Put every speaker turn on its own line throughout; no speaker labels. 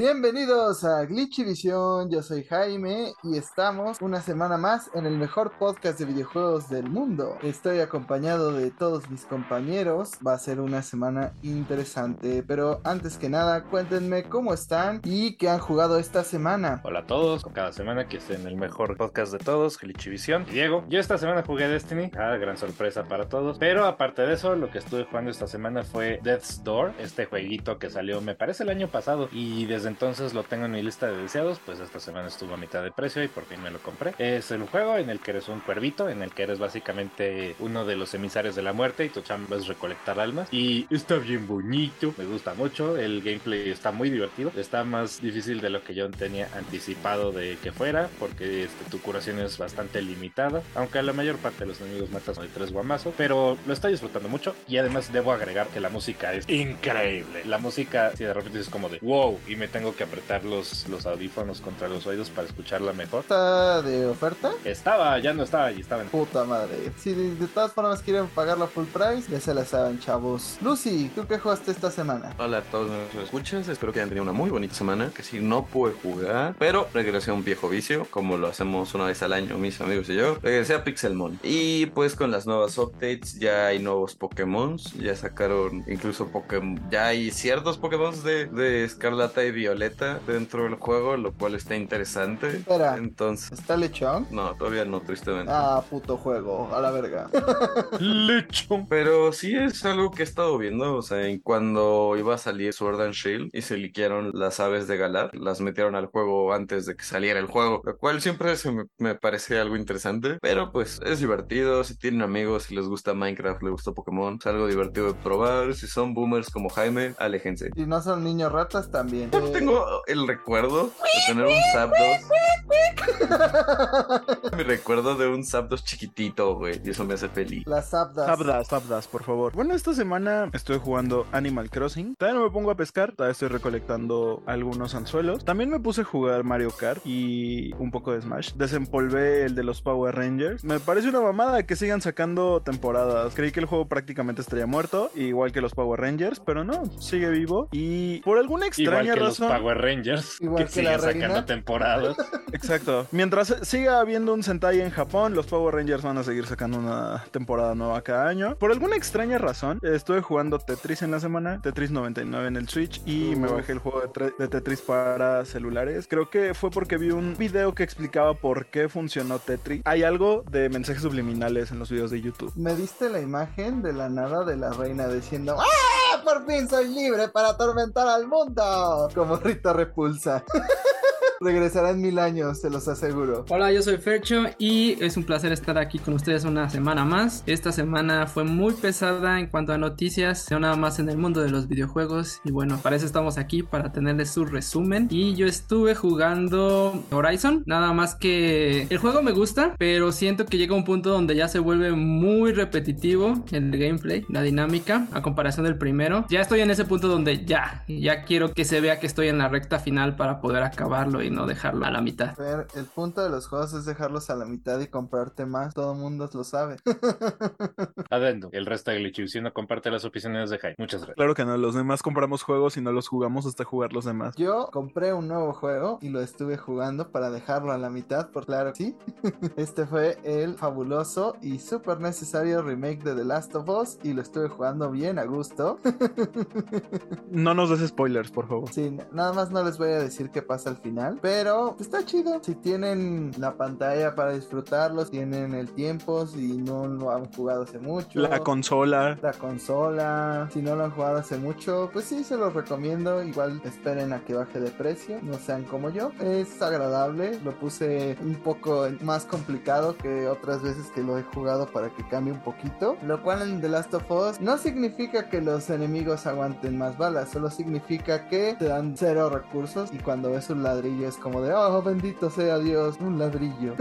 Bienvenidos a Glitchivisión, yo soy Jaime y estamos una semana más en el mejor podcast de videojuegos del mundo. Estoy acompañado de todos mis compañeros, va a ser una semana interesante, pero antes que nada cuéntenme cómo están y qué han jugado esta semana.
Hola a todos, cada semana que esté en el mejor podcast de todos, Glitchivisión. Diego, yo esta semana jugué Destiny, ah, gran sorpresa para todos, pero aparte de eso, lo que estuve jugando esta semana fue Death's Door, este jueguito que salió me parece el año pasado y desde entonces lo tengo en mi lista de deseados, pues esta semana estuvo a mitad de precio y por fin me lo compré. Es el juego en el que eres un cuervito, en el que eres básicamente uno de los emisarios de la muerte y tu chamba es recolectar almas. Y está bien bonito, me gusta mucho, el gameplay está muy divertido, está más difícil de lo que yo tenía anticipado de que fuera, porque este, tu curación es bastante limitada, aunque la mayor parte de los enemigos matas de tres guamazos, pero lo estoy disfrutando mucho y además debo agregar que la música es increíble. La música, si de repente es como de wow, y me tengo que apretar los, los audífonos contra los oídos para escucharla mejor.
¿Está de oferta?
Estaba, ya no estaba, y estaba en...
Puta madre. Si de, de todas formas quieren pagarla full price, ya se la saben, chavos. Lucy, ¿tú qué jugaste esta semana?
Hola a todos nuestros escuchas, espero que hayan tenido una muy bonita semana, que si no pude jugar, pero regresé a un viejo vicio, como lo hacemos una vez al año mis amigos y yo, regresé a Pixelmon. Y pues con las nuevas updates ya hay nuevos Pokémon, ya sacaron incluso Pokémon, ya hay ciertos Pokémon de, de Escarlata y Violeta dentro del juego, lo cual está interesante.
Espera.
Entonces,
¿Está lechón?
no, todavía no, tristemente.
Ah, puto juego, a la verga.
Lecho.
Pero sí es algo que he estado viendo, o sea, en cuando iba a salir Sword and Shield y se liquearon las aves de Galar, las metieron al juego antes de que saliera el juego, lo cual siempre se me, me parece algo interesante, pero pues es divertido, si tienen amigos, si les gusta Minecraft, les gusta Pokémon, es algo divertido de probar, si son boomers como Jaime, aléjense.
Si no son niños ratas, también.
tengo el recuerdo de tener un Zapdos. Mi recuerdo de un Zapdos chiquitito, güey, y eso me hace feliz.
Las abdas.
Sabdas, sabdas, por favor. Bueno, esta semana estoy jugando Animal Crossing. Todavía no me pongo a pescar, todavía estoy recolectando algunos anzuelos. También me puse a jugar Mario Kart y un poco de Smash. Desempolvé el de los Power Rangers. Me parece una mamada que sigan sacando temporadas. Creí que el juego prácticamente estaría muerto, igual que los Power Rangers, pero no, sigue vivo. Y por alguna extraña razón.
Power Rangers,
Igual
que,
que la
siguen sacando
reina.
temporadas.
Exacto. Mientras siga habiendo un Sentai en Japón, los Power Rangers van a seguir sacando una temporada nueva cada año. Por alguna extraña razón, estuve jugando Tetris en la semana, Tetris 99 en el Switch y me
Uf.
bajé el juego de, de Tetris para celulares. Creo que fue porque vi un video que explicaba por qué funcionó Tetris. Hay algo de mensajes subliminales en los videos de YouTube.
Me diste la imagen de la nada de la reina diciendo ¡Ah! Por fin soy libre para atormentar al mundo. Como Rita Repulsa. Regresará en mil años, se los aseguro.
Hola, yo soy Fercho y es un placer estar aquí con ustedes una semana más. Esta semana fue muy pesada en cuanto a noticias, no nada más en el mundo de los videojuegos. Y bueno, para eso estamos aquí, para tenerles su resumen. Y yo estuve jugando Horizon, nada más que el juego me gusta, pero siento que llega un punto donde ya se vuelve muy repetitivo el gameplay, la dinámica, a comparación del primero. Ya estoy en ese punto donde ya, ya quiero que se vea que estoy en la recta final para poder acabarlo no dejarlo a la mitad.
Fer, el punto de los juegos es dejarlos a la mitad y comprarte más. Todo el mundo lo sabe.
Adendo, el resto de Glitchivisión no comparte las opiniones de Jaime. Muchas gracias.
Claro que no, los demás compramos juegos y no los jugamos hasta jugar los demás.
Yo compré un nuevo juego y lo estuve jugando para dejarlo a la mitad, por claro, sí. Este fue el fabuloso y súper necesario remake de The Last of Us y lo estuve jugando bien a gusto.
No nos des spoilers, por favor.
Sí, nada más no les voy a decir qué pasa al final, pero está chido. Si tienen la pantalla para disfrutarlo, tienen el tiempo, si no lo han jugado hace mucho.
La consola.
la consola, si no lo han jugado hace mucho, pues sí, se los recomiendo. Igual esperen a que baje de precio, no sean como yo. Es agradable, lo puse un poco más complicado que otras veces que lo he jugado para que cambie un poquito. Lo cual en The Last of Us no significa que los enemigos aguanten más balas, solo significa que te dan cero recursos y cuando ves un ladrillo es como de, oh, bendito sea Dios, un ladrillo.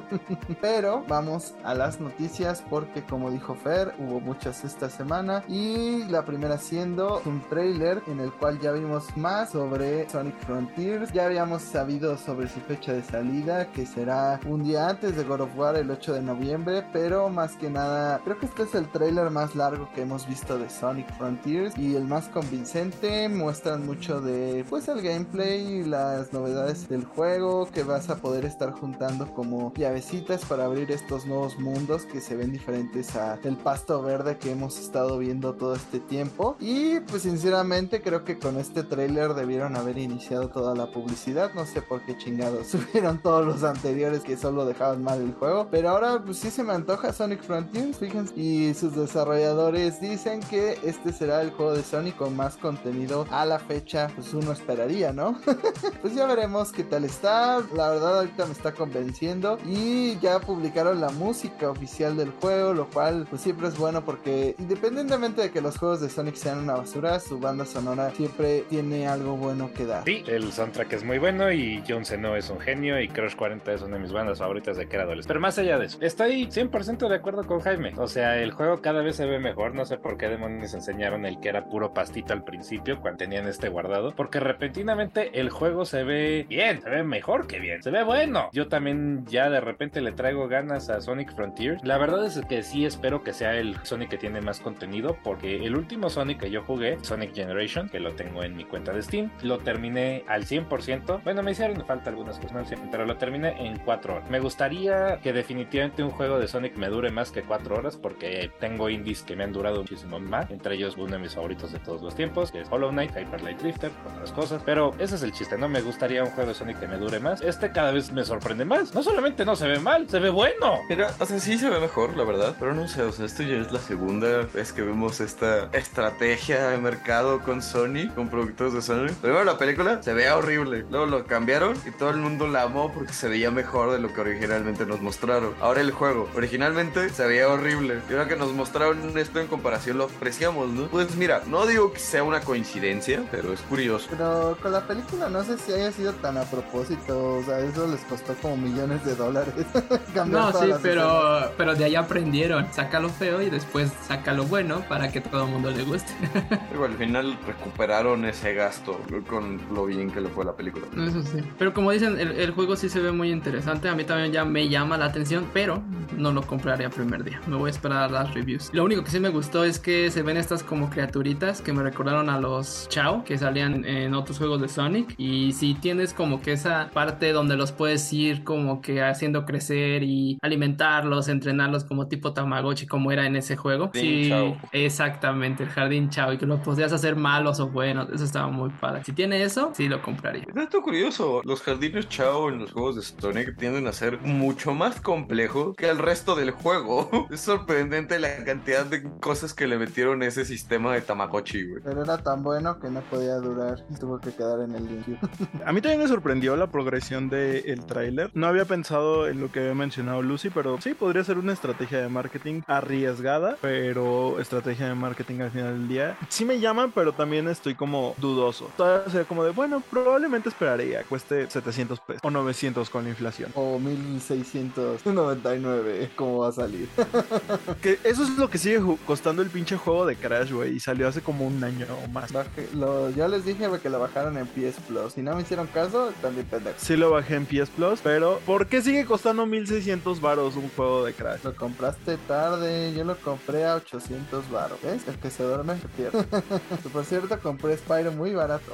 Pero vamos a las noticias porque como dijo Fer, hubo muchas esta semana y la primera siendo un trailer en el cual ya vimos más sobre Sonic Frontiers. Ya habíamos sabido sobre su fecha de salida, que será un día antes de God of War, el 8 de noviembre, pero más que nada, creo que este es el trailer más largo que hemos visto de Sonic Frontiers y el más convincente. Muestran mucho de pues el gameplay y las novedades del juego que vas a poder estar juntando como llavecitas para abrir estos nuevos mundos que se ven diferentes a el pasto verde que hemos estado viendo todo este tiempo. Y pues sinceramente creo que con este trailer debieron haber iniciado toda la publicidad. No sé por qué chingados subieron todos los anteriores que solo dejaban mal el juego. Pero ahora pues sí se me antoja Sonic Frontiers, fíjense. Y sus desarrolladores dicen que este será el juego de Sonic con más contenido a la fecha. Pues uno esperaría, ¿no? pues ya veremos qué tal está. La verdad ahorita me está convenciendo. Y ya publicaron la música oficial del juego, lo cual pues siempre es bueno porque independientemente de que los juegos de Sonic sean una basura, su banda sonora siempre tiene algo bueno que dar.
Sí, el soundtrack es muy bueno y John Seno es un genio y Crush 40 es una de mis bandas favoritas de que era adolescente. Pero más allá de eso, estoy 100% de acuerdo con Jaime. O sea, el juego cada vez se ve mejor. No sé por qué demonios enseñaron el que era puro pastito al principio cuando tenían este guardado. Porque repentinamente el juego se ve bien, se ve mejor que bien, se ve bueno. Yo también ya de repente le traigo ganas a Sonic Frontier. La verdad es que sí espero que sea el Sonic que tiene más contenido porque el último Sonic que yo jugué, Sonic Generation, que lo tengo en mi cuenta de Steam, lo terminé al 100%. Bueno, me hicieron falta algunas cosas, pero lo terminé en 4 horas. Me gustaría que definitivamente un juego de Sonic me dure más que 4 horas porque tengo indies que me han durado muchísimo más. Entre ellos uno de mis favoritos de todos los tiempos, que es Hollow Knight, Hyper Light Drifter, otras cosas. Pero ese es el chiste, ¿no? Me gustaría un juego de Sonic que me dure más. Este cada vez me sorprende más. No solamente no se ve mal, se ve bueno.
Mira, o sea, sí se ve mejor, la verdad. Pero no sé, o sea, esto ya es la segunda vez que vemos esta estrategia de mercado con Sony, con productos de Sony. Primero la película se veía horrible. Luego lo cambiaron y todo el mundo la amó porque se veía mejor de lo que originalmente nos mostraron. Ahora el juego, originalmente se veía horrible. Y ahora que nos mostraron esto en comparación lo apreciamos, ¿no? Pues mira, no digo que sea una coincidencia, pero es curioso.
Pero con la película no sé si haya sido tan a propósito. O sea, eso les costó como millones de dólares.
no, sí, pero, pero de ahí aprendieron. Saca lo feo y después saca lo bueno para que todo el mundo le guste.
Pero al final recuperaron ese gasto con lo bien que le fue la película.
Eso sí. Pero como dicen, el, el, juego sí se ve muy interesante. A mí también ya me llama la atención, pero no lo compraré a primer día. Me voy a esperar a las reviews. Lo único que sí me gustó es que se ven estas como criaturitas que me recordaron a los Chao que salían en otros juegos de Sonic. Y si tienes como que esa parte donde los puedes ir como que haciendo crecer y alimentarlos, entrenarlos como tipo Tamagotchi, como era en ese juego. Sí, Chao. exactamente, el jardín Chao. Y que los podías hacer malos o buenos. Eso estaba muy padre. Si tiene eso, sí lo compraría.
Es esto curioso. Los jardines Chao en los juegos de Sonic tienden a ser mucho más complejos que el resto del juego. Es sorprendente la cantidad de cosas que le metieron a ese sistema de Tamagotchi, güey.
Pero era tan bueno que no podía durar y tuvo que quedar en el GameCube.
a mí también me sorprendió la progresión del tráiler. No había pensado en lo que había mencionado Lucy, pero sí, podría ser una estrategia de marketing arriesgada, pero estrategia de marketing al final del día. Sí me llaman, pero también estoy como dudoso. Todavía sería como de, bueno, probablemente esperaría, cueste 700 pesos o 900 con la inflación.
O 1699, ¿cómo va a salir?
que eso es lo que sigue costando el pinche juego de Crash, güey, y salió hace como un año o más.
Lo, yo les dije que lo bajaron en PS Plus. Si no me hicieron caso, también pendejos.
Sí lo bajé en PS Plus, pero ¿por qué sigue costando 1600 varos un juego de Crash?
Lo compraste tarde, yo lo compré a 800 varos. ¿Ves? El que se duerme se pierde. Por cierto, compré Spyro muy barato.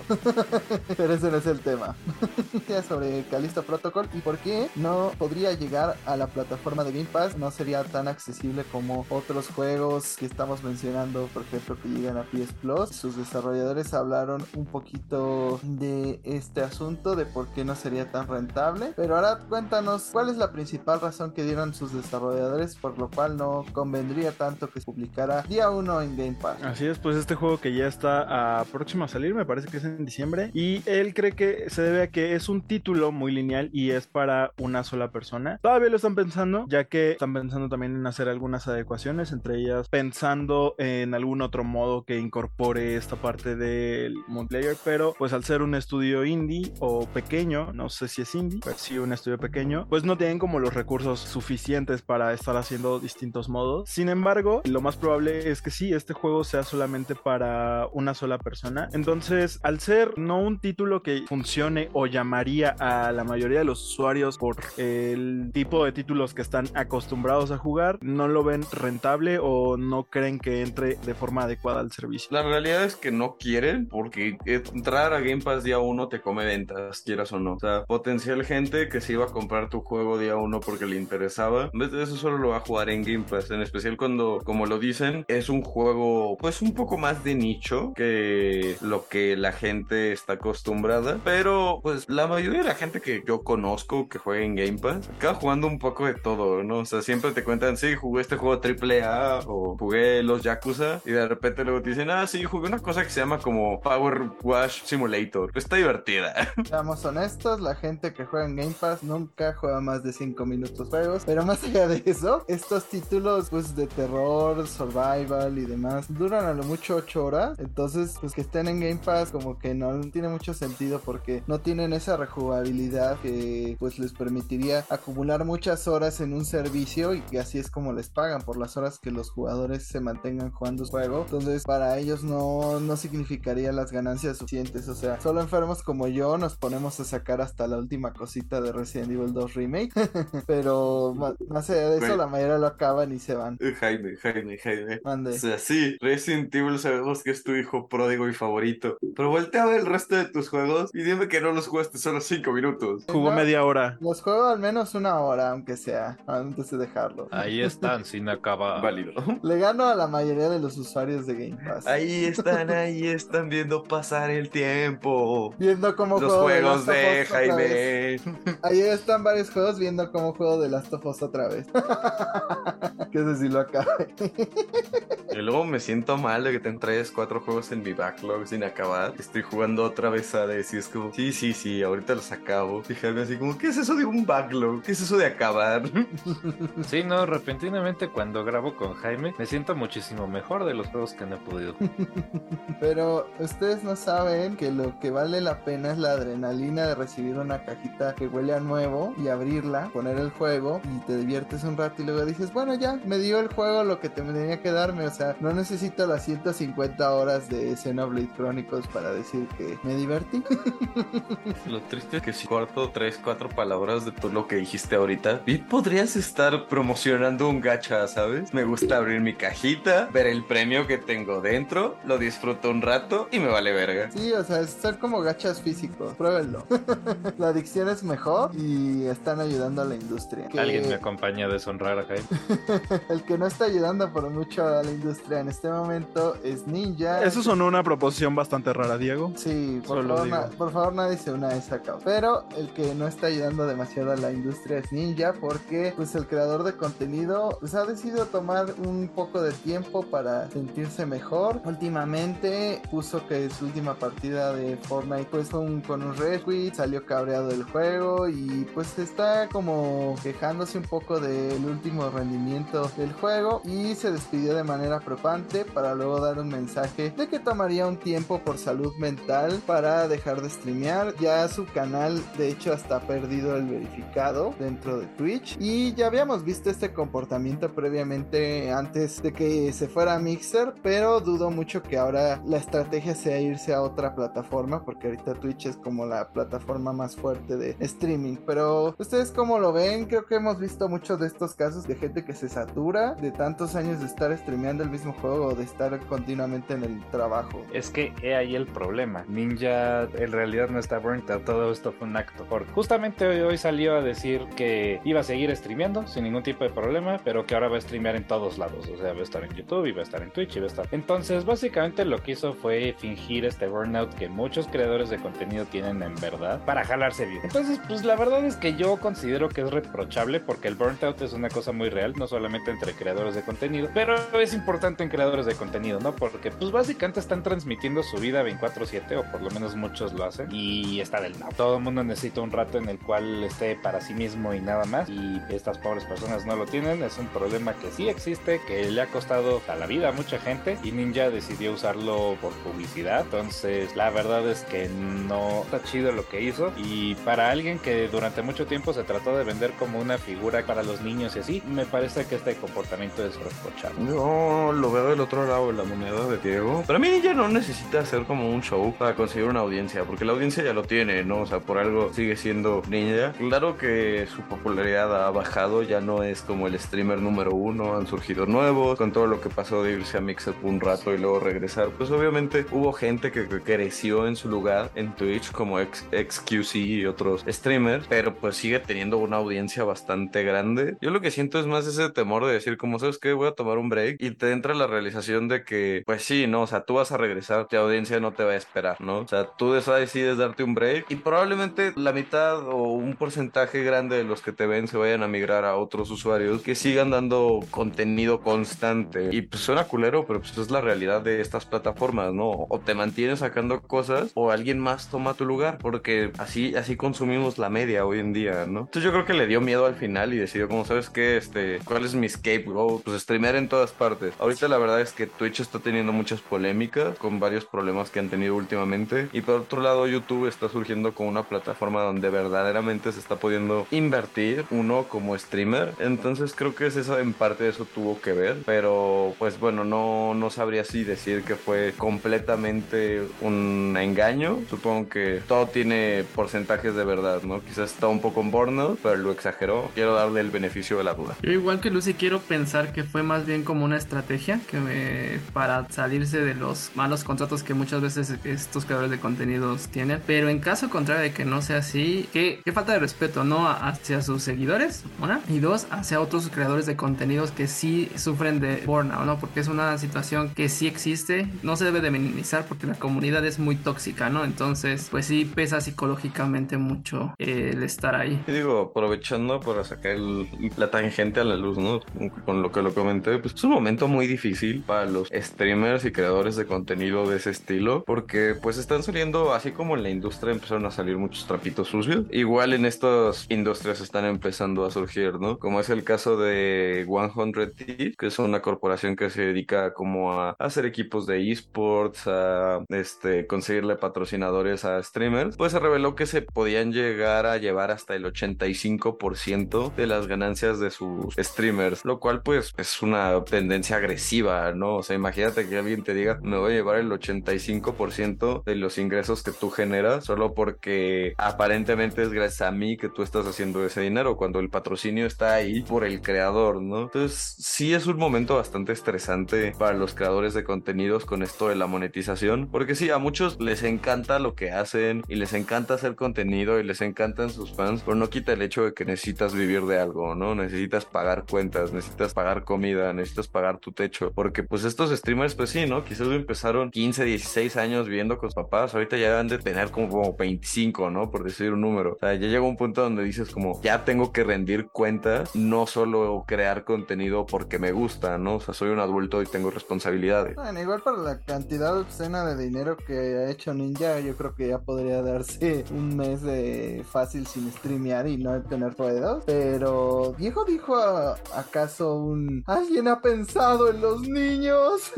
pero ese no es el tema. sobre Callisto Protocol y por qué no podría llegar a la plataforma de Game Pass, no sería tan accesible como otros juegos que estamos mencionando, por ejemplo, que llegan a PS Plus. Sus desarrolladores hablaron un poquito de este asunto, de por qué no sería tan rentable. Pero ahora cuéntanos cuál es la principal razón que dieron sus desarrolladores por lo cual no convendría tanto que se publicara día 1 en Game Pass.
Así es, pues este juego que ya está a próximo a salir, me parece que es en diciembre, y él cree que se debe a que es un título muy lineal y es para una sola persona. Todavía lo están pensando, ya que están pensando también en hacer algunas adecuaciones, entre ellas pensando en algún otro modo que incorpore esta parte del multiplayer, pero pues al ser un estudio indie o pequeño, no sé si es indie, pero sí un estudio pequeño, pues no tienen como los recursos suficientes para estar haciendo distintos modos. Sin embargo, lo más probable es que sí, este juego sea solamente para una sola persona. Entonces, al ser no un título que funcione o llamaría a la mayoría de los usuarios por el tipo de títulos que están acostumbrados a jugar, no lo ven rentable o no creen que entre de forma adecuada al servicio.
La realidad es que no quieren porque entrar a Game Pass día uno te come ventas, quieras o no. O sea, potencial gente que se iba a comprar tu juego día uno porque le interesaba, en vez de eso solo lo va a jugar en Game Pass, en especial cuando, como lo dicen, es un juego pues un poco más de nicho que lo que la gente está acostumbrada, pero pues la mayoría de la gente que yo conozco que juega en Game Pass acaba jugando un poco de todo, ¿no? O sea, siempre te cuentan, sí, jugué este juego AAA o jugué los Yakuza y de repente luego te dicen, ah, sí, jugué una cosa que se llama como Power Wash Simulator. Está divertida.
Seamos honestos, la gente que juega en Game Pass nunca juega más de 5 minutos juegos, pero más allá de eso, estos títulos pues de terror, survival y demás duran a lo mucho 8 horas, entonces pues que estén en Game Pass como que no tiene mucho sentido porque no tienen esa rejugabilidad que pues les permitiría acumular muchas horas en un servicio y que así es como les pagan por las horas que los jugadores se mantengan jugando el juego. Entonces para ellos no, no significaría las ganancias suficientes. O sea, solo enfermos como yo nos ponemos a sacar hasta la última cosita de Resident Evil 2 Remake. Pero más allá de eso, la mayoría lo acaban y se van.
Eh, Jaime, Jaime, Jaime.
Mande.
O sea, sí, Resident Evil sabemos que es tu hijo pródigo y favorito. Pero voltea a ver el resto de tus juegos y dime que no los jugaste solo 5 minutos.
Jugó
No.
media hora.
Los juego al menos una hora, aunque sea, antes de dejarlo.
Ahí están, sin acabar.
Válido.
Le gano a la mayoría de los usuarios de Game Pass.
Ahí están, ahí están viendo pasar el tiempo.
Viendo cómo
Los juegos de. Jaime.
Ahí están varios juegos viendo cómo juego de Last of Us otra vez. que ese sí lo acabe.
Y luego me siento mal de que tengo 3, 4 juegos en mi backlog sin acabar. Estoy jugando otra vez a DC. Es como, sí, sí, sí, ahorita los acabo. Y Jaime así como, ¿qué es eso de un backlog? ¿Qué es eso de acabar?
Sí, no, repentinamente cuando grabo con Jaime me siento muchísimo mejor de los juegos que no he podido.
Pero ustedes no saben que lo que vale la pena es la adrenalina de recibir una cajita que huele a nuevo y abrirla, poner el juego y te diviertes un rato y luego dices, bueno ya, me dio el juego lo que te tenía que darme, o sea, no necesito las 150 horas de Xenoblade Chronicles para decir que me divertí.
Lo triste es que si corto 3, 4 palabras de todo lo que dijiste ahorita, bien podrías estar promocionando un gacha, ¿sabes? Me gusta abrir mi cajita, ver el premio que tengo dentro, lo disfruto un rato y me vale verga.
Sí, o sea, es ser como gachas físicos, pruébenlo. la adicción es mejor y están ayudando a la industria. Que-
Alguien me acompaña a deshonrar a Jaime.
El que no está ayudando por mucho a la industria en este momento es Ninja.
Eso sonó una proposición bastante rara, Diego.
Sí, por
Solo
favor, na- por favor nadie se una a esa causa. Pero el que no está ayudando demasiado a la industria es Ninja porque pues el creador de contenido pues, ha decidido tomar un poco de tiempo para sentirse mejor. Últimamente puso que su última partida de Fortnite pues fue un- con un red quit, salió cabreado del juego y pues está como quejándose un poco del último rendimiento del juego y se despidió de manera propante para luego dar un mensaje de que tomaría un tiempo por salud mental para dejar de streamear. Ya su canal de hecho hasta ha perdido el verificado dentro de Twitch y ya habíamos visto este comportamiento previamente antes de que se fuera a Mixer, pero dudo mucho que ahora la estrategia sea irse a otra plataforma porque ahorita Twitch es como la plataforma más fuerte de streaming. Pero ustedes cómo lo ven, creo que hemos visto muchos de estos casos de gente que se satura de tantos años de estar streameando el mismo juego o de estar continuamente en el trabajo.
Es que he ahí el problema. Ninja en realidad no está burnt todo esto fue un acto. Porque justamente hoy, hoy salió a decir que iba a seguir streameando sin ningún tipo de problema, pero que ahora va a streamear en todos lados. O sea, va a estar en YouTube y va a estar en Twitch y va a estar. Entonces, básicamente lo que hizo fue fingir este burnout que muchos creadores de contenido tienen en verdad para jalarse bien. Entonces, pues la verdad es que yo considero que es reprochable porque el burnout es una cosa muy real, no solamente entre creadores de contenido, pero es importante en creadores de contenido, ¿no? Porque pues básicamente están transmitiendo su vida 24/7 o por lo menos muchos lo hacen y está del nabo. Todo el mundo necesita un rato en el cual esté para sí mismo y nada más y estas pobres personas no lo tienen, es un problema que sí existe, que le ha costado a la vida a mucha gente y Ninja decidió usarlo por publicidad, entonces la verdad es que no, chido lo que hizo. Y para alguien que durante mucho tiempo se trató de vender como una figura para los niños y así, me parece que este comportamiento es reprochable.
Yo lo veo del otro lado de la moneda de Diego. Para mí ella no necesita hacer como un show para conseguir una audiencia, porque la audiencia ya lo tiene, ¿no? O sea, por algo sigue siendo ninja. Claro que su popularidad ha bajado, ya no es como el streamer número uno, han surgido nuevos, con todo lo que pasó de irse a Mixer un rato y luego regresar. Pues obviamente hubo gente que creció en su lugar en Twitch como XQC y otros streamers, pero pues sigue teniendo una audiencia bastante grande. Yo lo que siento es más ese temor de decir, como sabes que voy a tomar un break y te entra la realización de que, pues sí, no, o sea, tú vas a regresar, tu audiencia no te va a esperar, ¿no? O sea, tú decides darte un break y probablemente la mitad o un porcentaje grande de los que te ven se vayan a migrar a otros usuarios que sigan dando contenido constante. Y pues suena culero, pero pues es la realidad de estas plataformas, ¿no? O te mantienes sacando cosas o alguien más toma tu lugar, porque así, así consumimos la media hoy en día, ¿no? Entonces yo creo que le dio miedo al final y decidió, como sabes qué, este, ¿cuál es mi scapegoat? Pues streamear en todas partes. Ahorita la verdad es que Twitch está teniendo muchas polémicas con varios problemas que han tenido últimamente. Y por otro lado, YouTube está surgiendo como una plataforma donde verdaderamente se está pudiendo invertir uno como streamer. Entonces creo que es eso, en parte eso tuvo que ver. Pero pues bueno, no, no sabría si decir que fue completamente un engaño. Supongo que todo tiene porcentajes de verdad, ¿no? Quizás está un poco en borno, pero lo exageró. Quiero darle el beneficio de la duda.
Yo igual que Lucy quiero pensar que fue más bien como una estrategia que para salirse de los malos contratos que muchas veces estos creadores de contenidos tienen. Pero en caso contrario de que no sea así, que, falta de respeto, ¿no? Hacia sus seguidores, una. Y dos, hacia otros creadores de contenidos que sí sufren de burnout, ¿no? Porque es una situación que sí existe, no se debe de minimizar porque la comunidad es muy tóxica, ¿no? Entonces, pues sí pesa psicológicamente mucho el estar ahí.
Y digo, aprovechando para sacar la tangente a la luz, ¿no? Con lo que lo comenté, pues es un momento muy difícil para los streamers y creadores de contenido de ese estilo, porque pues están saliendo, así como en la industria empezaron a salir muchos trapitos sucios, igual en estas industrias están empezando a surgir, ¿no? Como es el caso de 100 Thieves, que es una corporación que se dedica como a hacer equipos de esports, a este, conseguirle patrocinadores a streamers, pues se reveló que se podían llegar a llevar hasta el 85% de las ganancias de sus streamers, lo cual pues es una tendencia agresiva, ¿no? O sea, imagínate que alguien te diga, me voy a llevar el 85% de los ingresos que tú generas solo porque aparentemente es gracias a mí que tú estás haciendo ese dinero, cuando el patrocinio está ahí por el creador, ¿no? Entonces, sí es un momento bastante estresante para los creadores de contenidos con esto de la monetización, porque sí, a muchos les encanta lo que hacen y les encanta hacer contenido y les encantan sus fans, pero no quita el hecho de que necesitas vivir de algo, ¿no? Necesitas pagar cuentas, necesitas pagar comida, necesitas pagar tu techo, porque pues estos streamers, pues sí, ¿no? Quizás empezaron 15, 16 años viviendo con sus papás, ahorita ya han de tener como 25, ¿no? Por decir un número. O sea, ya llega un punto donde dices como, ya tengo que rendir cuentas, no solo crear contenido porque me gusta, ¿no? O sea, soy un adulto y tengo responsabilidades.
Bueno, igual para la cantidad obscena de dinero que ha hecho Ninja, yo creo que ya podría darse un mes de fácil sin streamear y no tener ruedas. Pero, viejo dijo acaso un... ¿Alguien ha pensado en los niños?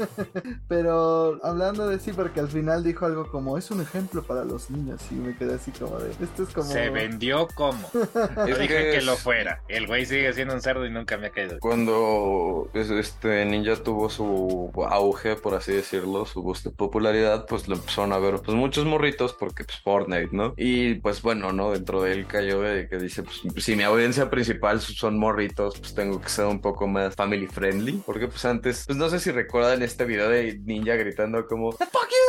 Pero hablando de sí, porque al final dijo algo como, es un ejemplo para los niños. Y me quedé así como de, esto es como...
Se vendió como. Yo dije que lo fuera. El güey sigue siendo un cerdo y nunca me ha caído.
Cuando este Ninja tuvo su auge, por así decirlo, su popularidad, pues lo empezaron a ver pues muchos morritos porque pues Fortnite, ¿no? Y pues bueno, ¿no? Dentro de él cayó de que dice, pues si mi audiencia principal son morritos, pues tengo que ser un poco más family friendly. Porque pues antes, pues no sé si recuerdan este video de Ninja gritando como The fuck you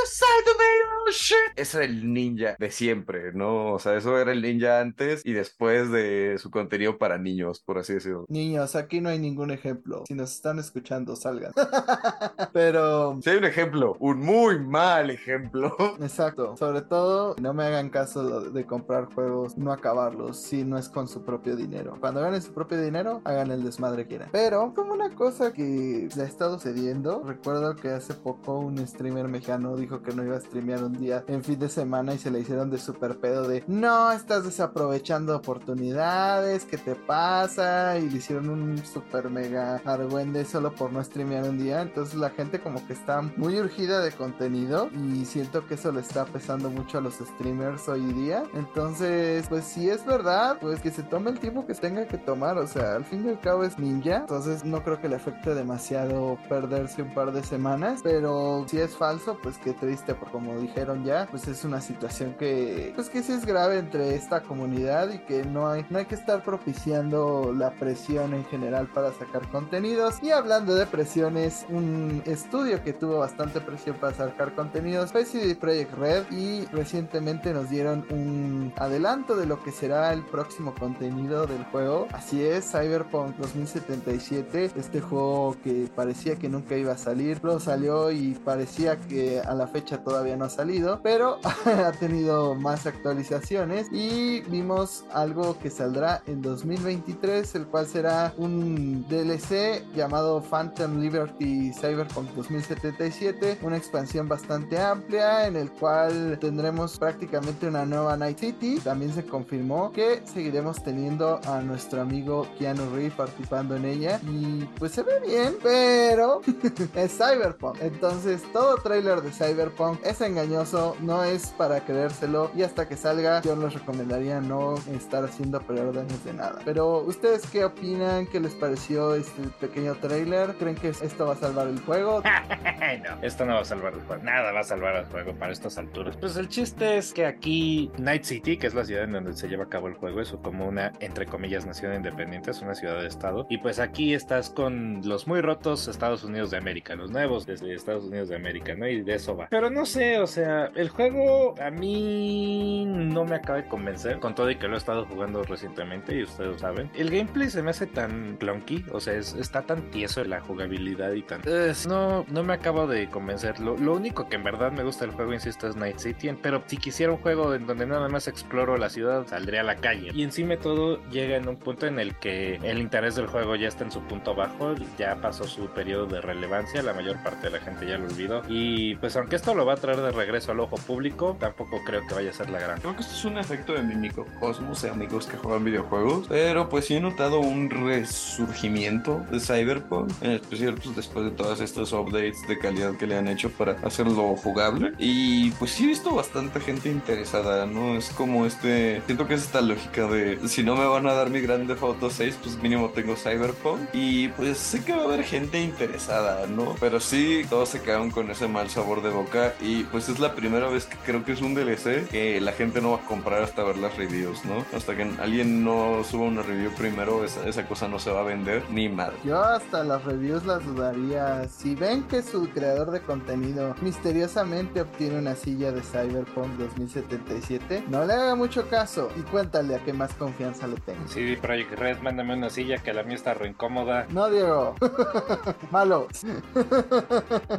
me, oh shit. Ese era el ninja de siempre, ¿no? O sea, eso era el ninja antes y después de su contenido para niños, por así decirlo.
Niños, aquí no hay ningún ejemplo. Si nos están escuchando, salgan. Pero.
Si hay un ejemplo, un muy mal ejemplo.
Exacto. Sobre todo, no me hagan caso de comprar juegos, no acabarlos, si no es con su propio dinero. Cuando ganen su propio dinero, hagan el desmadre que quieran. Pero, como una cosa que le ha estado cediendo, recuerdo que hace poco un streamer mexicano dijo que no iba a streamear un día en fin de semana y se le hicieron de super pedo de no, estás desaprovechando oportunidades, ¿qué te pasa? Y le hicieron un super mega argüende solo por no streamear un día. Entonces la gente como que está muy urgida de contenido y siento que eso le está pesando mucho a los streamers hoy día. Entonces, pues si es verdad, pues que se tome el tiempo que tenga que tomar. O sea, al fin y al cabo es ninja. Entonces no creo que le afecte demasiado perderse un par de semanas. Pero si es falso, pues qué triste, porque como dijeron ya, pues es una situación que, pues que sí es grave entre esta comunidad y que no hay, no hay que estar propiciando la presión en general para sacar contenidos. Y hablando de presiones, un estudio que tuvo bastante presión para sacar contenidos fue CD Projekt Red y recientemente nos dieron un adelanto de lo que será el próximo contenido del juego. Así es, Cyberpunk 2077, este juego que parecía que nunca iba a salir, pero salió y parecía que a la fecha todavía no ha salido, pero ha tenido más actualizaciones y vimos algo que saldrá en 2023, el cual será un DLC llamado Phantom Liberty Cyberpunk 2077, una expansión bastante amplia en el cual tendremos prácticamente una nueva Night City. También se confirmó que seguiremos teniendo a nuestro amigo Keanu Reeves participando en ella y pues se ve bien, pero es Cyberpunk. Entonces todo trailer de Cyberpunk es engañoso, no es para creérselo y hasta que salga yo les recomendaría no estar haciendo preórdenes de nada. Pero ustedes qué opinan? ¿Qué les pareció este pequeño trailer? ¿Creen que esto va a salvar el juego?
no, esto no va a salvar el juego. Nada va a salvar el juego para estas alturas. Pues el chiste es que aquí Night City, que es la ciudad en donde se lleva a cabo el juego, es como una, entre comillas, nación independiente, es una ciudad de estado. Y pues aquí estás con los muy rotos Estados Unidos de América, los nuevos desde Estados Unidos de América, ¿no? Y de eso va. Pero no sé, o sea, el juego a mí no me acaba de convencer, con todo y que lo he estado jugando recientemente y ustedes lo saben. El gameplay se me hace tan clunky, o sea, está tan tieso la jugabilidad y tan... no, no me acabo de convencer. Lo, lo, único que en verdad me gusta del juego, insisto, es Night City, pero si quisiera un juego en donde nada más exploro la ciudad, saldría a la calle. Y encima todo llega en un punto en el que el interés del juego ya está en su punto bajo, ya pasó su periodo de relevancia, la mayor parte de la gente ya lo olvidó. Y pues aunque esto lo va a traer de regreso al ojo público, tampoco creo que vaya a ser la gran.
Creo que esto es un efecto de mi microcosmos de amigos que juegan videojuegos, pero pues sí he notado un resurgimiento de Cyberpunk, en especial pues después de todas estas updates de calidad que le han hecho para hacerlo jugable. Y pues sí he visto bastante gente interesada, ¿no? Es como este, siento que es esta lógica de si no me van a dar mi grande foto 6, pues mínimo tengo Cyberpunk. Y pues sé que va a haber gente interesada, ¿no? Pero sí, todos se quedaron con ese mal sabor de boca y pues es la primera vez que creo que es un DLC que la gente no va a comprar hasta ver las reviews, ¿no? Hasta que alguien no suba una review primero, esa, esa cosa no se va a vender ni madre.
Yo hasta las reviews las dudaría. Si ven que su creador de contenido misteriosamente obtiene una silla de Cyberpunk 2077, no le haga mucho caso y cuéntale a qué más confianza le tengo.
Sí, Project Red, mándame una silla que la mía está re incómoda.
No, Diego. Malo.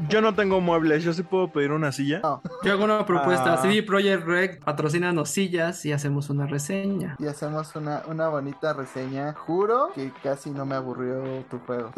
Yo no tengo muebles, yo sí puedo pedir una silla.
No.
Yo hago una propuesta.
Ah.
CD Projekt Red patrocínanos sillas y hacemos una reseña.
Y hacemos una, una bonita reseña. Juro que casi no me aburrió tu juego.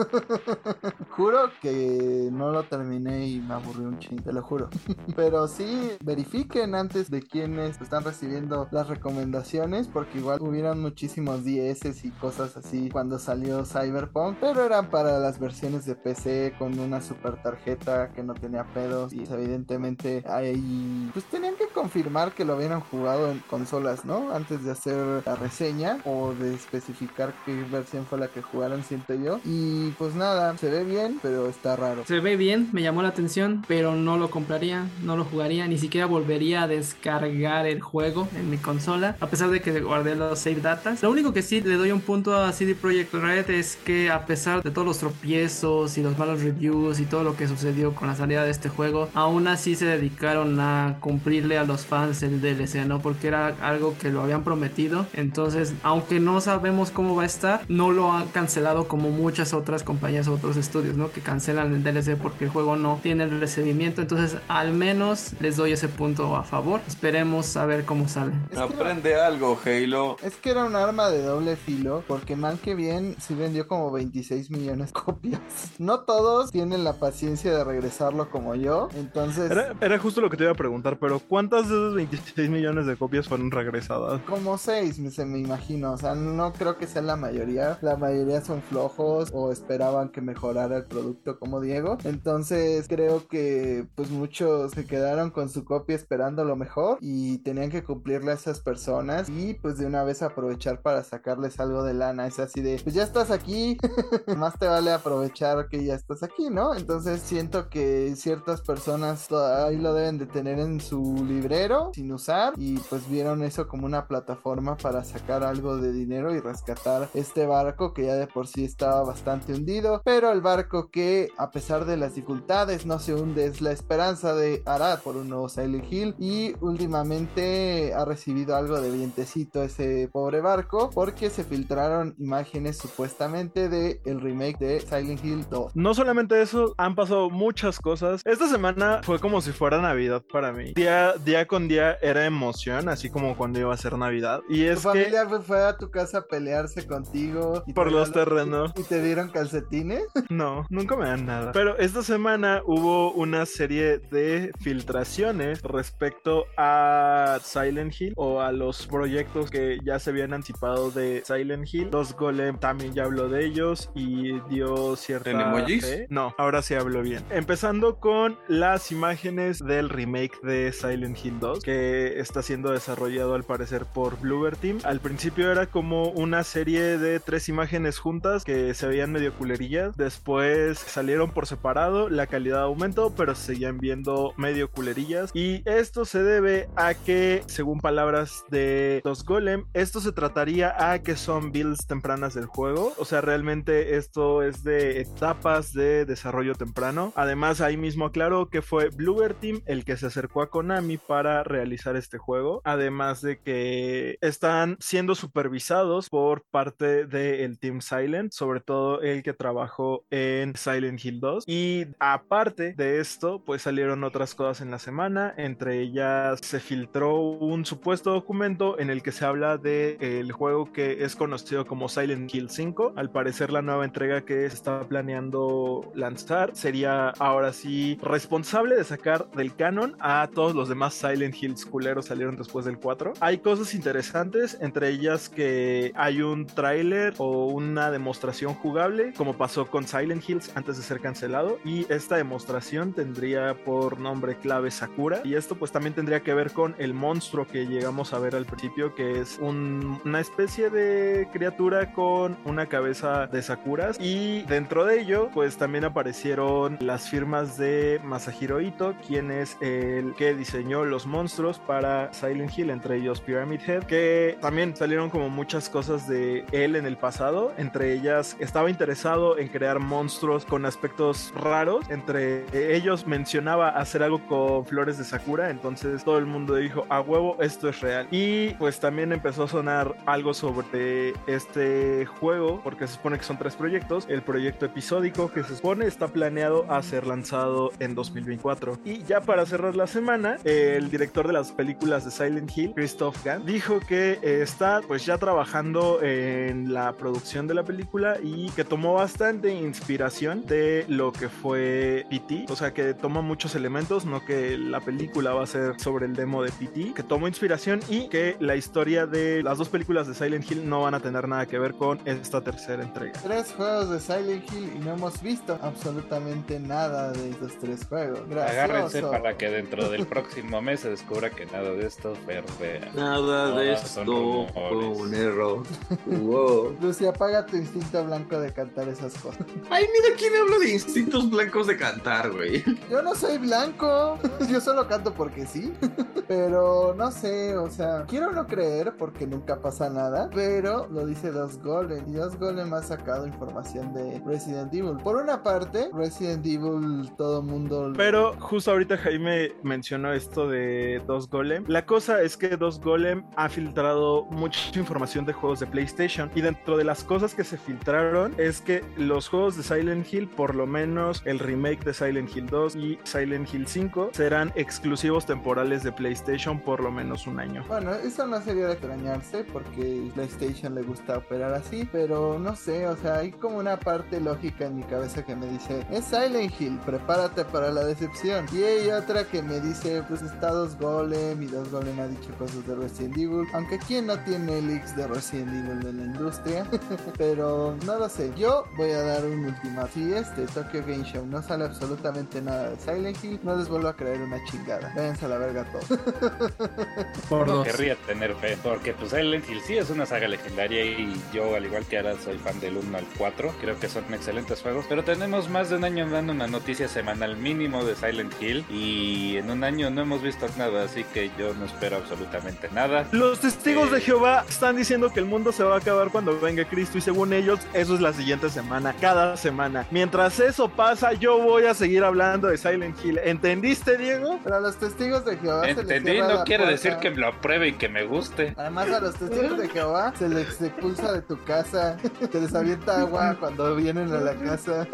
juro que no lo terminé y me aburrió un ching, te lo juro. Pero sí, verifiquen antes de quienes están recibiendo las recomendaciones, porque igual hubieron muchísimos DS y cosas así cuando salió Cyberpunk, pero eran para las versiones de PC con una super tarjeta que no tenía pedos y evidentemente ahí pues tenían que confirmar que lo habían jugado en consolas, ¿no? Antes de hacer la reseña o de especificar qué versión fue la que jugaron, siento yo. Y pues nada, se ve bien, pero está raro.
Se ve bien, me llamó la atención, pero no lo compraría, no lo jugaría, ni siquiera volvería a descargar el juego en mi consola, a pesar de que guardé los save datas. Lo único que sí le doy un punto a CD Projekt Red es que a pesar de todos los tropiezos y los malos reviews y todo lo que sucedió con la salida de este juego, aún así se dedicaron a cumplirle a los fans el DLC, ¿no? Porque era algo que lo habían prometido. Entonces, aunque no sabemos cómo va a estar, no lo han cancelado como muchas otras compañías o otros estudios, ¿no? Que cancelan el DLC porque el juego no tiene el recibimiento. Entonces, al menos les doy ese punto a favor. Esperemos a ver cómo sale.
Es que-
Aprende algo, Halo.
Es que era un arma de doble filo, porque mal que bien sí vendió como 26 millones de copias. No todos tienen la paciencia de regresarlo como yo, entonces
Era, era justo lo que te iba a preguntar, pero ¿cuántas de esos 26 millones de copias fueron regresadas?
como 6 me, se me imagino, o sea, no creo que sea la mayoría, la mayoría son flojos o esperaban que mejorara el producto como Diego, entonces creo que pues muchos se quedaron con su copia esperando lo mejor y tenían que cumplirle a esas personas y pues de una vez aprovechar para sacarles algo de lana, es así de pues ya estás aquí, más te vale aprovechar que ya estás aquí, ¿no? Entonces siento que ciertas personas ahí lo deben de tener en su librero sin usar y pues vieron eso como una plataforma para sacar algo de dinero y rescatar este barco que ya de por sí estaba bastante hundido, pero el barco que a pesar de las dificultades no se hunde es la esperanza de Arad por un nuevo Silent Hill y últimamente ha recibido algo de vientecito ese pobre barco porque se filtraron imágenes supuestamente de el remake de Silent Hill 2.
No solamente eso, han pasado muchas cosas. Esta semana fue como si fuera Navidad para mí. Día, día con día era emoción, así como cuando iba a ser Navidad. Y
Tu
es que
familia fue- fue a tu casa a pelearse contigo y
por
te
los terrenos.
y te dieron calcetines.
No, nunca me dan nada. Pero esta semana hubo una serie de filtraciones respecto a Silent Hill o a los proyectos que ya se habían anticipado de Silent Hill. Los Golem también ya habló de ellos y dio cierta.
¿En emojis?
fe. No, ahora sí hablo bien. Empezando con las imágenes del remake de Silent Hill 2 que está siendo desarrollado al parecer por Bluebird Team. Al principio era como una serie de tres imágenes juntas que se veían medio culerillas. Después salieron por separado, la calidad aumentó, pero se seguían viendo medio culerillas. Y esto se debe a que, según palabras de los Golem, esto se trataría a que son builds tempranas del juego. O sea, realmente esto es de etapas de desarrollo temprano. Además, ahí mismo aclaró que fue Bluebird Team el que se acercó a Konami para realizar este juego. Además de que están siendo supervisados por parte del Team Silent, sobre todo el que trabajó en Silent Hill 2. Y aparte de esto, pues salieron otras cosas en la semana. Entre ellas se filtró un supuesto documento en el que se habla de el juego que es conocido como Silent Hill 5. Al parecer la nueva entrega que se está planeando lanzar sería ahora sí responsable de sacar del canon a todos los demás Silent Hills culeros salieron después del 4. Hay cosas interesantes, entre ellas que hay un tráiler o una demostración jugable, como pasó con Silent Hills antes de ser cancelado, y esta demostración tendría por nombre clave Sakura, y esto pues también tendría que ver con el monstruo que llegamos a ver al principio, que es un- una especie de criatura con una cabeza de Sakuras, y dentro de ello pues también aparecieron las firmas de Masahiro Ito, quien es el que diseñó los monstruos para Silent Hill, entre ellos Pyramid Head, que también salieron como muchas cosas de él en el pasado, entre ellas estaba interesado en crear monstruos con aspectos raros, entre ellos mencionaba hacer algo con flores de Sakura, entonces todo el mundo dijo, a huevo, esto es real. Y pues también empezó a sonar algo sobre este juego, porque se supone que son tres proyectos, el proyecto episódico que se supone está planeado a ser lanzado en 2024. Y ya para cerrar la semana, el director de las películas de Silent Hill, Christoph Gant, dijo que eh, está pues ya trabajando en la producción de la película y que tomó bastante inspiración de lo que fue PT, o sea que toma muchos elementos, no que la película va a ser sobre el demo de PT, que tomó inspiración y que la historia de las dos películas de Silent Hill no van a tener nada que ver con esta tercera entrega.
Tres juegos de Silent Hill y no hemos visto absolutamente nada de estos tres juegos.
Agárrense
Gracioso.
para que dentro del próximo mes se descubra que nada de esto fue real.
Nada de esto fue un error. Wow.
Lucy, apaga tu instinto blanco de cantar esas cosas.
Ay, mira quién habla de instintos blancos de cantar, güey.
Yo no soy blanco, yo solo canto porque sí. Pero no sé, o sea, quiero no creer porque nunca pasa nada. Pero lo dice Dos Golem. Y Dos Golem ha sacado información de Resident Evil. Por una parte, Resident Evil, todo mundo.
Pero justo ahorita Jaime mencionó esto de Dos Golem. La cosa es que Dos Golem ha filtrado mucha información de juegos de PlayStation y dentro de las cosas que se filtraron es que los juegos de Silent Hill, por lo menos el remake de Silent Hill 2 y Silent Hill 5, serán exclusivos temporales de PlayStation por lo menos un año.
Bueno, eso no sería de extrañarse porque PlayStation le gusta operar así, pero no sé, o sea, hay como una parte lógica en mi cabeza que me dice, es Silent Hill, prepárate para la decepción. Y hay otra que me dice, pues está Dos Golem y Dos Golem ha dicho cosas de Resident Evil, aunque quién no tiene leaks de Resident Evil en la industria, pero no lo sé. Yo voy a dar un último. Si este Tokyo Game Show no sale absolutamente nada de Silent Hill, no les vuelvo a creer una chingada. Váyanse a la verga todos.
Por
No
dos.
querría tener fe, porque pues Silent Hill sí es una saga legendaria y yo, al igual que ahora, soy fan del 1 al 4. Creo que son excelentes juegos, pero tenemos más de un año dando una noticia semanal mínimo de Silent Hill y en un año no hemos visto nada, así que yo no espero absolutamente nada.
Los testigos
Eh.
de Jehová están diciendo que el mundo se va a acabar cuando venga Cristo y según ellos eso es la siguiente semana, cada semana. Mientras eso pasa yo voy a seguir hablando de Silent Hill. ¿Entendiste Diego?
Pero a los testigos de Jehová se les
Entendí, no
la
quiere
puerta.
decir que lo apruebe y que me guste.
Además a los testigos de Jehová se les expulsa de tu casa, se les avienta agua cuando vienen a la casa.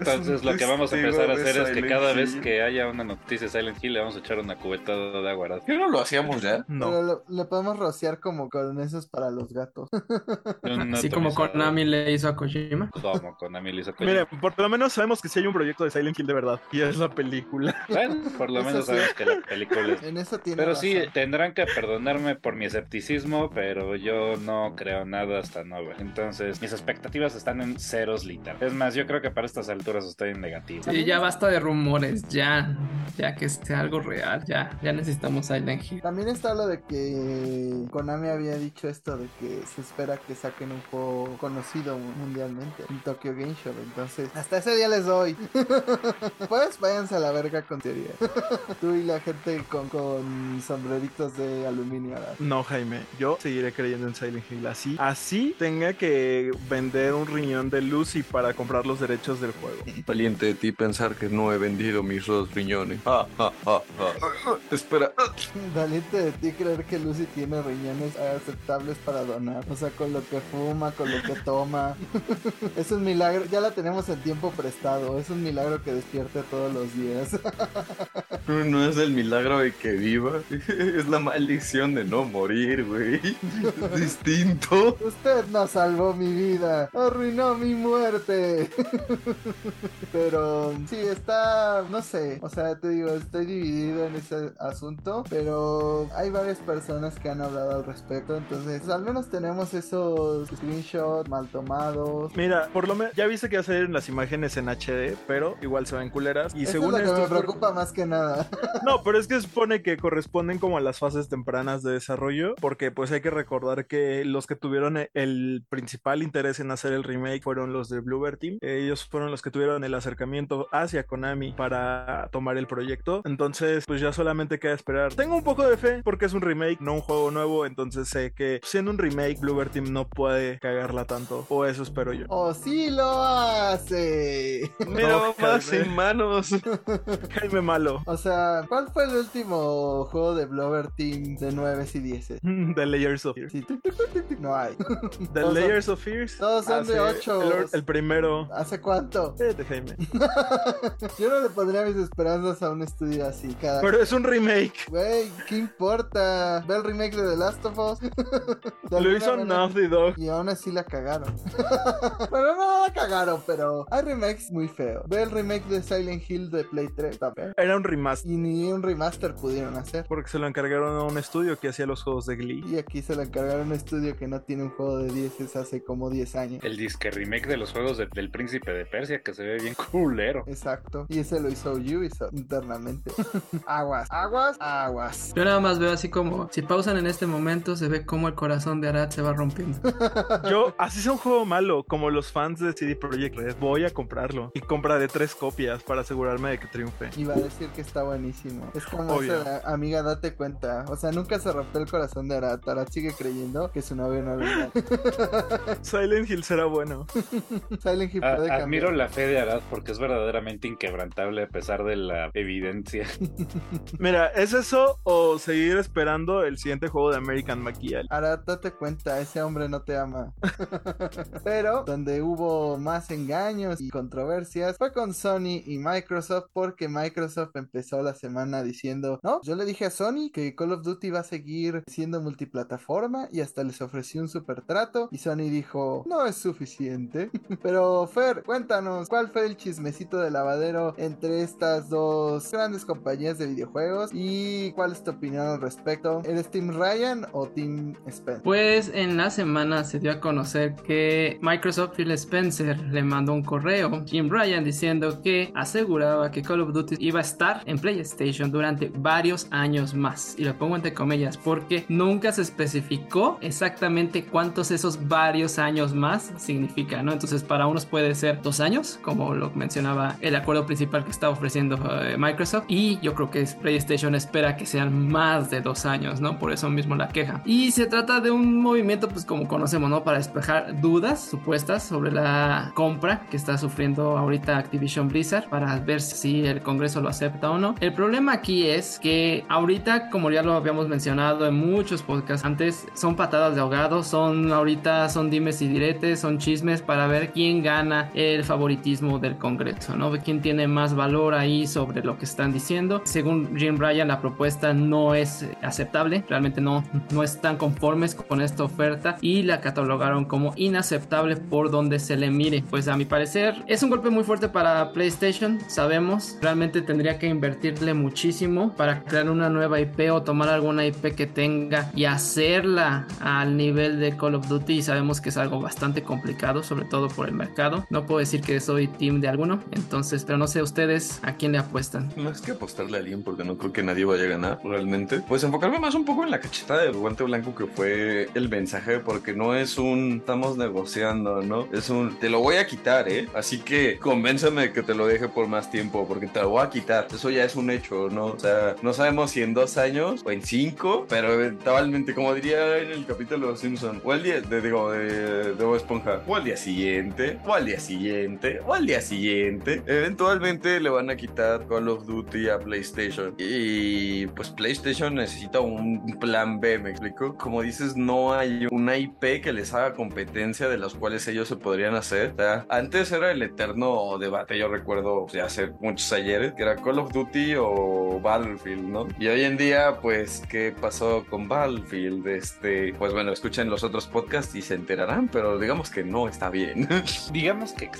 Entonces lo que vamos a empezar a hacer es que cada vez que haya una noticia de Silent Hill le vamos a echar una cubetada de agua. ¿verdad?
¿Qué no lo hacíamos ya?
No.
Pero lo- le podemos rociar como con esos para los gatos.
Así como. Konami le hizo a Kojima.
Como Konami le hizo Kojima.
Miren, por lo menos sabemos que sí hay un proyecto de Silent Hill de verdad y es la película.
Bueno, por lo
Eso
menos
sí.
sabemos que la película es
En eso tiene
Pero sí, tendrán que perdonarme por mi escepticismo, pero yo no creo nada hasta nuevo. Entonces, mis expectativas están en ceros literal. Es más, yo creo que para estas alturas estoy en negativo.
Sí, ya basta de rumores, ya. Ya que sea algo real, ya. Ya necesitamos Silent Hill.
También está lo de que Konami había dicho esto de que se espera que saquen un juego conocido mundialmente, un Tokyo Game Show. Entonces, hasta ese día les doy. pues váyanse a la verga con teoría. Tú y la gente con, con sombreritos de aluminio. ¿verdad?
No, Jaime, yo seguiré creyendo en Silent Hill. Así, así tenga que vender un riñón de Lucy para comprar los derechos del juego.
Valiente de ti pensar que no he vendido mis dos riñones. Ah, ah, ah, ah. Espera.
Valiente de ti creer que Lucy tiene riñones aceptables para donar. O sea, con lo que fuma, con lo que toma. es un milagro. Ya la tenemos en tiempo prestado. Es un milagro que despierte todos los días.
No es el milagro de que viva. Es la maldición de no morir, güey. Es distinto.
Usted no salvó mi vida. Arruinó mi muerte. pero sí, está. No sé. O sea, te digo, estoy dividido en ese asunto. Pero hay varias personas que han hablado al respecto. Entonces, al menos tenemos esos screenshots mal tomados.
Mira, por lo menos ya viste que va a salir las imágenes en HD, pero igual se ven culeras. Y
Eso
según
es lo que
esto,
me
por-
preocupa más que nada.
No, pero es que supone que corresponden como a las fases tempranas de desarrollo, porque pues hay que recordar que los que tuvieron e- el principal interés en hacer el remake fueron los de Bluebird Team. Ellos fueron los que tuvieron el acercamiento hacia Konami para tomar el proyecto. Entonces, pues ya solamente queda esperar. Tengo un poco de fe porque es un remake, no un juego nuevo, entonces sé que siendo un remake, Bluebird Team no puede cagarla tanto, o eso espero yo.
¡Oh, sí lo hace!
Mira,
No,
más sin manos.
Jaime Malo.
O sea, ¿cuál fue el último juego de Blover Team de 9 y 10?
The Layers of Fear.
Sí, tic, tic, tic, tic, tic, no hay.
The
Todos son-
Layers of Fears.
todos son de
Hace-
ocho.
El, or- el primero.
¿Hace cuánto?
Eh, de Jaime.
Yo no le pondría mis esperanzas a un estudio así. Cada...
Pero es un remake.
Güey, ¿qué importa? Ve el remake de The Last of Us.
Lo hizo Naughty Dog.
Y aún así la cagaron. bueno, no la cagaron, pero hay remakes muy feos. Ve el remake de Silent Hill de Play 3 también.
Era un remaster.
Y ni un remaster pudieron hacer.
Porque se lo encargaron a un estudio que hacía los juegos de Glee.
Y aquí se lo encargaron a un estudio que no tiene un juego de 10 hace como 10 años.
El disque remake de los juegos de- del príncipe de Persia que se ve bien culero.
Exacto. Y ese lo hizo Ubisoft internamente. aguas, aguas, aguas.
Yo nada más veo así como, si pausan en este momento, se ve como el corazón de Arad se va rompiendo.
Yo, así es un juego malo, como los fans de CD Projekt Red. Voy a comprarlo. Y compraré tres copias para asegurarme de que triunfe.
Iba a decir que está buenísimo. Es como
Obvio.
esa amiga, date cuenta. O sea, nunca se rompió el corazón de Arat. Arat sigue creyendo que su novio no lo engaña.
Silent Hill será bueno.
Silent Hill
A-
puede
admiro la fe de Arad porque es verdaderamente inquebrantable a pesar de la evidencia.
Mira, ¿es eso o seguir esperando el siguiente juego de American McGee?
Ahora date cuenta, ese hombre no te ama. Pero donde hubo más engaños y controversias fue con Sony y Microsoft porque Microsoft empezó la semana diciendo, no, yo le dije a Sony que Call of Duty va a seguir siendo multiplataforma y hasta les ofrecí un super trato y Sony dijo, no es suficiente. Pero Fer, cuéntanos, ¿cuál fue el chismecito de lavadero entre estas dos grandes compañías de videojuegos y cuál es tu opinión al respecto? ¿Eres Team Ryan o Team Spencer?
Pues en la semana se dio a conocer que Microsoft Phil Spencer le mandó un correo a Jim Ryan diciendo que aseguraba que Call of Duty iba a estar en PlayStation durante varios años más. Y lo pongo entre comillas porque nunca se especificó exactamente cuántos esos varios años más significa, ¿no? Entonces para unos puede ser dos años, como lo mencionaba el acuerdo principal que está ofreciendo eh, Microsoft. Y yo creo que PlayStation espera que sean más de dos años, ¿no? Por eso mismo la queja. Y se trata de un movimiento, pues como conocemos, ¿no? Para despejar dudas supuestas sobre la compra que está sufriendo ahorita Activision Blizzard para ver si el Congreso lo acepta o no. El problema aquí es que ahorita, como ya lo habíamos mencionado en muchos podcasts antes, son patadas de ahogado, son ahorita son dimes y diretes, son chismes para ver quién gana el favoritismo del Congreso, ¿no? Quién tiene más valor ahí sobre lo que están diciendo. Según Jim Ryan, la propuesta no es aceptable, realmente no, no están conformes con esta oferta y la catalogaron como inaceptable por donde se le mire. Pues a mi parecer es un golpe muy fuerte para PlayStation, sabemos, realmente tendría que invertirle muchísimo para crear una nueva IP o tomar alguna IP que tenga y hacerla al nivel de Call of Duty y sabemos que es algo bastante complicado, sobre todo por el mercado. No puedo decir que soy team de alguno, entonces, pero no sé ustedes a quién le apuestan.
No es que apostarle a alguien porque no creo que nadie vaya a ganar realmente. Pues enfocarme más un poco en la cachetada de guante blanco que fue el mensaje porque no es un estamos negociando, ¿no? Es un te lo voy a quitar, ¿eh? Así que convénceme que te lo deje por más tiempo porque te lo voy a quitar. Eso ya es un hecho, ¿no? O sea, no sabemos si en dos años o en cinco, pero eventualmente, como diría en el capítulo de Simpson, o al día, de, digo, de, de Bob Esponja, o al día siguiente, o al día siguiente, o al día siguiente, eventualmente le van a quitar Call of Duty a PlayStation. Y pues PlayStation necesita un plan B, ¿me explico? Como dices, no hay una IP que les haga competencia de las cuales ellos se podrían hacer. O sea, antes era el eterno debate, yo recuerdo hace muchos ayeres, que era Call of Duty o Battlefield, ¿no? Y hoy en día, pues, ¿qué pasó con Battlefield? Este, pues bueno, escuchen los otros podcasts y se enterarán, pero digamos que no está bien.
Digamos que.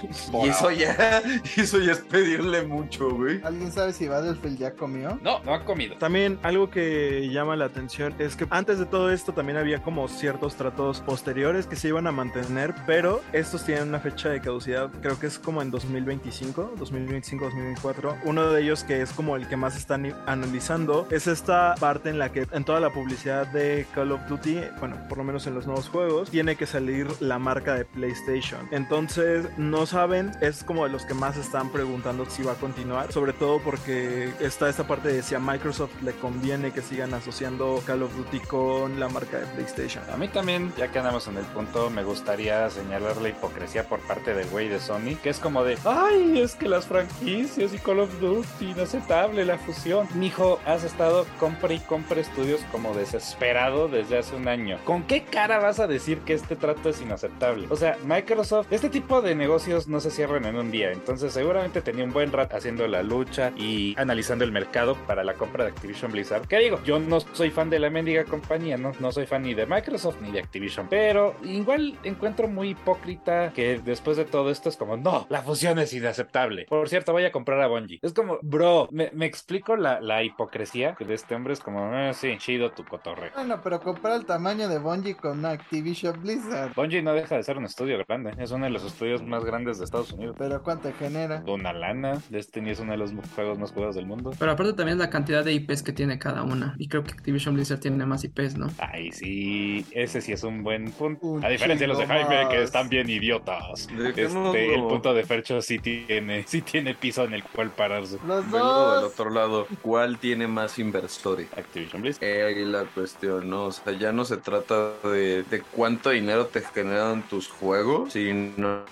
y eso ya, eso ya es pedirle mucho, güey.
¿Alguien sabe si Battlefield ya comió?
No, no ha comido.
También algo que llama la atención es que antes de todo esto también había como ciertos tratos posteriores que se iban a mantener, pero estos tienen una fecha de caducidad, creo que es como en 2025, 2025, 2024. Uno de ellos que es como el que más están analizando es esta parte en la que en toda la publicidad de Call of Duty, bueno, por lo menos en los nuevos juegos, tiene que salir la marca de PlayStation. Entonces, no saben, es como de los que más están preguntando si va a continuar, sobre todo porque está esta parte de si a Microsoft le conviene que sigan asociando Call of Duty con la marca de PlayStation.
A mí también, ya que andamos en el punto, me gustaría señalar la hipocresía por parte del güey de Sony, que es como de, ay, es que las franquicias y Call of Duty, inaceptable la fusión. Mijo, has estado compre y compre estudios como desesperado desde hace un año. ¿Con qué cara vas a decir que este trato es inaceptable? O sea, Microsoft, este tipo de negocios no se cierran en un día, entonces seguramente tenía un buen rato haciendo la lucha y analizando el mercado para la compra de Activision Blizzard. ¿Qué digo? Yo no soy fan de la mendiga compañía, no, no soy fan ni de Microsoft ni de Activision, pero igual encuentro muy hipócrita que después de todo esto es como, no, la fusión es inaceptable. Por cierto, voy a comprar a Bungie. Es como, bro, me explico la, la, hipocresía de este hombre, es como, eh, sí, chido tu cotorre.
Bueno, pero comprar el tamaño de Bungie con Activision Blizzard.
Bungie no deja de ser un estudio grande, es uno de los estudios más grandes de Estados Unidos.
Pero ¿cuánto genera?
Una lana, Destiny es uno de los juegos más jugados del mundo.
Pero aparte también la cantidad de IPs que tiene cada una. Y creo que Activision Blizzard tiene más IPs, ¿no?
Ay, sí, ese sí es un buen punto. Un a diferencia de los de Jaime, que están bien idiotas. Este, el punto de Fercho sí tiene, sí tiene piso en el cual pararse.
Los dos.
Del otro lado, ¿cuál tiene más inversores?
Activision Blizzard.
Eh, ahí la cuestión, ¿no? O sea, ya no se trata de, de cuánto dinero te generan tus juegos, sino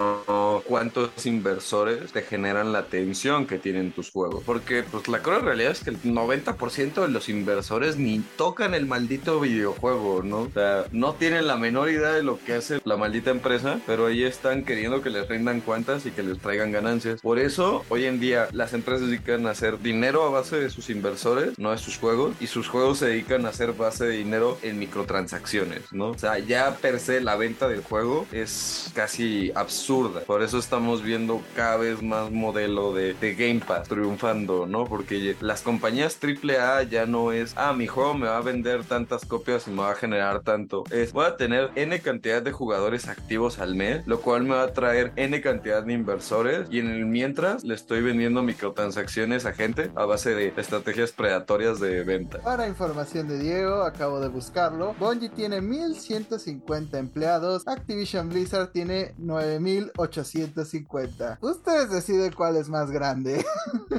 cuántos inversores te generan la atención que tienen tus juegos. Porque, pues, la cruel realidad es que el 90% de los inversores ni tocan el maldito videojuego, ¿no? O sea, no tienen la menor idea de lo que hace la maldita empresa, pero ahí están queriendo que les rindan cuentas y que les traigan ganancias. Por eso, hoy en día, las empresas dedican a hacer dinero a de sus inversores, no de sus juegos, y sus juegos se dedican a hacer base de dinero en microtransacciones, ¿no? O sea, ya per se la venta del juego es casi absurda. Por eso estamos viendo cada vez más modelo de, de Game Pass triunfando, ¿no? Porque las compañías AAA ya no es, ah, mi juego me va a vender tantas copias y me va a generar tanto. Es, voy a tener N cantidad de jugadores activos al mes, lo cual me va a traer N cantidad de inversores y en el mientras le estoy vendiendo microtransacciones a gente a base estrategias predatorias de venta.
Para información de Diego, acabo de buscarlo. Bungie tiene 1150 empleados, Activision Blizzard tiene 9850. Ustedes deciden cuál es más grande.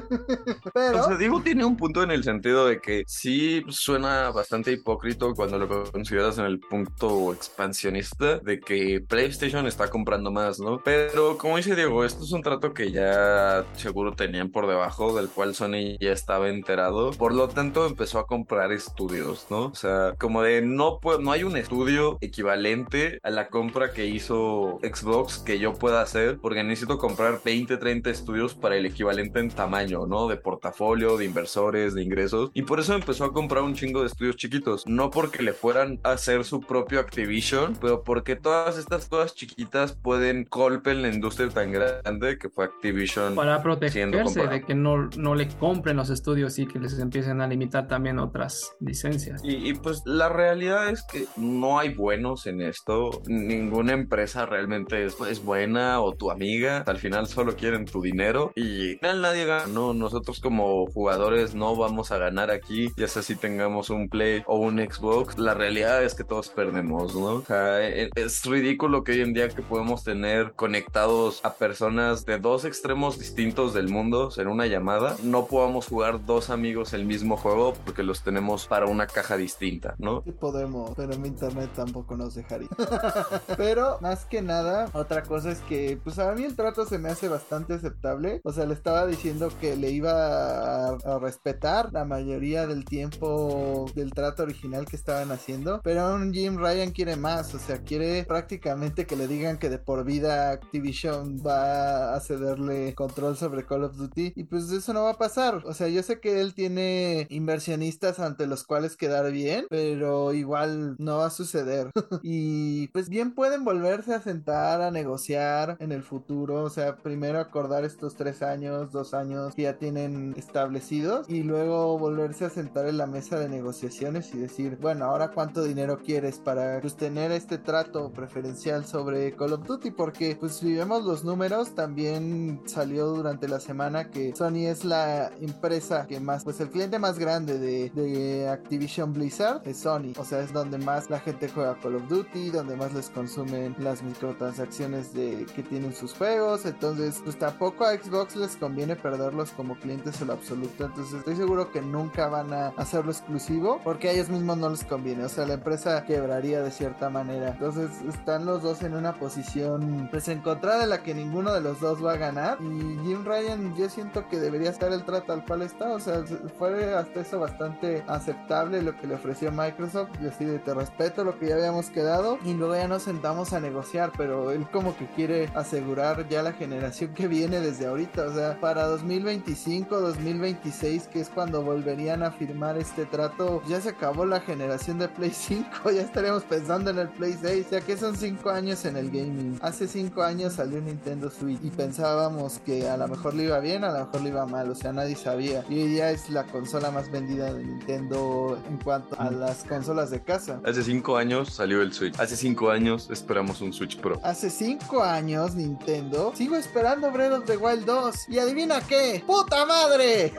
Pero
O sea, Diego tiene un punto en el sentido de que sí suena bastante hipócrita cuando lo consideras en el punto expansionista de que PlayStation está comprando más, ¿no? Pero como dice Diego, esto es un trato que ya seguro tenían por debajo, del cual Sony ya estaba enterado. Por lo tanto, empezó a comprar estudios, ¿no? O sea, como de no, puedo, no hay un estudio equivalente a la compra que hizo Xbox que yo pueda hacer, porque necesito comprar 20, 30 estudios para el equivalente en tamaño, ¿no? De portafolio, de inversores, de ingresos. Y por eso empezó a comprar un chingo de estudios chiquitos. No porque le fueran a hacer su propio Activision, pero porque todas estas cosas chiquitas pueden golpe en la industria tan grande que fue Activision.
Para protegerse de que no, no le compren los estudios y que les empiecen a limitar también otras licencias.
Y, y, pues la realidad es que no hay buenos en esto. Ninguna empresa realmente es, es buena o tu amiga. Al final solo quieren tu dinero y nadie gana. No, nosotros como jugadores no vamos a ganar aquí, ya sea si tengamos un Play o un Xbox. La realidad es que todos perdemos, ¿no? O sea, e- es ridículo que hoy en día que podemos tener conectados a personas de dos extremos distintos del mundo en una llamada, no podamos jugar dos amigos el mismo juego porque los tenemos para una caja distinta, ¿no?
Sí podemos, pero mi internet tampoco nos dejaría. pero más que nada, otra cosa es que, pues a mí el trato se me hace bastante aceptable. O sea, le estaba diciendo que le iba a, a respetar la mayoría del tiempo del trato original que estaban haciendo. Pero aún Jim Ryan quiere más, o sea, quiere prácticamente que le digan que de por vida Activision va a cederle control sobre Call of Duty. Y pues eso no va a pasar. O sea, yo sé que él tiene inversionistas ante los cuales quedar bien, pero igual no va a suceder. y pues bien pueden volverse a sentar a negociar en el futuro. O sea, primero acordar estos tres años, dos años que ya tienen establecidos y luego volverse a sentar en la mesa de negociaciones y decir, bueno, ahora cuánto dinero quieres para pues, tener este trato preferencial sobre Call of Duty porque pues si vemos los números también salió durante la semana que Sony es la empresa que más pues el cliente más grande de, de Activision Blizzard es Sony. O sea es donde más la gente juega Call of Duty donde más les consumen las microtransacciones de que tienen sus juegos. Entonces pues tampoco a Xbox les conviene perderlos como clientes en lo absoluto. Entonces estoy seguro que nunca van a hacerlo exclusivo porque a ellos mismos no les conviene. O sea la empresa quebraría de cierta manera. Entonces están los dos en una posición pues encontrada en la que ninguno de los dos va a ganar. Y Jim Ryan yo siento que debería estar el trato al cual está o sea fue hasta eso bastante aceptable lo que le ofreció Microsoft y así de te respeto lo que ya habíamos quedado y luego ya nos sentamos a negociar pero él como que quiere asegurar ya la generación que viene desde ahorita o sea para 2025 2026 que es cuando volverían a firmar este trato ya se acabó la generación de Play 5 ya estaríamos pensando en el Play 6 ya que son 5 años en el gaming. Hace 5 años salió Nintendo Switch y pensábamos que a lo mejor le iba bien a lo mejor le iba mal o sea nadie sabía y hoy día es la consola más vendida de Nintendo en cuanto a las consolas de casa
Hace cinco años salió el Switch. Hace cinco años esperamos un Switch Pro.
Hace 5 años Nintendo sigo esperando Breath of the Wild 2 y adivina qué puta madre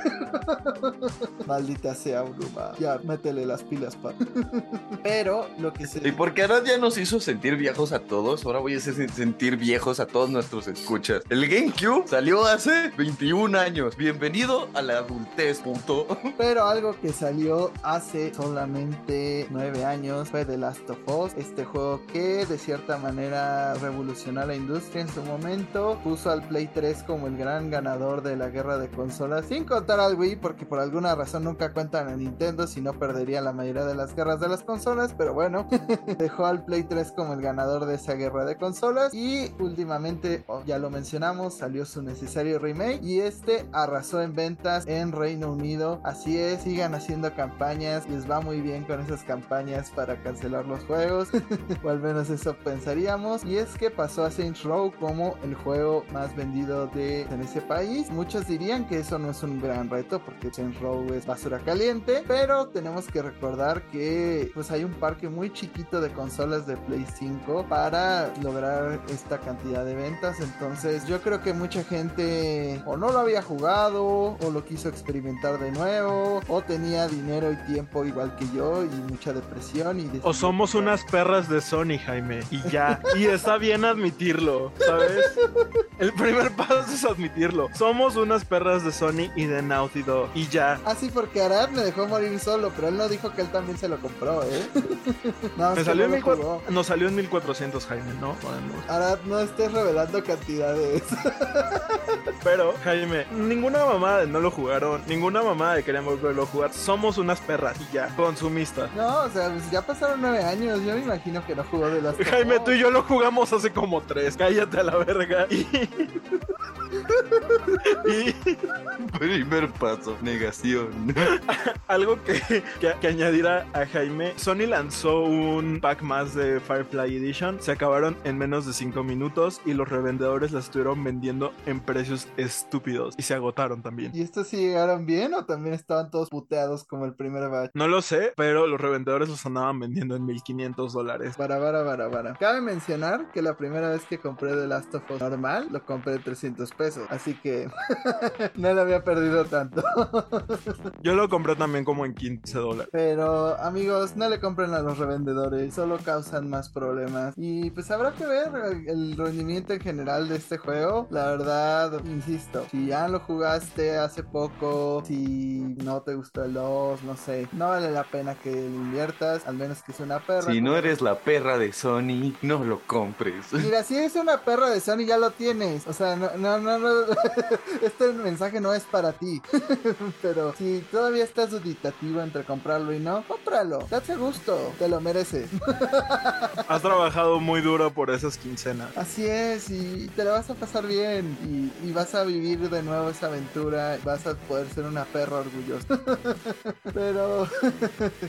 maldita sea Bruma ya métele las pilas pa pero lo que se
Y porque ahora ya nos hizo sentir viejos a todos, ahora voy a hacer sentir viejos a todos nuestros escuchas. El GameCube salió hace 21 años. Bienvenido a la adultez, punto.
Pero algo que salió hace solamente nueve años fue The Last of Us, este juego que de cierta manera revolucionó la industria en su momento, puso al Play 3 como el gran ganador de la guerra de consolas, sin contar al Wii, porque por alguna razón nunca cuentan a Nintendo, si no perdería la mayoría de las guerras de las consolas, pero bueno, dejó al Play 3 como el ganador de esa guerra de consolas y últimamente, oh, ya lo mencionamos, salió su necesario remake y este arrasó en ventas en Reino Unido, así es, sigan haciendo campañas, les va muy bien con esas campañas para cancelar los juegos, o al menos eso pensaríamos, y es que pasó a Saints Row como el juego más vendido de en ese país, muchos dirían que eso no es un gran reto porque Saints Row es basura caliente, pero tenemos que recordar que pues hay un parque muy chiquito de consolas de Play 5 para lograr esta cantidad de ventas, entonces yo creo que mucha gente o no lo había jugado o lo quiso experimentar de nuevo o tenía dinero y tiempo igual que yo y mucha depresión y
o somos unas perras de Sony, Jaime, y ya, y está bien admitirlo, ¿sabes? El primer paso es admitirlo. Somos unas perras de Sony y de Naughty Dog. Y ya.
Ah, sí, porque Arad me dejó morir solo, pero él no dijo que él también se lo compró, ¿eh?
no, me salió en Nos salió en 1400, Jaime, ¿no? Podemos.
Arad, no estés revelando cantidades.
pero, Jaime, ninguna mamá de no lo jugaron, ninguna mamá de querían volverlo a jugar. Somos unas perras y ya, consumistas.
No, o sea, pues ya pasaron nueve años. Yo me imagino que no jugó de las
Jaime, tú y yo lo jugamos hace como tres. Cállate a la verga. Y...
Primer paso, negación.
Algo que, que, añadir a, Jaime, Sony lanzó un pack más de Firefly Edition. Se acabaron en menos de 5 minutos y los revendedores las estuvieron vendiendo en precios estúpidos y se agotaron también.
¿Y estos sí llegaron bien o también estaban todos puteados como el primer batch?
No lo sé, pero los revendedores los andaban vendiendo en 1500 dólares.
Para, para, para, para. Cabe mencionar que la primera vez que compré The Last of Us normal, lo compré 300 pesos. Así que no lo había perdido tanto.
Yo lo compré también como en 15 dólares.
Pero amigos, no le compren a los revendedores, solo causan más problemas. Y pues habrá que ver el rendimiento en general de este juego. La verdad, insisto, si ya lo jugaste hace poco, si no te gustó el 2, no sé, no vale la pena que lo inviertas, al menos que es una perra.
Si no eres la perra de Sony, no lo compres.
Mira, si es una perra de Sony, ya lo tienes. O sea, no, no, no, no este mensaje no es para ti. Pero si todavía estás duditativo entre comprarlo y no, cómpralo. Date gusto, te lo mereces.
Has trabajado muy duro por esas quincenas.
Así es, y te lo vas a pasar bien. Y, y vas a vivir de nuevo esa aventura. Vas a poder ser una perra orgullosa. Pero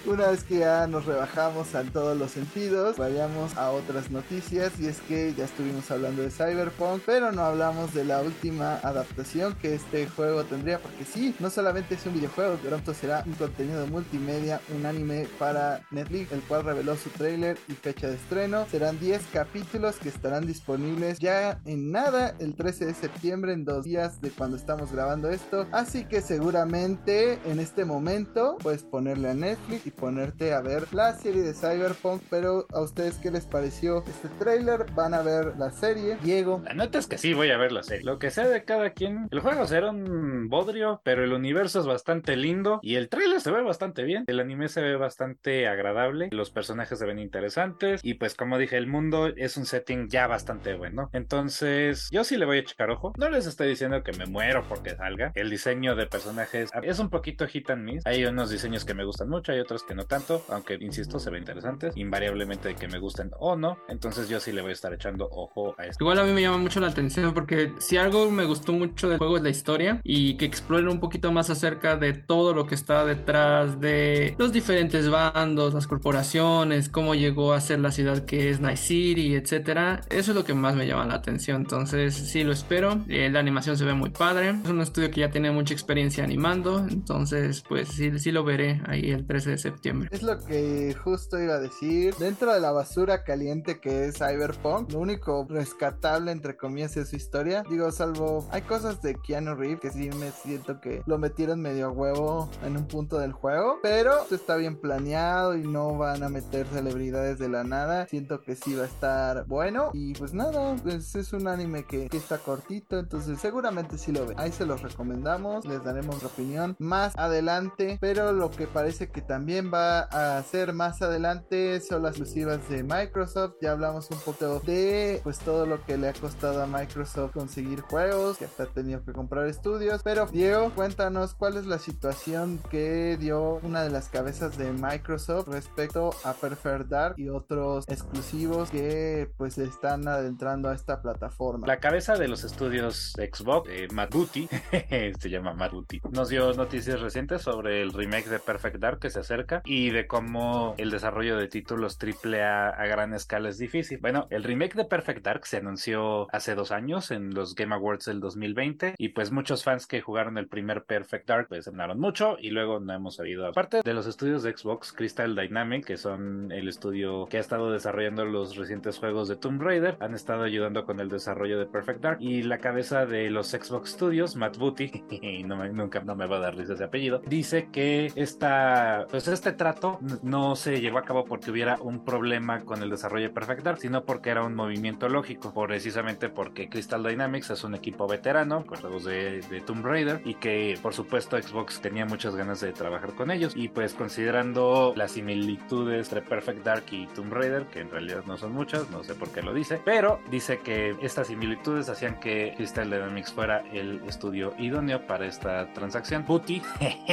una vez que ya nos rebajamos en todos los sentidos, vayamos a otras noticias. Y es que ya estuvimos hablando de Cyberpunk, pero no hablamos de la última adaptación que este juego tendría, porque sí, no solamente es un videojuego, pronto será un contenido multimedia, un anime para Netflix, el cual reveló su trailer y fecha de estreno. Serán 10 capítulos que estarán disponibles ya en nada el 13 de septiembre, en dos días de cuando estamos grabando esto. Así que seguramente en este momento puedes ponerle a Netflix y ponerte a ver la serie de Cyberpunk. Pero a ustedes, ¿qué les pareció este trailer? ¿Van a ver la serie? Diego.
La nota es que sí, voy a ver la serie. Lo que sea de cada quien. El juego será un bodrio, pero el universo es bastante lindo y el trailer se ve bastante bien. El anime se ve bastante agradable. Los personajes se ven interesantes y pues como dije, el mundo es un setting ya bastante bueno. Entonces, yo sí le voy a echar ojo. No les estoy diciendo que me muero porque salga. El diseño de personajes es un poquito hit and miss. Hay unos diseños que me gustan mucho, hay otros que no tanto, aunque insisto, se ven interesantes. Invariablemente de que me gusten o no. Entonces yo sí le voy a estar echando ojo a esto.
Igual a mí me llama mucho la atención porque si algo me gustó mucho del juego es la historia y que exploren un poquito más acerca de todo lo que está detrás de los diferentes bandos, las corporaciones, cómo llegó a ser la ciudad que es Night City, etcétera. Eso es lo que más me llama la atención. Entonces, sí lo espero. Eh, la animación se ve muy padre. Es un estudio que ya tiene mucha experiencia animando. Entonces, pues sí, sí lo veré ahí el 13 de septiembre.
Es lo que justo iba a decir. Dentro de la basura caliente que es Cyberpunk, lo único rescatable entre comillas es su historia. Digo, salvo hay cosas de Keanu Reeves que sí me siento que lo metieron medio huevo en un punto del juego, pero esto está bien planeado y no van a meter celebridades de la nada. Siento que sí va a estar bueno y pues nada, pues es un anime que, está cortito, entonces seguramente sí lo ven. Ahí se los recomendamos, les daremos nuestra opinión más adelante, pero lo que parece que también va a ser más adelante son las exclusivas de Microsoft. Ya hablamos un poco de pues todo lo que le ha costado a Microsoft conseguir juegos, que hasta tenía tenido que comprar estudios. Pero Diego, cuéntanos cuál es la situación que dio una de las cabezas de Microsoft respecto a Perfect Dark y otros exclusivos que pues están adentrando a esta plataforma.
La cabeza de los estudios Xbox, eh, Matt Booty, se llama Matt Booty, nos dio noticias recientes sobre el remake de Perfect Dark que se acerca y de cómo el desarrollo de títulos AAA a gran escala es difícil. Bueno, el remake de Perfect Dark se anunció hace dos años en los Game Awards del 2020 y pues muchos fans que jugaron el primer Perfect Dark pues ganaron mucho y luego no hemos sabido. Aparte de los estudios de Xbox, Crystal Dynamic, que son el estudio que ha estado desarrollando los recientes juegos de Tomb Raider, han estado ayudando con el desarrollo de Perfect Dark y la cabeza de los Xbox Studios, Matt Booty, no me, nunca no me va a dar risa ese apellido, dice que esta, pues este trato no se llevó a cabo porque hubiera un problema con el desarrollo de Perfect Dark, sino porque era un movimiento lógico, precisamente porque Crystal Dynamics es un equipo veterano juegos de, Tomb Raider y que por supuesto Xbox tenía muchas ganas de trabajar con ellos y pues considerando las similitudes entre Perfect Dark y Tomb Raider, que en realidad no son muchas, no sé por qué lo dice, pero dice que estas similitudes hacían que Crystal Dynamics fuera el estudio idóneo para esta transacción. Booty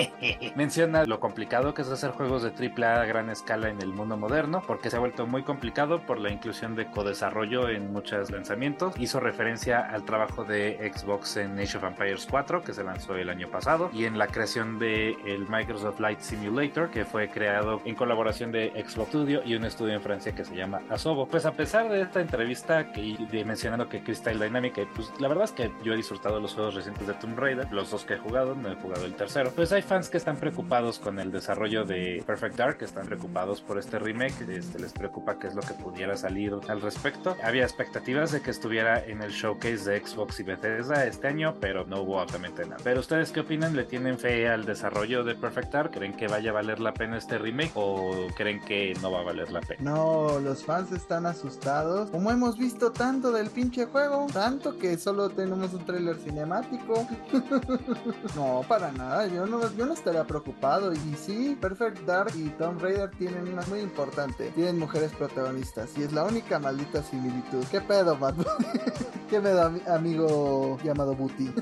menciona lo complicado que es hacer juegos de AAA a gran escala en el mundo moderno, porque se ha vuelto muy complicado por la inclusión de codesarrollo en muchos lanzamientos. Hizo referencia al trabajo de Xbox en Age of Empires 4, que se lanzó el año pasado, y en la creación de el Microsoft Flight Simulator, que fue creado en colaboración de Xbox Studio y un estudio en Francia que se llama Asobo. Pues a pesar de esta entrevista que de mencionando que Crystal Dynamic, pues la verdad es que yo he disfrutado los juegos recientes de Tomb Raider, los dos que he jugado, no he jugado el tercero. Pues hay fans que están preocupados con el desarrollo de Perfect Dark, que están preocupados por este remake, este, les preocupa qué es lo que pudiera salir al respecto. Había expectativas de que estuviera en el showcase de Xbox y Bethesda este año, pero no hubo absolutamente nada. Pero ustedes qué opinan? ¿Le tienen fe al desarrollo de Perfect Dark? ¿Creen que vaya a valer la pena este remake o creen que no va a valer la pena?
No, los fans están asustados. Como hemos visto tanto del pinche juego, tanto que solo tenemos un tráiler cinemático. no, para nada, yo no, yo no estaría preocupado. Y sí, Perfect Dark y Tomb Raider tienen una muy importante. Tienen mujeres protagonistas y es la única maldita similitud. ¿Qué pedo, Matt? ¿Qué pedo, amigo llamado Booty?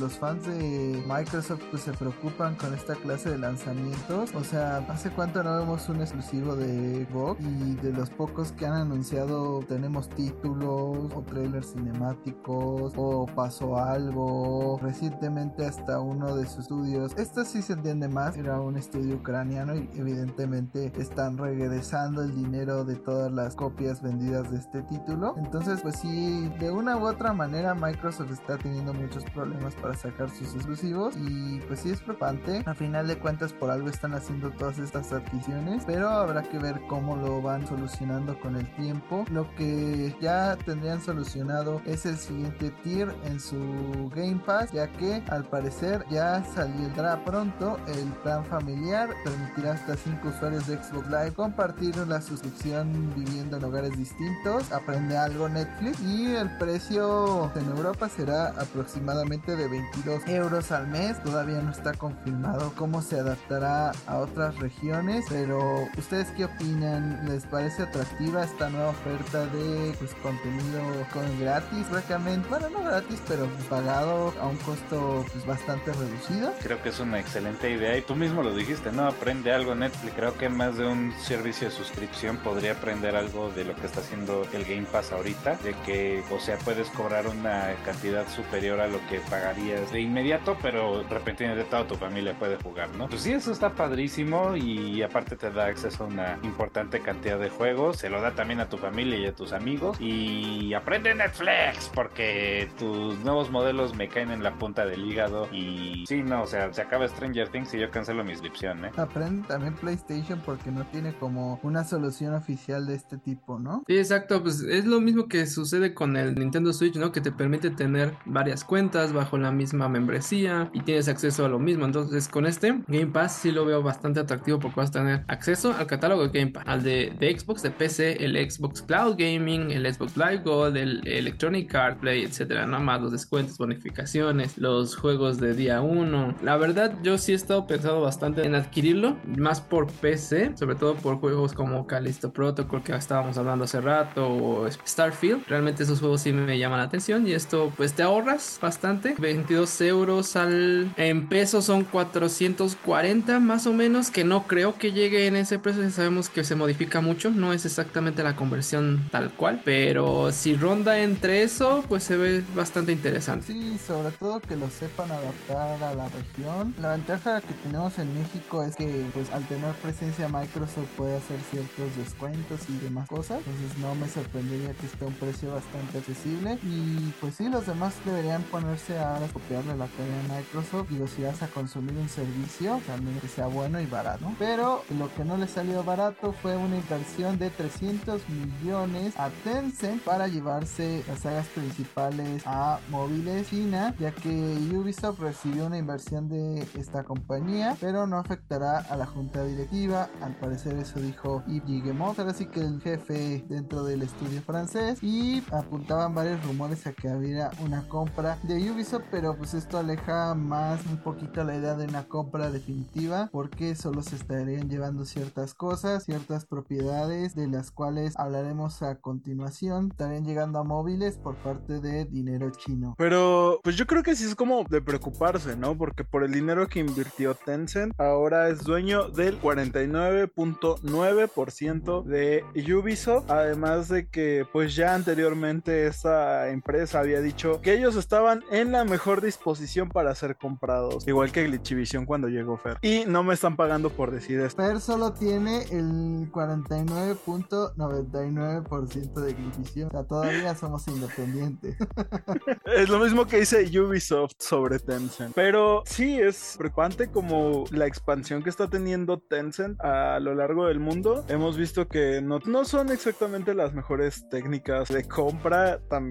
los fans de Microsoft pues se preocupan con esta clase de lanzamientos. O sea, ¿hace cuánto no vemos un exclusivo de Xbox? Y de los pocos que han anunciado tenemos títulos o trailers cinemáticos o pasó algo. Recientemente hasta uno de sus estudios. Esto sí se entiende más. Era un estudio ucraniano y evidentemente están regresando el dinero de todas las copias vendidas de este título. Entonces pues sí, de una otra manera Microsoft está teniendo muchos problemas para sacar sus exclusivos y pues sí es preocupante. A final de cuentas por algo están haciendo todas estas adquisiciones, pero habrá que ver cómo lo van solucionando con el tiempo. Lo que ya tendrían solucionado es el siguiente tier en su Game Pass, ya que al parecer ya saldrá pronto el plan familiar, permitirá hasta 5 usuarios de Xbox Live compartir la suscripción viviendo en hogares distintos, aprende algo Netflix y el precio en Europa será aproximadamente de 22 euros al mes. Todavía no está confirmado cómo se adaptará a otras regiones, pero ¿ustedes qué opinan? ¿Les parece atractiva esta nueva oferta de pues, contenido con gratis prácticamente? Bueno, no gratis, pero pagado a un costo pues, bastante reducido.
Creo que es una excelente idea y tú mismo lo dijiste, ¿no? Aprende algo Netflix. Creo que más de un servicio de suscripción podría aprender algo de lo que está haciendo el Game Pass ahorita, de que, o sea, puedes cobrar una cantidad superior a lo que pagarías de inmediato, pero repentinamente toda tu familia puede jugar, ¿no? Pues sí, eso está padrísimo y aparte te da acceso a una importante cantidad de juegos, se lo da también a tu familia y a tus amigos y aprende Netflix porque tus nuevos modelos me caen en la punta del hígado y sí, no, o sea, se acaba Stranger Things y yo cancelo mi inscripción, ¿eh?
Aprende también PlayStation porque no tiene como una solución oficial de este tipo, ¿no?
Sí, exacto, pues es lo mismo que sucede con el Nintendo Switch, ¿no? Que te permite tener varias cuentas bajo la misma membresía y tienes acceso a lo mismo. Entonces, con este Game Pass sí lo veo bastante atractivo porque vas a tener acceso al catálogo de Game Pass, al de, de Xbox, de PC, el Xbox Cloud Gaming, el Xbox Live Gold, el Electronic Card Play, etcétera. Nada más los descuentos, bonificaciones, los juegos de día 1. La verdad, yo sí he estado pensando bastante en adquirirlo, más por PC, sobre todo por juegos como Callisto Protocol que estábamos hablando hace rato o Starfield. Realmente esos juegos sí me llaman la atención y esto pues te ahorras bastante. 22 euros al en pesos son 440 más o menos, que no creo que llegue en ese precio, ya sabemos que se modifica mucho, no es exactamente la conversión tal cual, pero si ronda entre eso, pues se ve bastante interesante.
Sí, sobre todo que lo sepan adaptar a la región. La ventaja que tenemos en México es que pues al tener presencia Microsoft puede hacer ciertos descuentos y demás cosas, entonces no me sorprendería que esté a un precio bastante accesible y pues sí, los demás deberían ponerse a copiarle la tarea a Microsoft. Digo, si vas a consumir un servicio, también que sea bueno y barato. Pero lo que no le salió barato fue una inversión de 300 millones a Tencent para llevarse las sagas principales a móviles China, ya que Ubisoft recibió una inversión de esta compañía, pero no afectará a la junta directiva. Al parecer eso dijo Yves Guillemot, ahora sí que el jefe dentro del estudio francés y apuntaban varios rumores a que habría una compra de Ubisoft, pero pues esto aleja más un poquito la idea de una compra definitiva porque solo se estarían llevando ciertas cosas, ciertas propiedades de las cuales hablaremos a continuación, estarían llegando a móviles por parte de dinero chino.
Pero pues yo creo que sí es como de preocuparse, ¿no? Porque por el dinero que invirtió Tencent, ahora es dueño del 49.9% de Ubisoft, además de que pues ya anteriormente esta empresa había dicho que ellos estaban en la mejor disposición para ser comprados, igual que Glitchivision cuando llegó Fer. Y no me están pagando por decir esto.
Fer solo tiene el 49.99% de Glitchivision, o sea, todavía somos independientes.
es lo mismo que dice Ubisoft sobre Tencent. Pero sí es preocupante como la expansión que está teniendo Tencent a lo largo del mundo. Hemos visto que no, no son exactamente las mejores técnicas de compra. También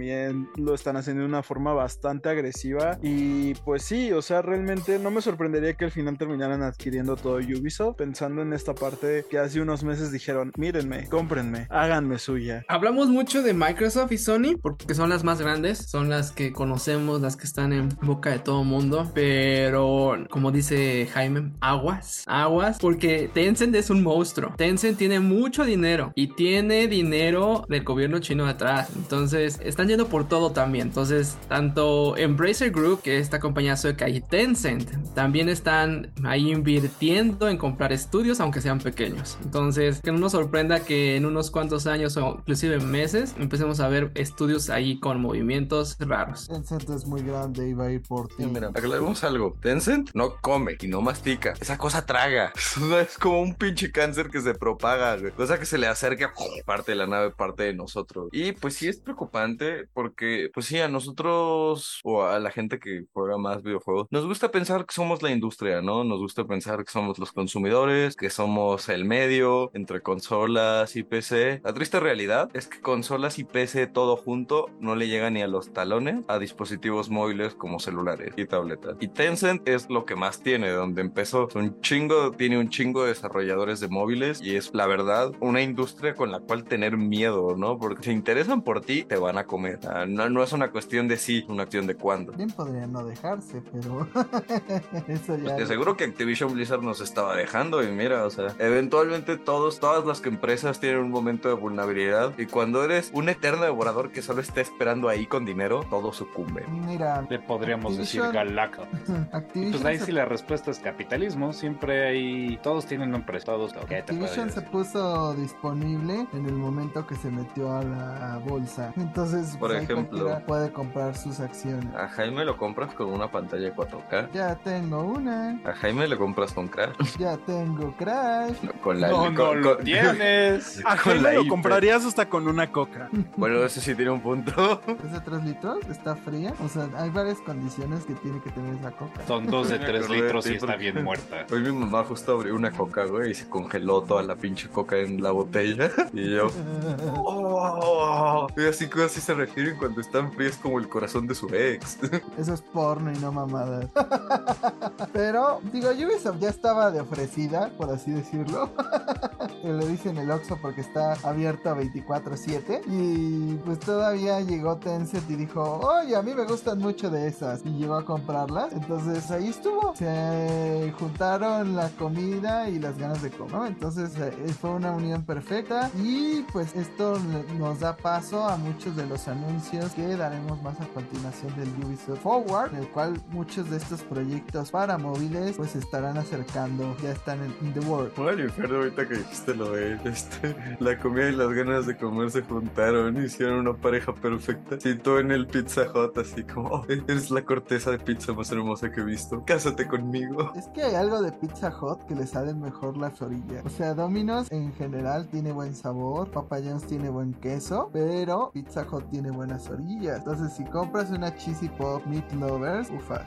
lo están haciendo de una forma bastante agresiva. Y pues sí, o sea, realmente no me sorprendería que al final terminaran adquiriendo todo Ubisoft. Pensando en esta parte que hace unos meses dijeron, mírenme, cómprenme, háganme suya.
Hablamos mucho de Microsoft y Sony porque son las más grandes, son las que conocemos, las que están en boca de todo mundo. Pero como dice Jaime, aguas, aguas, porque Tencent es un monstruo. Tencent tiene mucho dinero y tiene dinero del gobierno chino atrás. Entonces están yendo por todo también. Entonces, tanto Embracer Group, que es esta compañía sueca, y Tencent también están ahí invirtiendo en comprar estudios, aunque sean pequeños. Entonces, que no nos sorprenda que en unos cuantos años o inclusive meses empecemos a ver estudios ahí con movimientos raros.
Tencent es muy grande y va a ir por ti.
Sí, mira, aclaremos algo. Tencent no come y no mastica. Esa cosa traga. Es como un pinche cáncer que se propaga, güey. Cosa que se le acerca parte de la nave, parte de nosotros. Y pues sí es preocupante porque, pues sí, a nosotros o a la gente que juega más videojuegos, nos gusta pensar que somos la industria, ¿no? Nos gusta pensar que somos los consumidores, que somos el medio entre consolas y PC. La triste realidad es que consolas y PC todo junto no le llega ni a los talones a dispositivos móviles como celulares y tabletas. Y Tencent es lo que más tiene, donde empezó. Un chingo, tiene un chingo de desarrolladores de móviles y es la verdad una industria con la cual tener miedo, ¿no? Porque si interesan por ti, te van a comer. No, no es una cuestión de sí, una cuestión de cuándo.
Bien podría no dejarse, pero eso ya.
Pues seguro que Activision Blizzard nos estaba dejando y mira, o sea, eventualmente todos, todas las empresas tienen un momento de vulnerabilidad y cuando eres un eterno devorador que solo está esperando ahí con dinero, todo sucumbe.
Mira,
Le podríamos decir Galaca.
Activision,
Pues ahí
se,
sí la respuesta es capitalismo. Siempre hay. Todos tienen un precio. Todos. ¿Qué te puedo
Activision se puso disponible en el momento que se metió a la bolsa. Entonces,
Por ejemplo.
puede comprar sus acciones.
A Jaime lo compras con una pantalla 4K.
Ya tengo una,
A Jaime le compras con Crash.
ya tengo Crash.
No, con la
No,
con-
no lo
con-
tienes.
A Jaime lo
hiper.
comprarías hasta con una coca.
Bueno, ese sí tiene un punto.
¿Es de 3 litros? ¿Está fría? O sea, hay varias condiciones que tiene que tener esa coca.
Son dos de
Me
tres
acordé de
litros
ti
y está bien muerta.
Hoy mi mamá justo abrió una coca, güey, y se congeló toda la pinche coca en la botella. Y yo, oh. Y así casi se refieren cuando están frías como el corazón de su ex.
Eso es porno y no mamadas. Pero, digo, Ubisoft ya estaba de ofrecida, por así decirlo. Le dicen el Oxxo porque está abierto 24-7. Y pues todavía llegó Tencent y dijo, oye, a mí me gustan mucho de esas. Y llegó a comprarlas. Entonces ahí estuvo. Se juntaron la comida y las ganas de comer. Entonces eh, fue una unión perfecta. Y pues esto nos da paso a muchos de los anuncios que daremos más a continuación del Ubisoft Forward. En el cual muchos de estos proyectos para móviles pues estarán acercando. Ya están en in the world.
Bueno, infierno, ahorita que dijiste lo de este, la comida y las ganas de comer se juntaron, hicieron una pareja perfecta. Siento en el Pizza Hut así como, "Oh, eres la corteza de pizza más hermosa que he visto. Cásate conmigo.
Es que hay algo de Pizza Hut que le salen mejor las orillas. O sea, Domino's en general tiene buen sabor, Papa John's tiene buen queso, pero Pizza Hut tiene buenas orillas. Entonces, si compras una Cheesy Pop Meat Lovers, ufa.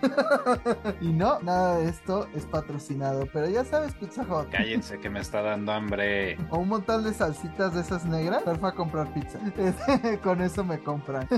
y no, nada de esto es patrocinado, pero ya sabes, Pizza Hut.
Cállense que me está dando hambre.
O un montón de salsitas de esas negras, perfecto a comprar pizza. Con eso me compran.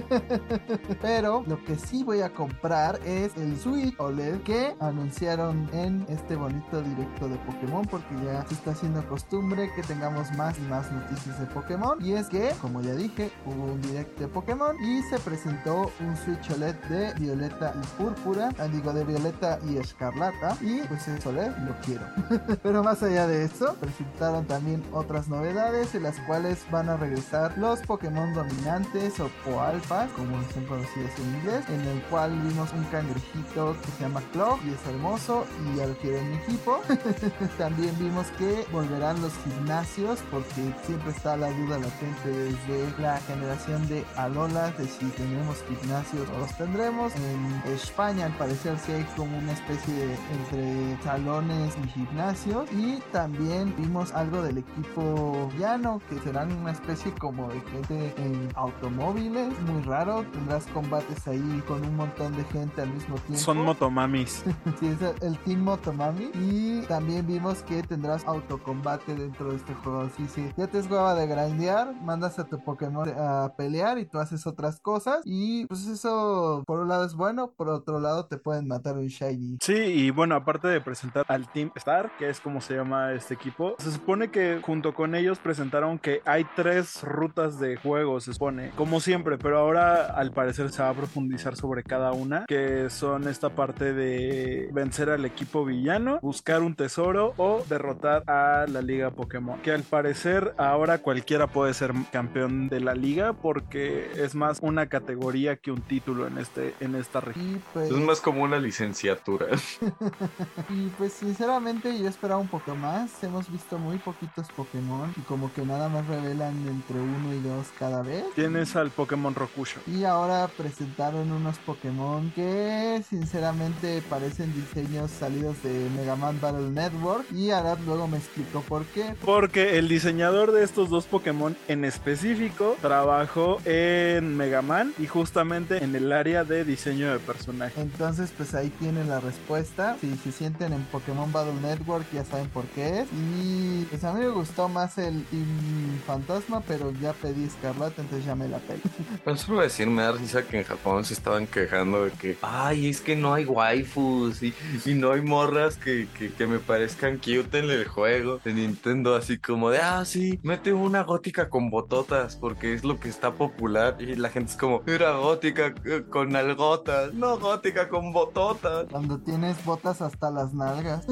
Pero lo que sí voy a comprar es el Switch OLED que anunciaron en este bonito directo de Pokémon porque ya se está haciendo costumbre que tengamos más y más noticias de Pokémon. Y es que, como ya dije, hubo un directo de Pokémon y se presentó un Switch OLED de Violeta y Púrpura, ah, digo de Violeta y Escarlata. Y pues el OLED lo quiero. Pero más allá de eso, presentaron también otras novedades en las cuales van a regresar los Pokémon dominantes o Poalpas, como son conocidos en inglés, en el cual vimos un cangrejito que se llama Claw y es hermoso y ya lo quiero en mi equipo. También vimos que volverán los gimnasios porque siempre está la duda latente desde la generación de De si tendremos gimnasios o los tendremos. En España al parecer sí hay como una especie de entre salones y gimnasios y también vimos algo del equipo llano que serán una especie como de gente en automóviles, muy raro, tendrás combates ahí con un montón de gente al mismo tiempo.
Son motomamis.
Sí, es el, Team Motomami. Y también vimos que tendrás autocombate dentro de este juego. Sí, sí. Ya te es hueva de grindear, mandas a tu Pokémon a pelear y tú haces otras cosas. Y pues eso, por un lado es bueno, por otro lado te pueden matar un Shiny.
Sí, y bueno, aparte de presentar al Team Star, que es como se llama este equipo, se supone que junto con ellos presentaron que hay tres rutas de juego, se supone, como siempre, pero ahora al parecer se va a profundizar sobre cada una, que son esta parte de vencer al equipo villano, buscar un tesoro o derrotar a la liga Pokémon, que al parecer ahora cualquiera puede ser campeón de la liga porque es más una categoría que un título en este en esta región.
Pues,
Es más como una licenciatura.
y pues sinceramente yo esperaba un poco más. Hemos visto muy poquitos Pokémon y como que nada más revelan entre uno y dos cada vez.
Tienes al Pokémon Rokusho.
Y ahora presentaron unos Pokémon que sinceramente parecen diseños salidos de Mega Man Battle Network. Y Arad luego me explicó por qué.
Porque el diseñador de estos dos Pokémon en específico trabajó en Mega Man y justamente en el área de diseño de personaje.
Entonces pues ahí tienen la respuesta. Si se sienten en Pokémon Battle Network ya saben por qué es. Y pues a mí me gustó más el Team Fantasma, pero ya pedí Escarlata, entonces ya me la pego.
Pero solo decir, me da risa que en Japón se estaban quejando de que, ay, es que no hay waifus y, y no hay morras que, que, que me parezcan cute en el juego de Nintendo, así como de, ah, sí, mete una gótica con bototas porque es lo que está popular y la gente es como, era gótica eh, con algotas, no gótica con bototas.
Cuando tienes botas hasta las nalgas.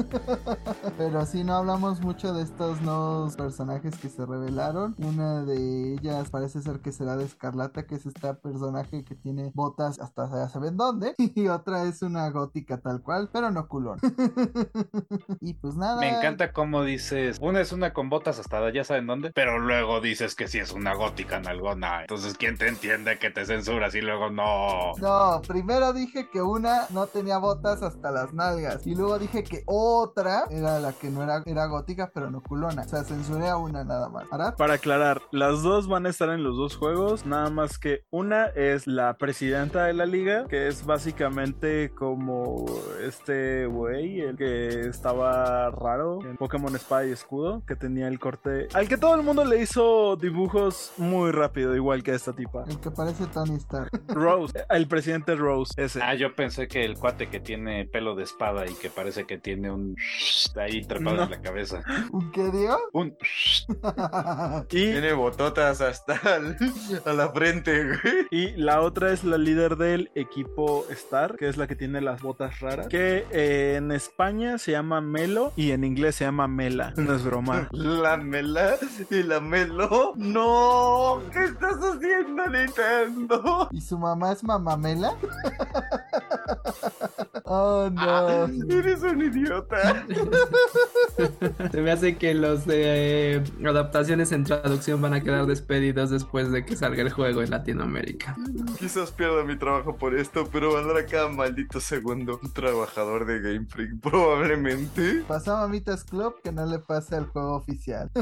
Pero sí, no hablamos mucho de estos nuevos personajes que se revelaron. Una de ellas parece ser que será de Escarlata, que es este personaje que tiene botas hasta ya saben dónde. Y otra es una gótica tal cual, pero no culón. y pues nada.
Me encanta cómo dices, una es una con botas hasta ya saben dónde, pero luego dices que sí es una gótica en alguna. Entonces, ¿quién te entiende que te censuras y luego no?
No, primero dije que una no tenía botas hasta las nalgas. Y luego dije que otra era la que no era, era gótica, pero no culona. O sea, censuré a una nada más. ¿Arad?
Para aclarar, las dos van a estar en los dos juegos, nada más que una es la presidenta de la liga, que es básicamente como este güey, el que estaba raro en Pokémon Espada y Escudo, que tenía el corte al que todo el mundo le hizo dibujos muy rápido, igual que esta
El que parece Tony Stark.
Rose, el presidente Rose, ese.
Ah, yo pensé que el cuate que tiene pelo de espada y que parece que tiene un ahí trepado
No.
en la cabeza.
¿Un qué digo?
Un
Y,
Tiene bototas hasta el- a la frente, güey.
y la otra es la líder del equipo Star, que es la que tiene las botas raras, que eh, en España se llama Melo y en inglés se llama Mela. No es broma.
La mela y la melo. No, ¿qué estás haciendo, Nintendo?
¿Y su mamá es Mamamela? oh no.
Eres un idiota.
Se me hace que los de eh, adaptaciones en traducción van a quedar despedidos después de que salga el juego en Latinoamérica.
Quizás pierda mi trabajo por esto, pero valdrá cada maldito segundo. Un trabajador de Game Freak, probablemente.
Pasa a Mamitas Club que no le pase al juego oficial.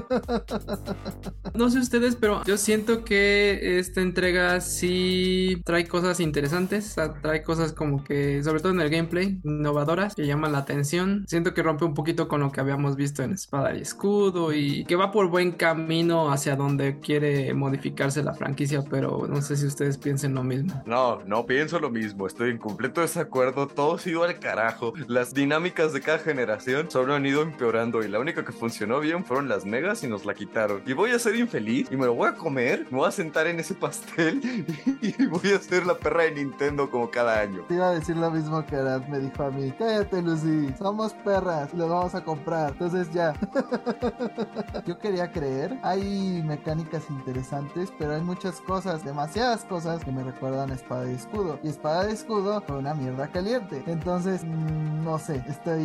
No sé ustedes, pero yo siento que esta entrega sí trae cosas interesantes, trae cosas como que, sobre todo en el gameplay, innovadoras, que llaman la atención. Siento que rompe un poquito con lo que habíamos visto en Espada y Escudo y que va por buen camino hacia donde quiere modificarse la franquicia, pero no sé si ustedes piensen lo mismo.
No, no pienso lo mismo. Estoy en completo desacuerdo. Todo ha ido al carajo. Las dinámicas de cada generación solo han ido empeorando y la única que funcionó bien fueron las megas y nos la quitaron. Y voy a ser infeliz y me lo voy a comer. Me voy a sentar en ese pastel y voy a ser la perra de Nintendo como cada año.
Te iba a decir lo mismo que Arad me dijo a mí. Cállate, Lucy. Somos perras y vamos a comprar. Entonces ya. Yo quería creer. Hay mecánicas interesantes, pero hay muchas cosas, demasiadas cosas que me recuerdan a Espada y Escudo. Y Espada y Escudo fue una mierda caliente. Entonces, mm, no sé. Estoy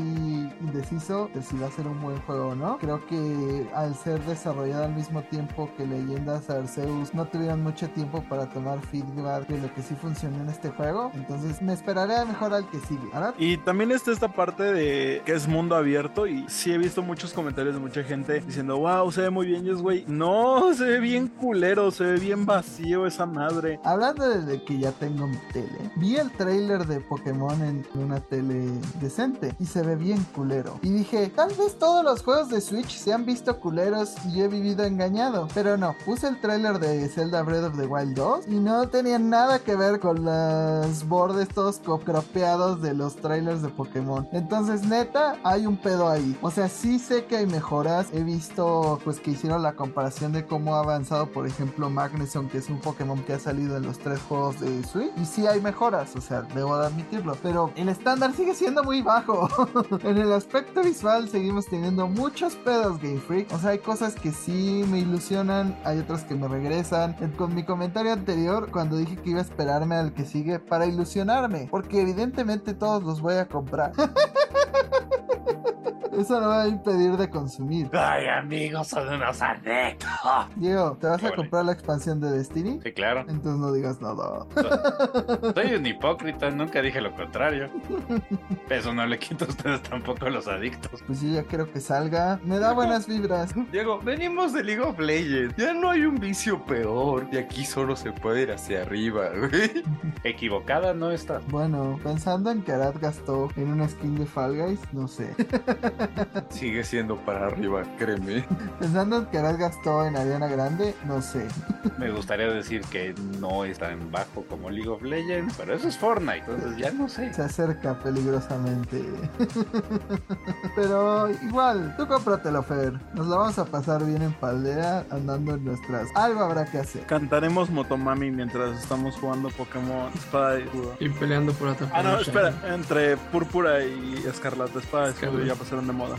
indeciso de si va a ser un buen juego o no. Creo que al ser desarrollado al mismo tiempo que Leyendas Arceus, no tuvieron mucho tiempo para tomar feedback de lo que sí funcionó en este juego. Entonces, me esperaré a mejor al que sigue. ¿Arad?
Y también está esta parte de que es mundo abierto y sí he visto muchos comentarios de mucha gente diciendo, wow, se ve muy bien, y es güey, no, se ve bien culero, se ve bien vacío esa madre.
Hablando de que ya tengo mi tele, vi el trailer de Pokémon en una tele decente y se ve bien culero. Y dije, tal vez todos los juegos de Switch se han visto culeros y yo he vivido engañado. Pero no, puse el trailer de Zelda Breath of the Wild 2 y no tenía nada que ver con los bordes todos co- cropeados de los trailers de Pokémon. Entonces, neta, hay un pedo ahí. O sea, sí sé que hay mejoras. He visto pues que hicieron la comparación de cómo ha avanzado, por ejemplo, Magneson, que es un Pokémon que ha salido en los tres juegos de Switch. Y sí hay mejoras, o sea, debo de admitirlo. Pero el estándar sigue siendo muy bajo. en el aspecto visual seguimos teniendo muchos pedos Game Freak. O sea, hay cosas que sí me ilusionan, hay otras que me regresan. Con mi comentario anterior, cuando dije que iba a esperarme al que sigue para ilusionarme, porque evidentemente todos los voy a comprar. Eso no va a impedir de consumir.
Ay, amigos, son unos adictos.
Diego, ¿te vas a comprar la expansión de Destiny?
Sí, claro.
Entonces no digas nada.
Soy un hipócrita, nunca dije lo contrario. Eso no le quita a ustedes tampoco los adictos.
Pues yo ya quiero que salga. Me da buenas vibras.
Diego, venimos de League of Legends. Ya no hay un vicio peor. Y aquí solo se puede ir hacia arriba, güey.
Equivocada no está.
Bueno, pensando en que Arad gastó en una skin de Fall Guys, no sé.
Sigue siendo para arriba, créeme.
Pensando en que Arad gastó en Ariana Grande, no sé.
Me gustaría decir que no es tan bajo como League of Legends, pero eso es Fortnite, entonces ya no sé.
Se acerca peligrosamente. Pero igual, tú cómpratelo, Fer. Nos la vamos a pasar bien en paldea andando en nuestras. Algo habrá que hacer.
Cantaremos Motomami mientras estamos jugando Pokémon Espada y Escudo.
Y peleando por atrapar
Ah, no, espera, entre Púrpura y Escarlata, Espada y Escudo ya pasaron de moda.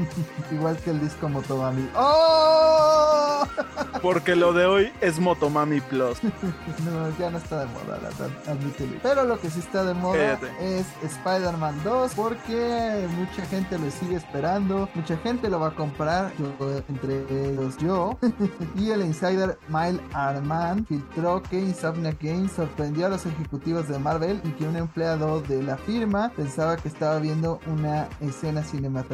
Igual que el disco Motomami. ¡Oh!
Porque lo de hoy es Motomami Plus.
No, ya no está de moda, la verdad, admítelo. Pero lo que sí está de moda es Spider-Man 2 porque mucha gente lo sigue esperando, mucha gente lo va a comprar, yo, entre ellos yo. y el insider Mile Arman filtró que Insomniac Games sorprendió a los ejecutivos de Marvel y que un empleado de la firma pensaba que estaba viendo una escena cinematográfica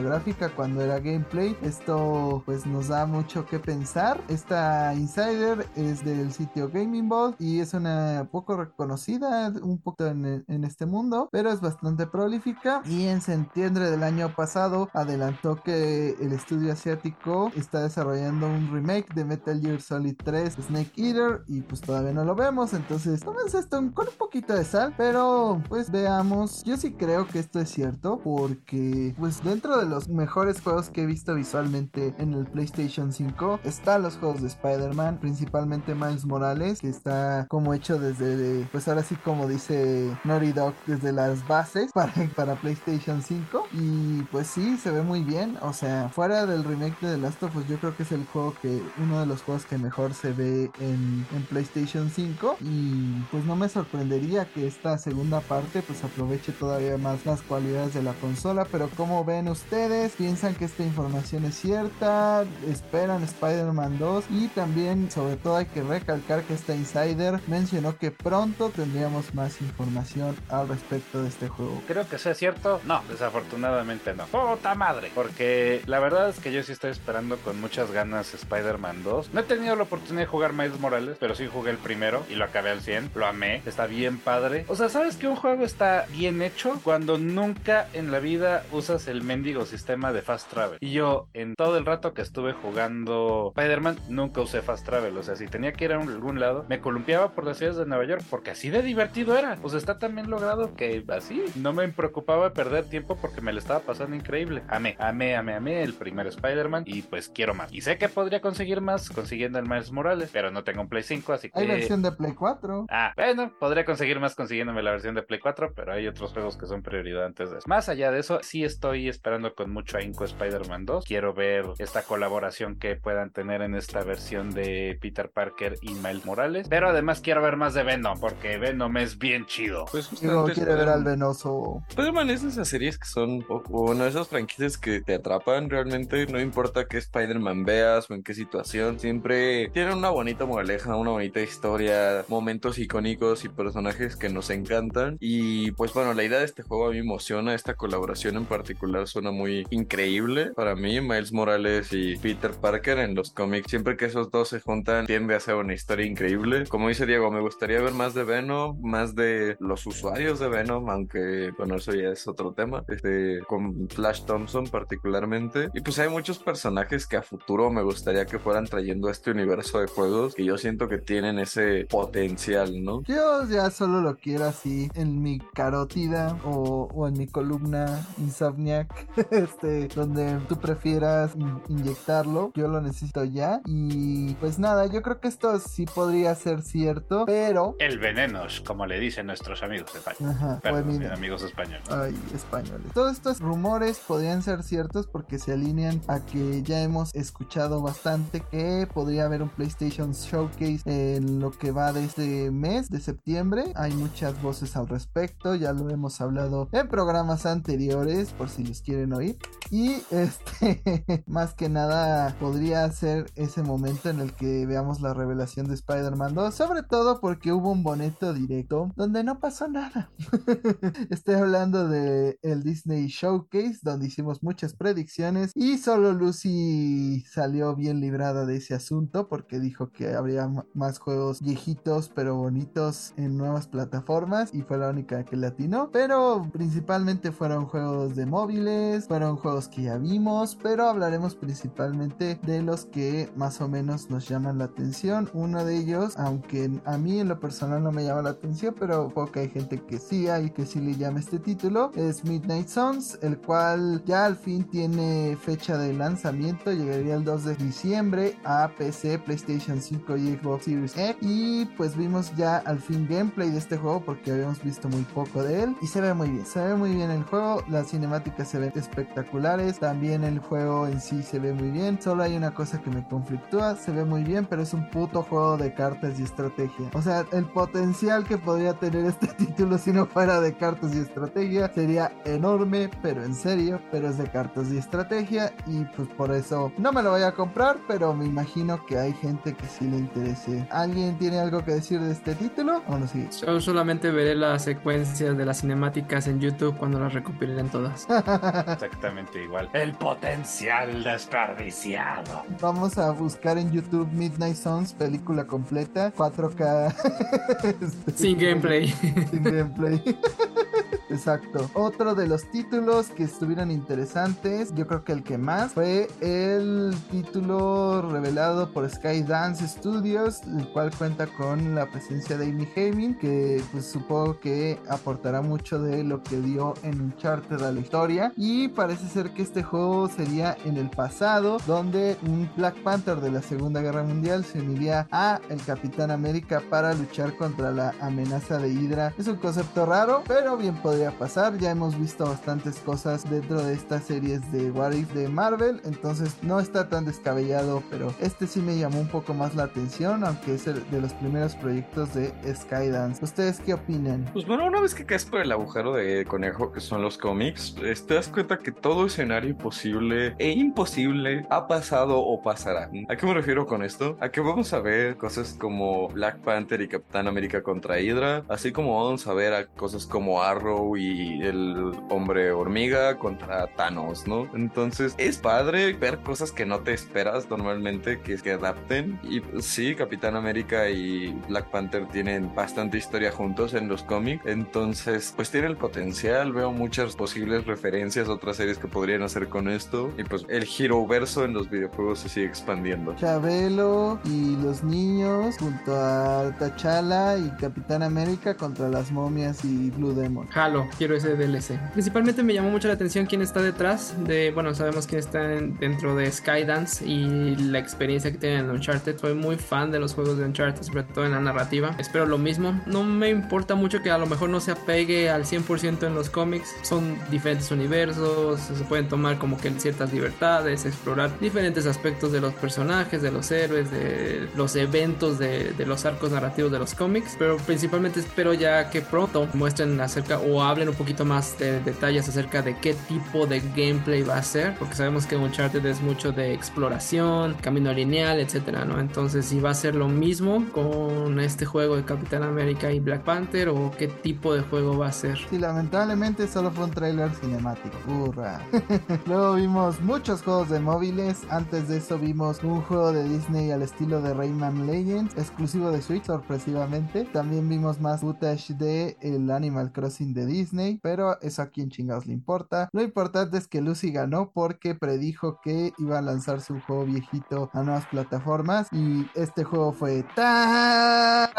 cuando era gameplay. Esto pues nos da mucho que pensar. Esta Insider es del sitio Gaming Ball y es una poco reconocida, un poco en, en este mundo, pero es bastante prolífica. Y en septiembre del año pasado adelantó que el estudio asiático está desarrollando un remake de Metal Gear Solid 3 Snake Eater y pues todavía no lo vemos. Entonces, tómense esto con un poquito de sal, pero pues veamos. Yo sí creo que esto es cierto porque pues dentro de los mejores juegos que he visto visualmente en el PlayStation 5 están los juegos de Spider-Man, principalmente Miles Morales, que está como hecho desde, pues ahora sí como dice Naughty Dog, desde las bases para, para PlayStation 5 y pues sí, se ve muy bien, o sea, fuera del remake de The Last of Us yo creo que es el juego que, uno de los juegos que mejor se ve en, en PlayStation 5 y pues no me sorprendería que esta segunda parte pues aproveche todavía más las cualidades de la consola, pero como ven ustedes, piensan que esta información es cierta, esperan Spider-Man 2 y también sobre todo hay que recalcar que esta insider mencionó que pronto tendríamos más información al respecto de este juego.
Creo que sea cierto. No, desafortunadamente no. ¡Puta madre! Porque la verdad es que yo sí estoy esperando con muchas ganas Spider-Man 2. No he tenido la oportunidad de jugar Miles Morales, pero sí jugué el primero y lo acabé al 100. Lo amé. Está bien padre. O sea, ¿sabes que un juego está bien hecho cuando nunca en la vida usas el mendigo sistema de fast travel? Y yo, en todo el rato que estuve jugando Spider-Man, nunca usé fast travel. O sea, si tenía que ir a algún lado, me columpiaba por las ciudades de Nueva York porque así de divertido era. O sea, está tan bien logrado que así no me preocupaba perder tiempo porque me lo estaba pasando increíble. Amé, amé, amé, amé el primer Spider-Man y pues quiero más. Y sé que podría conseguir más consiguiendo el Miles Morales, pero no tengo un Play 5, así que...
Hay versión de Play 4.
Ah, bueno, podría conseguir más consiguiéndome la versión de Play 4, pero hay otros juegos que son prioridad antes de eso. Más allá de eso, sí estoy esperando con mucho ahínco Spider-Man 2. Quiero ver esta colaboración que puedan tener en esta versión de Peter Parker y Miles Morales. Pero además quiero ver más de Venom, porque Venom es bien chido.
Pues justamente
quiere ver al
Spider-Man-
venoso.
Spider-Man es de esas series que son, bueno, esas franquicias que te atrapan realmente, no importa qué Spider-Man veas o en qué situación, siempre tienen una bonita moraleja, una bonita historia, momentos icónicos y personajes que nos encantan. Y pues bueno, la idea de este juego a mí me emociona, esta colaboración en particular suena muy increíble para mí, Miles Morales y Peter Parker en los cómics, siempre que esos dos se juntan tiende a ser una historia increíble. Como dice Diego, me gustaría ver más de Venom, más de los usuarios de Venom, aunque bueno, eso ya es otro tema, este, con Flash Thompson particularmente. Y pues hay muchos personajes que a futuro me gustaría que fueran trayendo a este universo de juegos que yo siento que tienen ese potencial, ¿no?
Yo ya solo lo quiero así en mi carótida o, o en mi columna Insomniac, este, donde tú prefieras in- inyectarlo. Yo lo necesito ya. Y pues nada, yo creo que esto sí podría ser cierto, pero.
El veneno, como le dicen nuestros amigos españoles.
Ajá,
Perdón,
pues mira.
amigos españoles.
Ay, españoles. Todos estos rumores podrían ser ciertos porque se alinean a que ya hemos escuchado bastante que podría haber un PlayStation Showcase en lo que va de este mes de septiembre. Hay muchas voces al respecto, ya lo hemos hablado en programas anteriores por si los quieren oír. Y este, más que nada, podría ser ese momento en el que veamos la revelación de Spider-Man 2, sobre todo porque hubo un boneto directo donde no pasó nada. Estoy hablando de el Disney Showcase, donde hicimos muchas predicciones y solo Lucy salió bien librada de ese asunto porque dijo que habría más juegos viejitos pero bonitos en nuevas plataformas y fue la única que latinó. Pero principalmente fueron juegos de móviles, fueron juegos que ya vimos, pero hablaremos principalmente de los que más o menos nos llaman la atención. Uno de ellos, aunque a mí en lo personal no me llama la atención, pero que hay gente que sí hay que sí le llama este título, es Midnight Suns, el cual ya al fin tiene fecha de lanzamiento, llegaría el 2 de diciembre a PC, PlayStation 5 y Xbox Series X. Y pues vimos ya al fin gameplay de este juego porque habíamos visto muy poco de él y se ve muy bien, se ve muy bien el juego, las cinemáticas se ven espectaculares, también el juego en sí se ve muy bien, solo hay una cosa que me conflictúa, se ve muy bien, pero es un puto juego de cartas y estrategia. O sea, el potencial que podría tener este título si no fuera de cartas y estrategia sería enorme, pero en serio, pero es de cartas y estrategia y pues por eso no me lo voy a comprar, pero me imagino que hay gente que sí le interese. ¿Alguien tiene algo que decir de este título? O no sigue?
Yo solamente veré las secuencias de las cinemáticas en YouTube cuando las recopilen todas.
Exactamente igual. El potencial desperdiciado.
Vamos a buscar en YouTube Midnight Suns, película completa, 4K. este,
Sin gameplay.
Sin gameplay. Exacto. Otro de los títulos que estuvieron interesantes, yo creo que el que más, fue el título revelado por Skydance Studios, el cual cuenta con la presencia de Amy Haming, que pues supongo que aportará mucho de lo que dio en Uncharted a la historia. Y parece ser que este juego sería en el pasado, donde un Black Panther de la Segunda Guerra Mundial se uniría a el Capitán América para luchar contra la amenaza de Hydra. Es un concepto raro, pero bien podría pasar. Ya hemos visto bastantes cosas dentro de estas series de What If de Marvel, entonces no está tan descabellado, pero este sí me llamó un poco más la atención, aunque es el de los primeros proyectos de Skydance. ¿Ustedes qué opinan?
Pues bueno, una vez que caes por el agujero de conejo que son los cómics, te das cuenta que todo escenario posible e imposible ha pasado o pasará. ¿A qué me refiero con esto? A que vamos a ver cosas como Black Panther y Capitán América contra Hydra, así como vamos a ver a cosas como Arrow y el hombre hormiga contra Thanos, ¿no? Entonces es padre ver cosas que no te esperas normalmente que, que adapten. Y sí, Capitán América y Black Panther tienen bastante historia juntos en los cómics. Entonces, pues tiene el potencial. Veo muchas posibles referencias a otras series que podrían hacer con esto. Y pues el Hero verso en los videojuegos se sigue expandiendo.
Chabelo y los niños junto a T'Challa y Capitán América contra las momias y Blue Demon.
Halo, quiero ese DLC. Principalmente me llamó mucho la atención quién está detrás de, bueno, sabemos quién está en- dentro de Skydance y la experiencia que tienen en Uncharted. Soy muy fan de los juegos de Uncharted, sobre todo en la narrativa. Espero lo mismo. No me importa mucho que a lo mejor no se apegue al 100% en los cómics. Son diferentes universos, se pueden tomar como que ciertas libertades, explorar diferentes aspectos de los personajes, de los héroes, de los eventos, de, de los arcos narrativos de los cómics. Pero principalmente espero ya que pronto muestren acerca o hablen un poquito más de detalles acerca de qué tipo de gameplay va a ser, porque sabemos que Uncharted es mucho de exploración, camino lineal, etcétera, ¿no? Entonces, si va a ser lo mismo con este juego de Capitán América y Black Panther o qué tipo de juego va a ser.
Sí, lamentablemente solo fue un tráiler cinemático. Hurra. Luego vimos muchos juegos de móviles. Antes de eso vimos un juego de Disney al estilo de Rayman Legends, exclusivo de Switch, sorpresivamente. También vimos más footage de el Animal Crossing de Disney, pero eso a quién chingados le importa. Lo importante es que Lucy ganó porque predijo que iba a lanzarse un juego viejito a nuevas plataformas y este juego fue tan.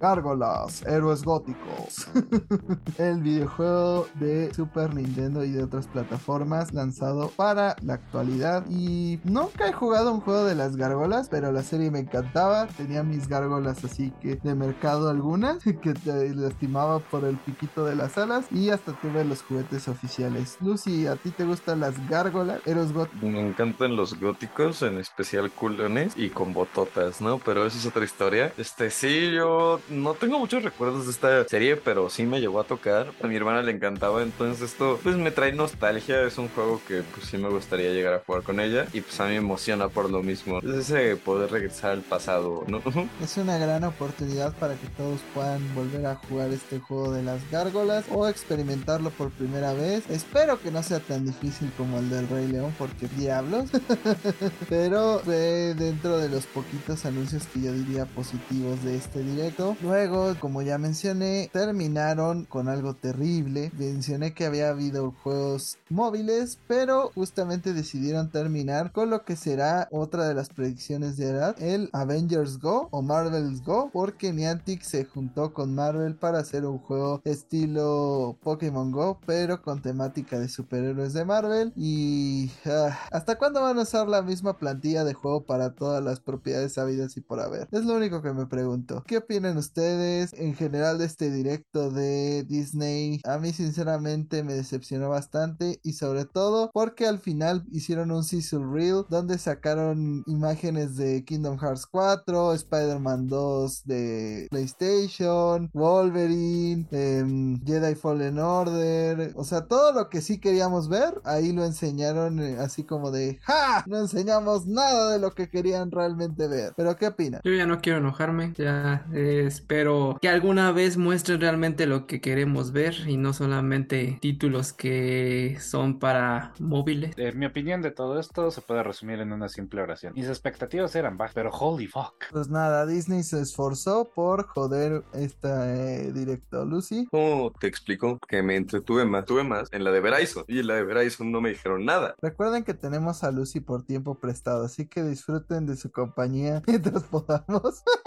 Gárgolas, héroes góticos. el videojuego de Super Nintendo y de otras plataformas lanzado para la actualidad y nunca he jugado un juego de las gárgolas, pero la serie me encantaba, tenía mis gárgolas así que de mercado algunas que te lastimaba por el piquito de las alas y hasta tuve los juguetes oficiales. Lucy, ¿a ti te gustan las gárgolas? Héroes góticos.
Me encantan los góticos, en especial culones y con bototas, ¿no? Pero esa es otra historia. Este, sí, yo no tengo muchos recuerdos de esta serie, pero sí me llegó a tocar. A mi hermana le encantaba, entonces esto pues me trae nostalgia. Es un juego que pues sí me gustaría llegar a jugar con ella y pues a mí me emociona por lo mismo. Es ese poder regresar al pasado, ¿no?
Es una gran oportunidad para que todos puedan volver a jugar este juego de las gárgolas o experimentarlo por primera vez. Espero que no sea tan difícil como el del Rey León, porque diablos. Pero fue dentro de los poquitos anuncios que yo diría positivos de este directo. Luego, como ya mencioné, terminaron con algo terrible. Mencioné que había habido juegos móviles, pero justamente decidieron terminar con lo que será otra de las predicciones de edad, el Avengers Go o Marvel's Go, porque Niantic se juntó con Marvel para hacer un juego estilo Pokémon Go, pero con temática de superhéroes de Marvel. Y ah, ¿hasta cuándo van a usar la misma plantilla de juego para todas las propiedades habidas y por haber? Es lo único que me pregunto. ¿Qué opinan ustedes en general de este directo de Disney? A mí sinceramente me decepcionó bastante y sobre todo porque al final hicieron un sizzle reel donde sacaron imágenes de Kingdom Hearts 4, Spider-Man 2 de PlayStation Annihilation, Wolverine, em, Jedi Fallen Order, o sea, todo lo que sí queríamos ver, ahí lo enseñaron eh, así como de ¡Ja! No enseñamos nada de lo que querían realmente ver. Pero ¿qué opinas?
Yo ya no quiero enojarme, ya eh, espero que alguna vez muestren realmente lo que queremos ver y no solamente títulos que son para móviles.
Eh, mi opinión de todo esto se puede resumir en una simple oración. Mis expectativas eran bajas, pero holy fuck.
Pues nada, Disney se esforzó por joder esta eh, directo, Lucy.
¿Cómo te explico? Que me entretuve más, tuve más en la de Verizon. Y en la de Verizon no me dijeron nada.
Recuerden que tenemos a Lucy por tiempo prestado, así que disfruten de su compañía mientras podamos.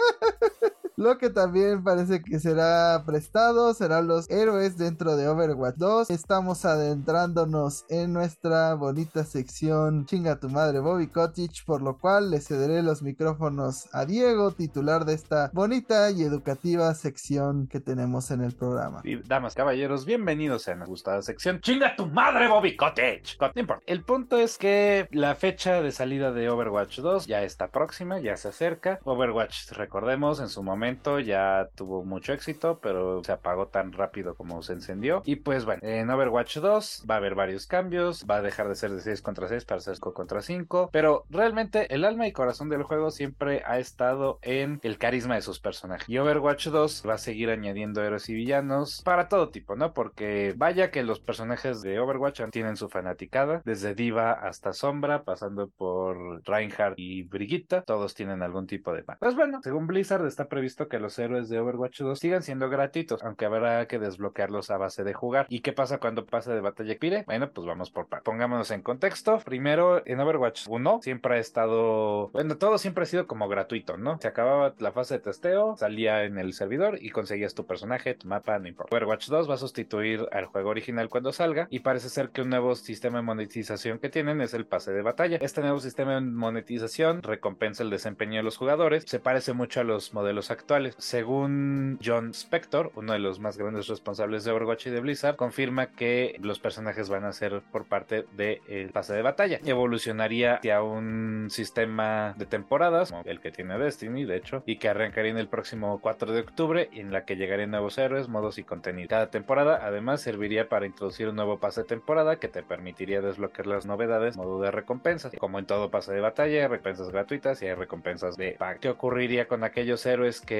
Lo que también parece que será prestado serán los héroes dentro de Overwatch 2. Estamos adentrándonos en nuestra bonita sección Chinga tu madre Bobby Cottage, por lo cual le cederé los micrófonos a Diego, titular de esta bonita y educativa sección que tenemos en el programa.
Y damas, caballeros, bienvenidos a la gustada sección Chinga tu madre Bobby Cottage. El punto es que la fecha de salida de Overwatch 2 ya está próxima, ya se acerca. Overwatch, recordemos, en su momento ya tuvo mucho éxito, pero se apagó tan rápido como se encendió. Y pues bueno, en Overwatch 2 va a haber varios cambios, va a dejar de ser de 6 contra 6 para ser 5 contra 5, pero realmente el alma y corazón del juego siempre ha estado en el carisma de sus personajes. Y Overwatch 2 va a seguir añadiendo héroes y villanos para todo tipo, ¿no? Porque vaya que los personajes de Overwatch tienen su fanaticada, desde Diva hasta Sombra, pasando por Reinhardt y Brigitte, todos tienen algún tipo de Pues bueno, según Blizzard está previsto que los héroes de Overwatch 2 sigan siendo gratuitos, aunque habrá que desbloquearlos a base de jugar. ¿Y qué pasa cuando pasa de batalla expire? Bueno, pues vamos por partes. Pongámonos en contexto. Primero, en Overwatch 1 siempre ha estado, bueno, todo siempre ha sido como gratuito, ¿no? Se acababa la fase de testeo, salía en el servidor y conseguías tu personaje, tu mapa, no importa. Overwatch 2 va a sustituir al juego original cuando salga y parece ser que un nuevo sistema de monetización que tienen es el pase de batalla. Este nuevo sistema de monetización recompensa el desempeño de los jugadores, se parece mucho a los modelos actuales según John Spector, uno de los más grandes responsables de Overwatch y de Blizzard, confirma que los personajes van a ser por parte del pase de batalla. Evolucionaría hacia un sistema de temporadas, como el que tiene Destiny, de hecho, y que arrancaría en el próximo 4 de octubre, en la que llegarían nuevos héroes, modos y contenido. Cada temporada, además, serviría para introducir un nuevo pase de temporada que te permitiría desbloquear las novedades, modo de recompensas. Como en todo pase de batalla, hay recompensas gratuitas y hay recompensas de pack. ¿Qué ocurriría con aquellos héroes que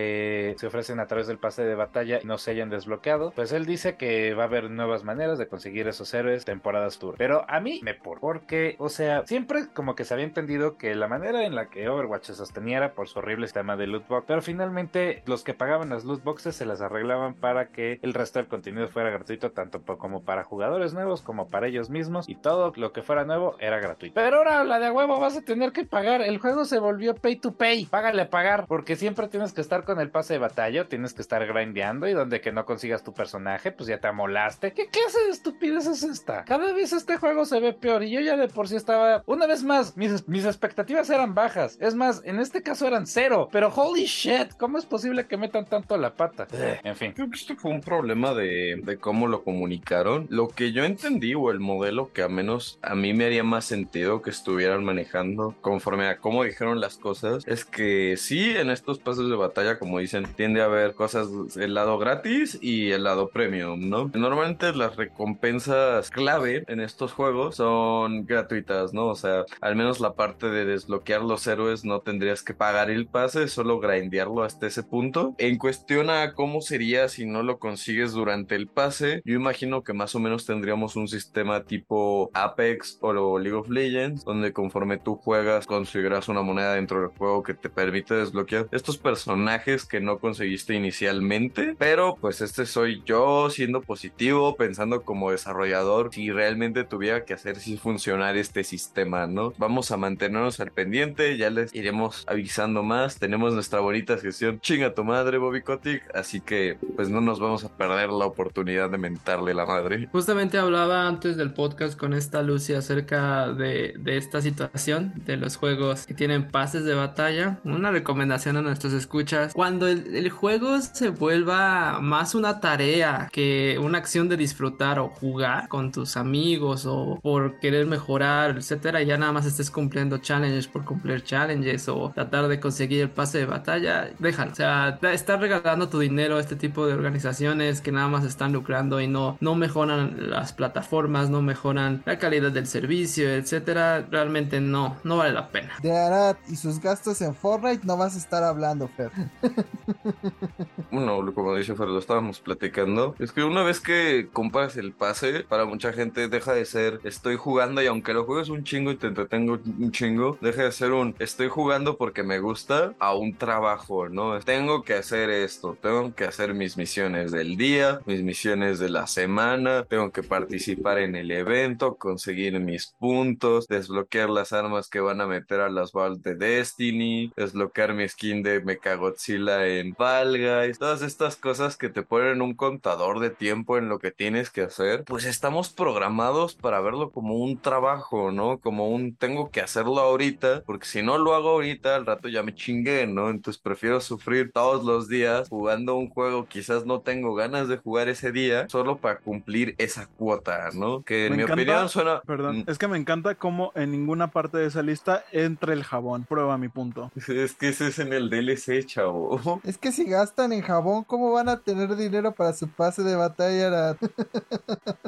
se ofrecen a través del pase de batalla y no se hayan desbloqueado, pues él dice que va a haber nuevas maneras de conseguir esos héroes temporadas tour. Pero a mí me por, porque, o sea, siempre como que se había entendido que la manera en la que Overwatch se sosteniera por su horrible sistema de loot box, pero finalmente los que pagaban las loot boxes se las arreglaban para que el resto del contenido fuera gratuito, tanto como para jugadores nuevos como para ellos mismos, y todo lo que fuera nuevo era gratuito. Pero ahora la de huevo vas a tener que pagar, el juego se volvió pay to pay, págale a pagar, porque siempre tienes que estar con el pase de batalla, tienes que estar grindeando y donde que no consigas tu personaje, pues ya te amolaste. ¿Qué clase de estupidez es esta? Cada vez este juego se ve peor y yo ya de por sí estaba... Una vez más, mis, mis expectativas eran bajas. Es más, en este caso eran cero. Pero holy shit, ¿cómo es posible que metan tanto la pata? En fin.
Creo que esto fue un problema de, de cómo lo comunicaron. Lo que yo entendí o el modelo que a menos a mí me haría más sentido que estuvieran manejando conforme a cómo dijeron las cosas es que sí, en estos pasos de batalla, como dicen, tiende a haber cosas, el lado gratis y el lado premium, ¿no? Normalmente las recompensas clave en estos juegos son gratuitas, ¿no? O sea, al menos la parte de desbloquear los héroes no tendrías que pagar el pase, solo grindearlo hasta ese punto. En cuestión a cómo sería si no lo consigues durante el pase, yo imagino que más o menos tendríamos un sistema tipo Apex o League of Legends, donde conforme tú juegas conseguirás una moneda dentro del juego que te permite desbloquear estos personajes que no conseguiste inicialmente, pero pues este soy yo siendo positivo, pensando como desarrollador si realmente tuviera que hacer si funcionar este sistema, ¿no? Vamos a mantenernos al pendiente, ya les iremos avisando más, tenemos nuestra bonita sesión chinga tu madre Bobby Kotick, así que pues no nos vamos a perder la oportunidad de mentarle la madre.
Justamente hablaba antes del podcast con esta Lucy acerca de, de esta situación de los juegos que tienen pases de batalla, una recomendación a nuestros escuchas Cuando el, el juego se vuelva más una tarea que una acción de disfrutar o jugar con tus amigos o por querer mejorar, etcétera, ya nada más estés cumpliendo challenges por cumplir challenges o tratar de conseguir el pase de batalla, déjalo. O sea, estar regalando tu dinero a este tipo de organizaciones que nada más están lucrando y no, no mejoran las plataformas, no mejoran la calidad del servicio, etcétera, realmente no, no vale la pena.
De Arad y sus gastos en Fortnite no vas a estar hablando, Fer.
Bueno, como dice Fer, lo estábamos platicando. Es que una vez que compras el pase, para mucha gente deja de ser estoy jugando y aunque lo juegues un chingo y te entretengo un chingo, deja de ser un estoy jugando porque me gusta a un trabajo, ¿no? Tengo que hacer esto, tengo que hacer mis misiones del día, mis misiones de la semana, tengo que participar en el evento, conseguir mis puntos, desbloquear las armas que van a meter a las balls de Destiny, desbloquear mi skin de Mechagodzilla en Fall Guys, todas estas cosas que te ponen un contador de tiempo en lo que tienes que hacer, pues estamos programados para verlo como un trabajo, ¿no? Como un tengo que hacerlo ahorita, porque si no lo hago ahorita, al rato ya me chingué, ¿no? Entonces prefiero sufrir todos los días jugando un juego, quizás no tengo ganas de jugar ese día, solo para cumplir esa cuota, ¿no? Que en
Me
mi
encanta-
opinión suena...
Perdón,
Mm.
es que me encanta cómo en ninguna parte de esa lista entra el jabón. Prueba mi punto.
Es que ese es en el DLC, chavo.
Es que si gastan en jabón, ¿cómo van a tener dinero para su pase de batalla?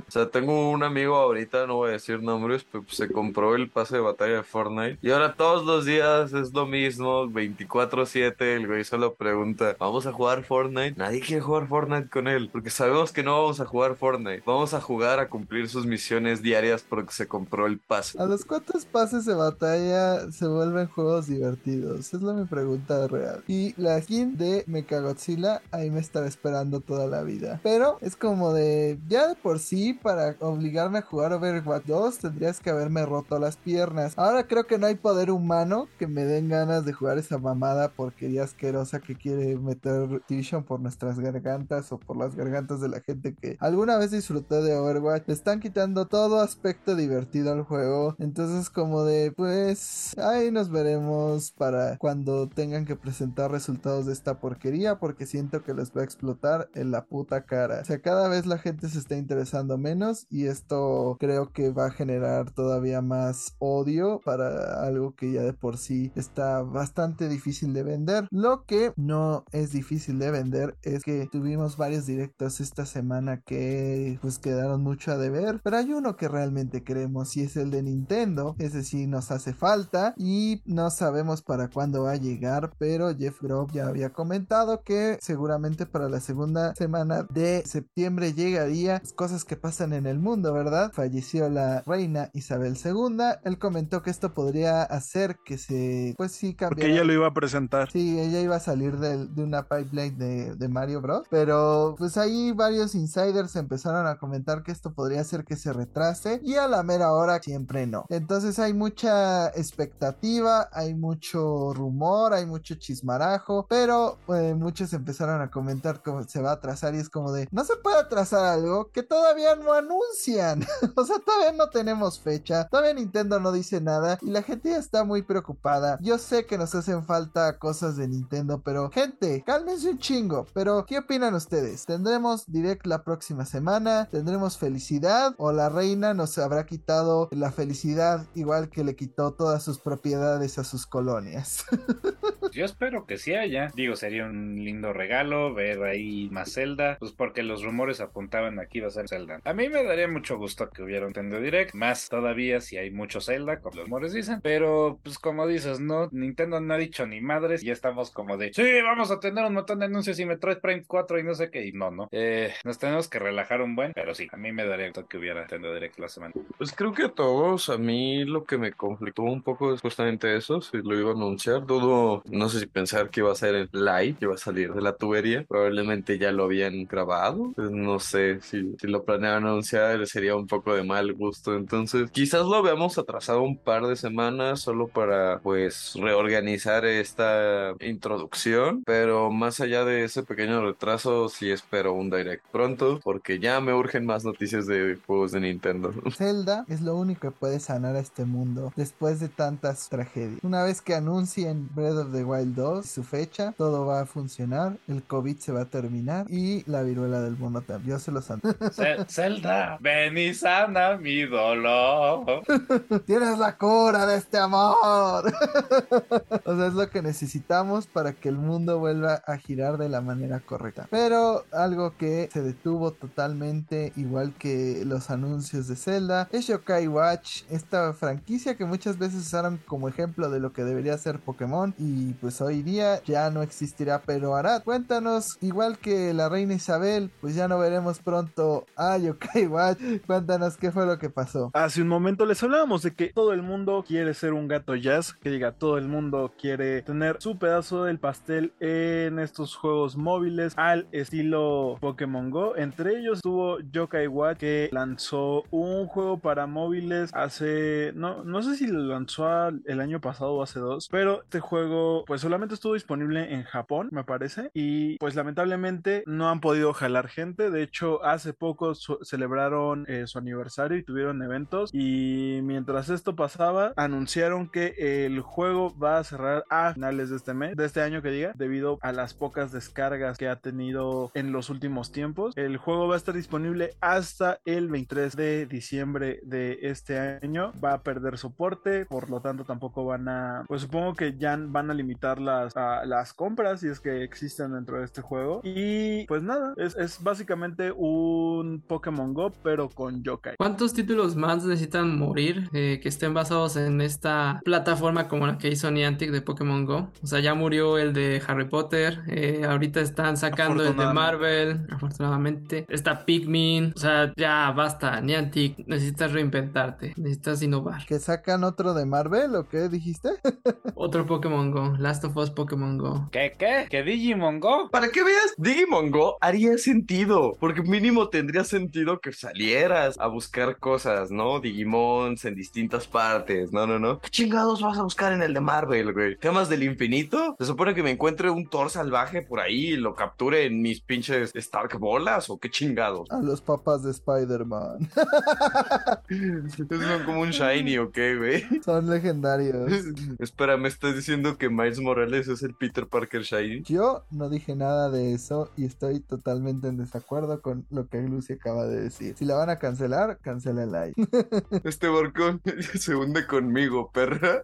O sea, tengo un amigo ahorita, no voy a decir nombres, pero se compró el pase de batalla de Fortnite. Y ahora todos los días es lo mismo, 24-7. El güey solo pregunta, ¿vamos a jugar Fortnite? Nadie quiere jugar Fortnite con él, porque sabemos que no vamos a jugar Fortnite. Vamos a jugar a cumplir sus misiones diarias porque se compró el pase.
¿A los cuántos pases de batalla se vuelven juegos divertidos? Es la mi pregunta real. Y la skin de Mechagodzilla ahí me estará esperando toda la vida. Pero es como de, ya de por sí, para obligarme a jugar Overwatch 2, tendrías que haberme roto las piernas. Ahora creo que no hay poder humano que me den ganas de jugar esa mamada porquería asquerosa que quiere meter Activision por nuestras gargantas o por las gargantas de la gente que alguna vez disfrutó de Overwatch. Le están quitando todo aspecto divertido al juego. Entonces como de pues ahí nos veremos para cuando tengan que presentar resultados de esta porquería porque siento que les va a explotar en la puta cara. O sea, cada vez la gente se está interesando menos y esto creo que va a generar todavía más odio para algo que ya de por sí está bastante difícil de vender. Lo que no es difícil de vender es que tuvimos varios directos esta semana que pues quedaron mucho a deber, pero hay uno que realmente queremos y es el de Nintendo. Ese sí nos hace falta y no sabemos para cuándo va a llegar, pero Jeff Grob ya había comentado que seguramente para la segunda semana de septiembre llegaría cosas que pasan en el mundo, ¿verdad? Falleció la reina Isabel II. Él comentó que esto podría hacer que se, pues sí,
Porque
cambiara.
ella lo iba a presentar.
Sí, ella iba a salir del- de, una pipeline de, de Mario Bros. Pero pues ahí varios insiders empezaron a comentar que esto podría hacer que se retrase y a la mera hora siempre no. Entonces hay mucha expectativa, hay mucho rumor, hay mucho chismarajo, pero eh, muchos empezaron a comentar cómo se va a atrasar y es como de, no se puede atrasar algo que todavía no anuncian. o sea, todavía no tenemos fecha, todavía Nintendo no dice nada y la gente ya está muy preocupada. Yo sé que nos hacen falta cosas de Nintendo, pero gente, cálmense un chingo. Pero, ¿qué opinan ustedes? ¿Tendremos direct la próxima semana? ¿Tendremos felicidad? ¿O la reina nos habrá quitado la felicidad igual que le quitó todas sus propiedades a sus colonias?
Yo espero que sí haya. Digo, sería un lindo regalo ver ahí más Zelda. Pues porque los rumores apuntaban a que iba a ser Zelda. A mí me daría mucho gusto que hubiera un Nintendo Direct. Más todavía si hay mucho Zelda, como los rumores dicen. Pero, pues como dices, no, Nintendo no ha dicho ni madres. Ya estamos como de, sí, vamos a tener un montón de anuncios y Metroid Prime 4 y no sé qué. Y no, no. Eh, nos tenemos que relajar un buen. Pero sí, a mí me daría gusto que hubiera Nintendo Direct la semana.
Pues creo que todos, a mí lo que me conflictó un poco es justamente eso, si lo iba a anunciar, dudo, no sé si pensar que iba a en live, que iba a salir de la tubería, probablemente ya lo habían grabado, pues no sé si, si lo planeaban anunciar sería un poco de mal gusto, entonces quizás lo veamos atrasado un par de semanas solo para pues reorganizar esta introducción, pero más allá de ese pequeño retraso, sí espero un direct pronto, porque ya me urgen más noticias de juegos de Nintendo.
Zelda es lo único que puede sanar a este mundo después de tantas tragedias. Una vez que anuncien Breath of the Wild 2, su fecha, todo va a funcionar, el COVID se va a terminar y la viruela del mono también. Yo se los.
Ce- Zelda, ven y sana mi dolor.
Tienes la cura de este amor. o sea, es lo que necesitamos para que el mundo vuelva a girar de la manera correcta. Pero algo que se detuvo totalmente, igual que los anuncios de Zelda, es Yokai Watch, esta franquicia que muchas veces usaron como ejemplo de lo que debería ser Pokémon. Y pues hoy día ya no existirá. Pero Arad, cuéntanos, igual que la reina Isabel, pues ya no veremos pronto a Yokai Watch. Cuéntanos qué fue lo que pasó.
Hace un momento les hablábamos de que todo el mundo quiere ser un gato jazz, que diga todo el mundo quiere tener su pedazo del pastel en estos juegos móviles al estilo Pokémon Go. Entre ellos estuvo Yokai Watch que lanzó un juego para móviles hace no no sé si lo lanzó el año pasado o hace dos, pero este juego pues solamente estuvo disponible en Japón, me parece, y pues lamentablemente no han podido jalar gente. De hecho, hace poco celebraron eh, su aniversario y tuvieron eventos. Y mientras esto pasaba, anunciaron que el juego va a cerrar a finales de este mes, de este año que diga, debido a las pocas descargas que ha tenido en los últimos tiempos. El juego va a estar disponible hasta el 23 de diciembre de este año. Va a perder soporte, por lo tanto tampoco van a, pues supongo que ya van a limitar las, a- las compras si es que existen dentro de este juego. Y pues nada, es, es básicamente un Pokémon Go, pero con yokai.
¿Cuántos títulos más necesitan morir eh, que estén basados en esta plataforma como la que hizo Niantic de Pokémon Go? O sea, ya murió el de Harry Potter, eh, ahorita están sacando el de Marvel, afortunadamente. Está Pikmin, o sea, ya basta, Niantic, necesitas reinventarte, necesitas innovar.
¿Que sacan otro de Marvel o qué dijiste?
Otro Pokémon Go, Last of Us Pokémon Go.
¿Qué, qué? ¿Que Digimon Go?
Para que veas, Digimon Go haría sentido, porque mínimo tendría sentido que salieras a buscar cosas, ¿no? Digimons en distintas partes, no, no, no. ¿Qué chingados vas a buscar en el de Marvel, güey? ¿Temas del infinito? ¿Se supone que me encuentre un Thor salvaje por ahí y lo capture en mis pinches Stark bolas o qué chingados?
A los papás de Spider-Man.
¿Es como un shiny o qué, güey?
Son legendarios.
Espera, ¿me estás diciendo que Miles Morales es el Peter Parker shiny?
Yo no dije nada de eso y estoy totalmente en desacuerdo con lo que Lucy acaba de decir. Si la van a cancelar, cancélenla ahí.
Este barcón se hunde conmigo, perra.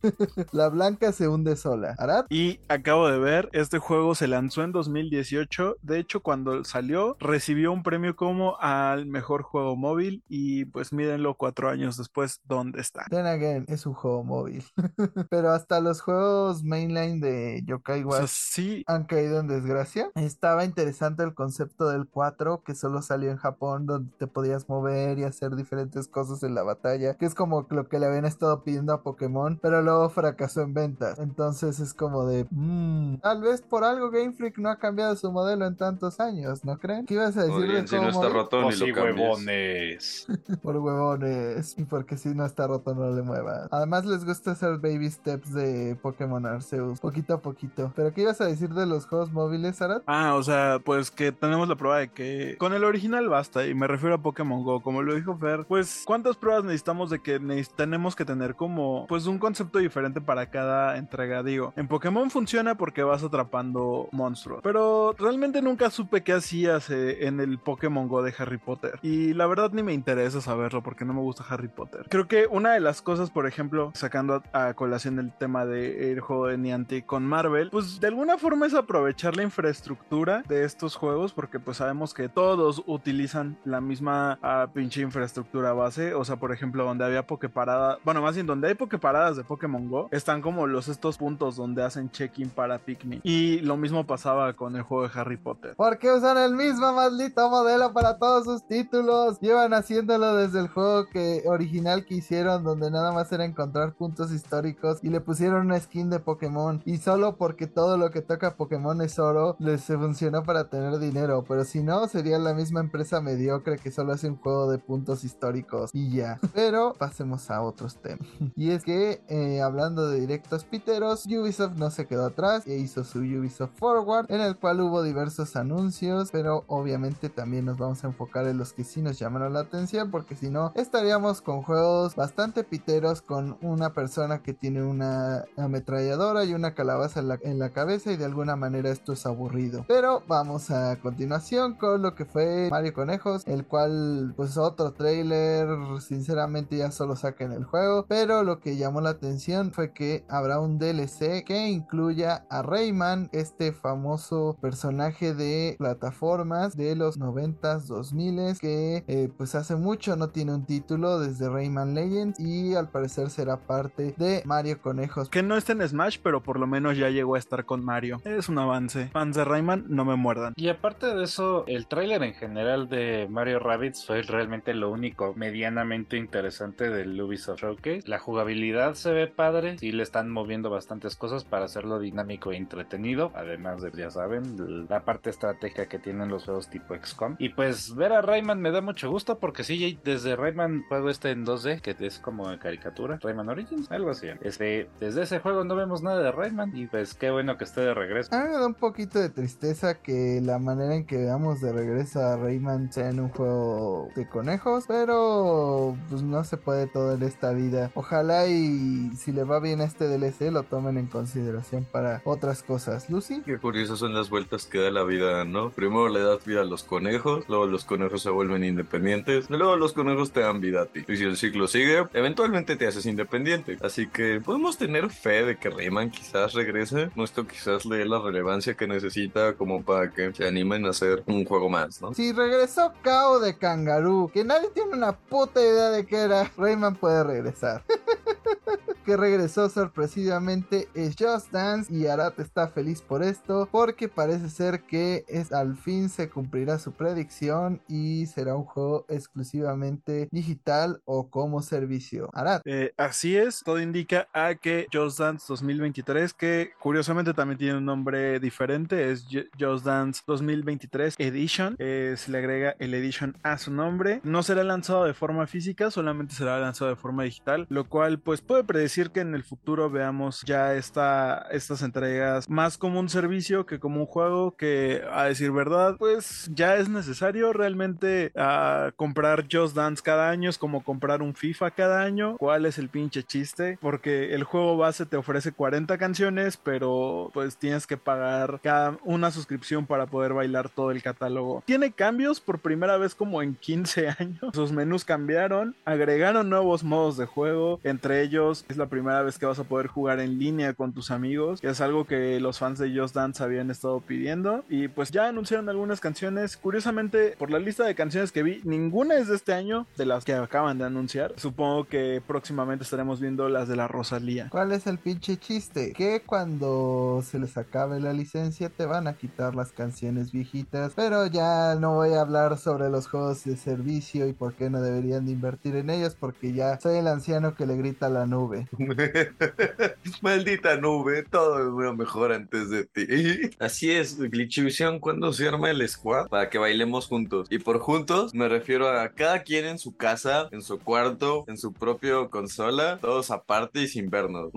La blanca se hunde sola.
Y acabo de ver, este juego se lanzó en 2018. De hecho, cuando salió, recibió un premio como al mejor juego móvil. Y pues mírenlo cuatro años después, ¿dónde está?
Then again, es un juego móvil. Pero hasta los juegos mainline de Yokai
Sí,
han caído en desgracia. Estaba interesante el concepto del 4 que solo salió en Japón donde te podías mover y hacer diferentes cosas en la batalla, que es como lo que le habían estado pidiendo a Pokémon, pero luego fracasó en ventas. Entonces es como de, "Mm, tal vez por algo Game Freak no ha cambiado su modelo en tantos años, ¿no creen? ¿Qué ibas a decir de
si no está roto
Oh,
ni
sí, huevones.
Por huevones. Y porque si no está roto, no le muevan. Además, les gusta hacer baby steps de Pokémon Arceus. Poquito a poquito. ¿Pero qué ibas a decir de los juegos móviles, Arat?
Ah, o sea, pues que tenemos la prueba de que con el original basta, y me refiero a Pokémon Go, como lo dijo Fer, pues ¿cuántas pruebas necesitamos de que tenemos que tener como pues un concepto diferente para cada entrega? Digo, en Pokémon funciona porque vas atrapando monstruos, pero realmente nunca supe qué hacías eh, en el Pokémon Go de Harry Potter, y la verdad ni me interesa saberlo porque no me gusta Harry Potter. Creo que una de las cosas, por ejemplo, sacando a, colación el tema del juego de Niantic con Marvel, pues de alguna forma es aprovechar la infraestructura de estos juegos porque pues sabemos que todos utilizan la misma ah, pinche infraestructura base, o sea, por ejemplo, donde había Pokeparada, bueno, más bien donde hay Pokeparadas de Pokémon Go, están como los estos puntos donde hacen check-in para Pikmin. Y lo mismo pasaba con el juego de Harry Potter.
Porque usan el mismo maldito modelo para todos sus títulos. Llevan haciéndolo desde el juego que original que hicieron, donde nada más era encontrar puntos históricos y le pusieron una skin de Pokémon. Y solo porque todo lo que toca Pokémon es oro, les funcionó para tener dinero. Pero si no, sería la misma empresa mediocre que solo hace un juego de puntos históricos y ya. Pero pasemos a otros temas. Y es que, eh, hablando de directos piteros, Ubisoft no se quedó atrás e hizo su Ubisoft Forward, en el cual hubo diversos anuncios, pero obviamente también nos vamos a enfocar en los que sí nos llamaron la atención, porque si no, estaríamos con juegos bastante piteros con una persona que tiene una ametralladora y una calabaza en la, en la cabeza y de alguna manera esto es aburrido. Pero vamos a continuación con lo que fue Mario Conejos, el cual pues otro trailer, sinceramente ya solo saca en el juego, pero lo que llamó la atención fue que habrá un DLC que incluya a Rayman, este famoso personaje de plataformas de los 90s, 2000s, que eh, pues hace mucho no tiene un título desde Rayman Legends y al parecer será parte de Mario Conejos.
Que no esté en Smash, pero por lo menos ya llegó a estar con Mario. Es un avance. Fans de Rayman, no me muerdan.
Y aparte de eso, el tráiler en general de Mario Rabbids fue realmente lo único medianamente interesante del Ubisoft Showcase. La jugabilidad se ve padre, y le están moviendo bastantes cosas para hacerlo dinámico e entretenido, además de, ya saben, la parte estratégica que tienen los juegos tipo XCOM. Y pues ver a Rayman me da mucho gusto porque sí, desde Rayman juego este en 2D, que es como caricatura, Rayman Origins, algo así. Este, desde ese juego no vemos nada de Rayman y pues qué bueno que esté de regreso.
A mí me da un poquito de tristeza que la manera en que veamos de regreso a Rayman sea en un juego de conejos, pero pues no se puede todo en esta vida. Ojalá y si le va bien a este DLC lo tomen en consideración para otras cosas. Lucy.
Qué curiosas son las vueltas que da la vida, ¿no? Primero le das vida a los conejos, luego los conejos se vuelven independientes, luego los conejos te dan vida a ti. Y si el ciclo sigue, eventualmente te haces independiente. Así que podemos tener fe de que Rayman quizás regrese. No quizás le dé la relevancia que necesita como para que se animen a hacer un juego más, ¿no?
Si regresó Kao de Kangaroo, que nadie tiene una puta idea de qué era, Rayman puede regresar. que regresó sorpresivamente es Just Dance y Arat está feliz por esto porque parece ser que es, al fin se cumplirá su predicción y será un juego exclusivamente digital o como servicio. Arat.
Eh, así es, todo indica a que Just Dance 2023, que curiosamente también tiene un nombre diferente, es Just Dance 2023 Edition, eh, se le agrega el Edition a su nombre, no será lanzado de forma física, solamente será lanzado de forma digital, lo cual pues puede predecir que en el futuro veamos ya esta, estas entregas más como un servicio que como un juego que a decir verdad pues ya es necesario realmente uh, comprar Just Dance cada año es como comprar un FIFA cada año. Cuál es el pinche chiste porque el juego base te ofrece 40 canciones pero pues tienes que pagar una suscripción para poder bailar todo el catálogo tiene cambios por primera vez como en 15 años sus menús cambiaron agregaron nuevos modos de juego entre ellos es la primera vez que vas a poder jugar en línea con tus amigos, que es algo que los fans de Just Dance habían estado pidiendo. Y pues ya anunciaron algunas canciones. Curiosamente, por la lista de canciones que vi, ninguna es de este año, de las que acaban de anunciar. Supongo que próximamente estaremos viendo las de la Rosalía.
¿Cuál es el pinche chiste? Que cuando se les acabe la licencia te van a quitar las canciones viejitas. Pero ya no voy a hablar sobre los juegos de servicio y por qué no deberían de invertir en ellos, porque ya soy el anciano que le grita a la nube.
Maldita nube, todo es lo mejor antes de ti. Así es, Glitchivisión, cuando se arma el squad para que bailemos juntos. Y por juntos me refiero a cada quien en su casa, en su cuarto, en su propio consola, todos aparte y sin vernos.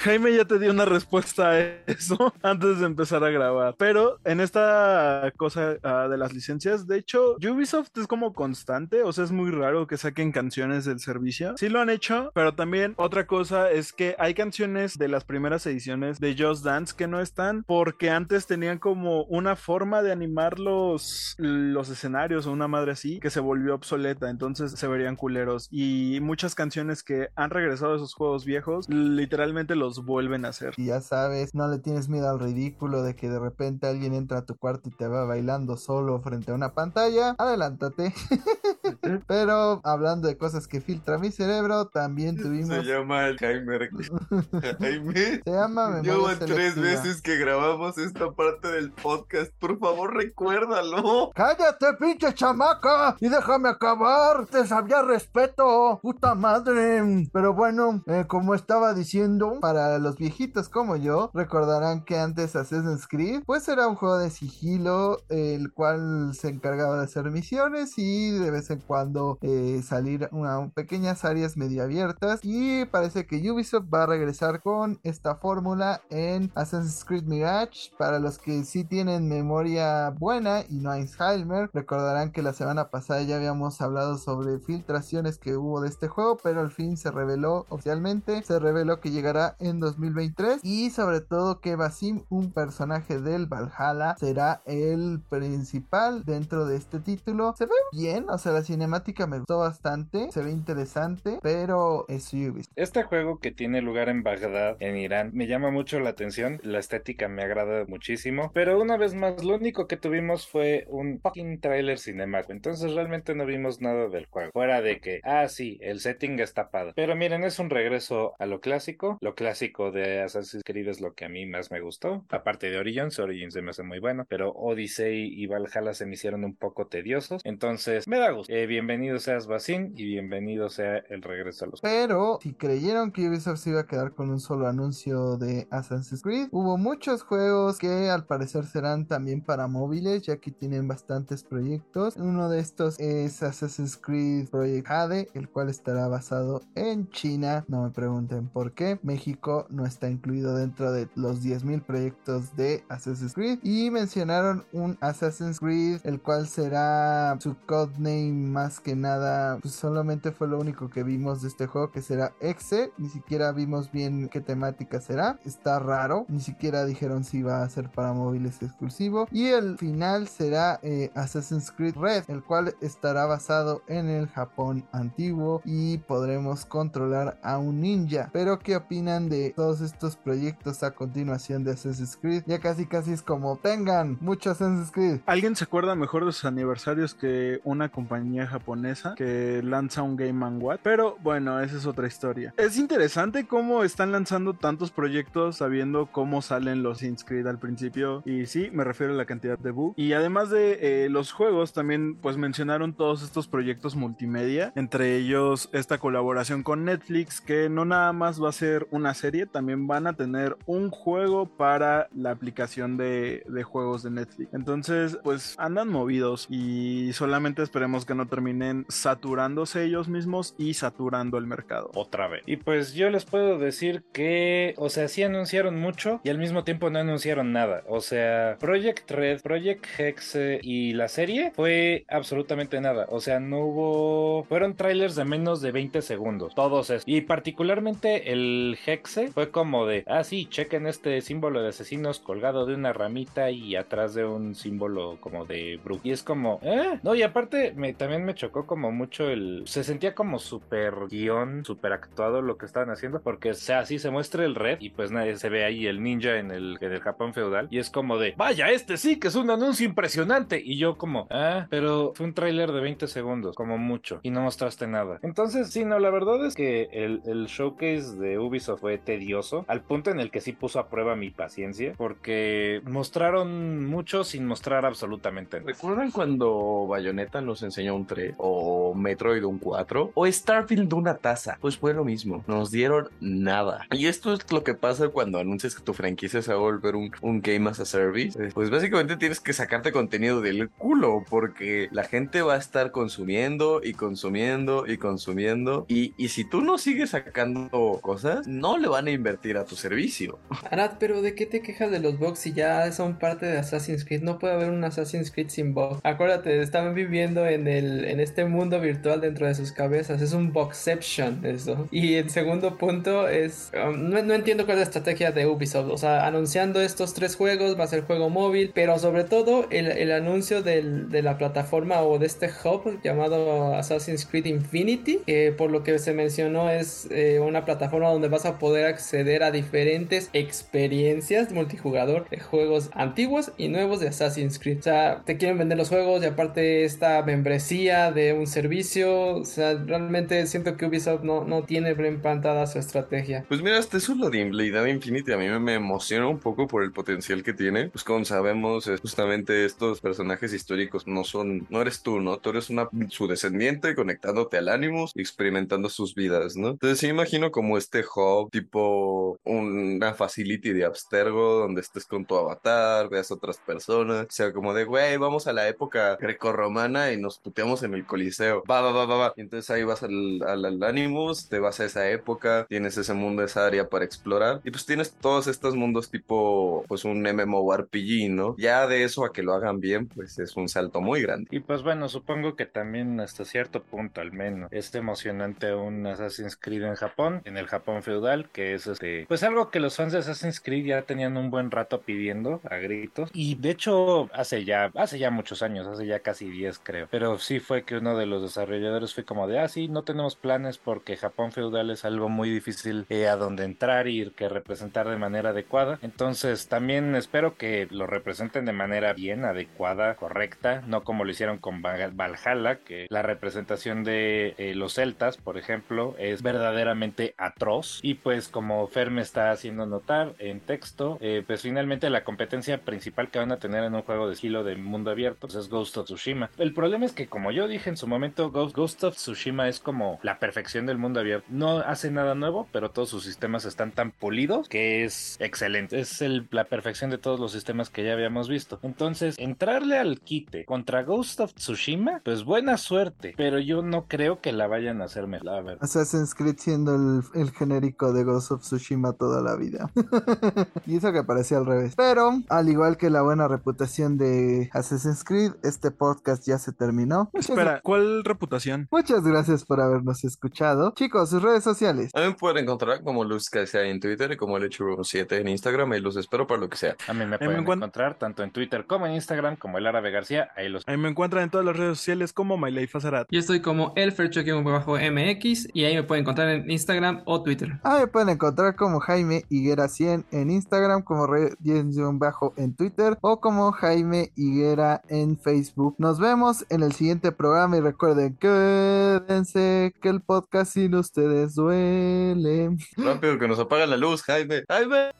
Jaime ya te dio una respuesta a eso antes de empezar a grabar. Pero en esta cosa uh, de las licencias, de hecho, Ubisoft es como constante, o sea, es muy raro que saquen canciones del servicio. Sí lo han hecho, pero también otra cosa es que hay canciones de las primeras ediciones de Just Dance que no están porque antes tenían como una forma de animar los, los escenarios o una madre así que se volvió obsoleta, entonces se verían culeros y muchas canciones que han regresado de esos juegos viejos literalmente los vuelven a hacer.
Y ya sabes, no le tienes miedo al ridículo de que de repente alguien entra a tu cuarto y te va bailando solo frente a una pantalla, adelántate. Pero hablando de cosas que filtra mi cerebro, también tuvimos...
Se llama el Jaime.
Se llama
Llevan tres veces que grabamos esta parte del podcast. Por favor, recuérdalo.
¡Cállate, pinche chamaca! Y déjame acabar. Te sabía respeto. Puta madre. Pero bueno, eh, como estaba diciendo, para los viejitos como yo, recordarán que antes Assassin's Creed, pues era un juego de sigilo, el cual se encargaba de hacer misiones y de vez en cuando eh, salir una, pequeñas áreas medio abiertas. Y parece que Ubisoft va a regresar con esta fórmula en Assassin's Creed Mirage. Para los que sí tienen memoria buena y no Alzheimer recordarán que la semana pasada ya habíamos hablado sobre filtraciones que hubo de este juego pero al fin se reveló oficialmente. Se reveló que llegará en 2023 y sobre todo que Basim un personaje del Valhalla será el principal dentro de este título. Se ve bien o sea la cinemática me gustó bastante se ve interesante pero es Ubisoft.
Este juego que tiene lugar en Bagdad en Irán me llama mucho la atención la estética me agrada muchísimo pero una vez más lo único que tuvimos fue un fucking trailer cinemático entonces realmente no vimos nada del juego fuera de que ah sí el setting está padre. Pero miren es un regreso a lo clásico lo clásico de Assassin's Creed es lo que a mí más me gustó aparte de Origins Origins se me hace muy bueno pero Odyssey y Valhalla se me hicieron un poco tediosos entonces me da gusto eh, bienvenido seas Basin y bienvenido sea el regreso a los
pero si creyeron que Ubisoft se iba a quedar con un solo anuncio de Assassin's Creed hubo muchos juegos que al parecer serán también para móviles ya que tienen bastantes proyectos. Uno de estos es Assassin's Creed Project Jade el cual estará basado en China. No me pregunten por qué. México no está incluido dentro de los 10.000 proyectos de Assassin's Creed. Y mencionaron un Assassin's Creed el cual será su codename más que nada pues solamente fue lo único que vimos de este juego que será Exe. Ni siquiera vimos bien qué temática será. Está raro. Ni siquiera dijeron si va a ser para móviles exclusivo. Y el final será eh, Assassin's Creed Red el cual estará basado en el Japón antiguo y podremos controlar a un ninja. Pero qué opinan de todos estos proyectos a continuación de Assassin's Creed ya casi casi es como tengan mucho Assassin's Creed
¿Alguien se acuerda mejor de sus aniversarios que una compañía japonesa que lanza un Game Watch? Pero bueno, esa es otra historia. Es interesante cómo están lanzando tantos proyectos sabiendo cómo salen los Creed al principio. Y sí, me refiero a la cantidad de bugs. Y además de eh, los juegos, también pues mencionaron todos estos proyectos multimedia. Entre ellos esta colaboración con Netflix, que no nada más va a ser una serie, también van a tener un juego para la aplicación de, de juegos de Netflix. Entonces, pues andan movidos y solamente esperemos que no terminen saturándose ellos mismos y saturando el mercado.
Otra vez. Y pues yo les puedo decir que, o sea, sí anunciaron mucho y al mismo tiempo no anunciaron nada. O sea, Project Red, Project Hexe y la serie fue absolutamente nada. O sea, no hubo... Fueron trailers de menos de 20 segundos. Todos esos. Y particularmente el Hexe fue como de, ah, sí, chequen este símbolo de asesinos colgado de una ramita y atrás de un símbolo como de brujo. Y es como, eh, no, y aparte me, también me chocó como mucho el... Se sentía como súper guion, súper actuado lo que estaban haciendo, porque sea, así se muestra el red y pues nadie se ve ahí el ninja en el, en el Japón feudal y es como de, vaya, este sí que es un anuncio impresionante. Y yo como, ah, pero fue un tráiler de 20 segundos, como mucho, y no mostraste nada. Entonces, sí, no, la verdad es que el, el showcase de Ubisoft fue tedioso, al punto en el que sí puso a prueba mi paciencia, porque mostraron mucho sin mostrar absolutamente nada.
¿Recuerdan cuando Bayonetta nos enseñó un 3? ¿O Metroid un 4? ¿O Starfield una taza? Pues fue lo mismo. Nos dieron nada. Y esto es lo que pasa cuando anuncias que tu franquicia se va a volver un, un game as a service. Eh, Pues básicamente tienes que sacarte contenido del culo porque la gente va a estar consumiendo y consumiendo y consumiendo. Y, y si tú no sigues sacando cosas, no le van a invertir a tu servicio.
Arad, pero ¿de qué te quejas de los bugs si ya son parte de Assassin's Creed? No puede haber un Assassin's Creed sin bugs. Acuérdate, estaban viviendo en, el, en este mundo virtual dentro de sus cabezas. Es un bugception eso. Y el segundo punto es... um, no, no entiendo cuál es la estrategia de Ubisoft. O sea, anunciando estos tres juegos, va a ser juego móvil. Pero sobre todo el, el anuncio del- de la plataforma o de este hub llamado Assassin's Creed Infinity. Que por lo que se mencionó es eh, una plataforma donde vas a poder acceder a diferentes experiencias multijugador de juegos antiguos y nuevos de Assassin's Creed. O sea, te quieren vender los juegos y aparte esta membresía de un servicio. O sea, realmente siento que Ubisoft no, no tiene bien plantada su estrategia.
Pues mira, hasta eso lo de Infinity a mí me, emociona un poco por el potencial que tiene. Pues como sabemos, justamente estos personajes históricos no son, no eres tú, ¿no? Tú eres una, su descendiente conectándote al Animus experimentando sus vidas, ¿no? Entonces sí imagino como este hub, tipo una facility de Abstergo, donde estés con tu avatar, veas otras personas, o sea, como de, güey, vamos a la época grecorromana y nos puteamos en el Coliseo. Va, va, va, va, va. Y entonces ahí vas al, al, al Animus, te vas a esa época, tienes ese mundo, esa área para explorar. Y pues tienes todos estos mundos tipo, pues un MMORPG, ¿no? Ya de eso a que lo hagan bien, pues es un salto muy grande.
Y pues bueno, supongo que también hasta cierto punto al menos es emocionante un Assassin's Creed en Japón, en el Japón feudal, que es este, pues algo que los fans de Assassin's Creed ya tenían un buen rato pidiendo a gritos. Y de hecho, hace ya, hace ya muchos años, hace ya casi 10 creo. Pero sí fue que uno de los desarrolladores fue como de, ah, sí, no tenemos planes porque Japón feudal es algo muy difícil eh, a donde entrar y que representar de manera adecuada. Entonces también espero que lo representen de manera bien, adecuada, correcta, no como lo hicieron con Valhalla, que la representación de eh, los celtas, por ejemplo, es verdaderamente atroz. Y pues como Fer me está haciendo notar en texto, eh, pues finalmente la competencia principal que van a tener en un juego de estilo de mundo abierto pues es Ghost of Tsushima. El problema es que como yo dije en su momento, Ghost, of Tsushima es como la perfección del mundo abierto. No hace nada nuevo, pero todos sus sistemas están tan polidos que es excelente. Es la perfección de todos los sistemas que ya habíamos visto. Entonces, entrarle al quite contra Ghost of Tsushima, pues buena suerte, pero yo no creo que la vayan a hacer mejor. A ver.
Assassin's Creed siendo el, el genérico de Ghost of Tsushima toda la vida. y eso que parecía al revés. Pero, al igual que la buena reputación de Assassin's Creed, este podcast ya se terminó.
Espera, ¿cuál reputación?
Muchas gracias por habernos escuchado. Chicos, sus redes sociales.
A mí me pueden encontrar como Luz sea en Twitter y como el hecho 7 en Instagram y los espero para lo que sea.
A mí me pueden encontrar tanto en Twitter como en Instagram como el Árabe García. Ahí los.
A mí me encuentran en todas las redes sociales como MyLifeAzarat.
Yo estoy como elferchoque-mx y ahí me pueden encontrar en Instagram o Twitter.
Ah, me pueden encontrar como Jaime Higuera 100 en Instagram, como bajo en Twitter o como Jaime Higuera en Facebook. Nos vemos en el siguiente programa y recuerden, quédense que el podcast sin ustedes duele.
Rápido que nos apaga la luz, Jaime. Jaime.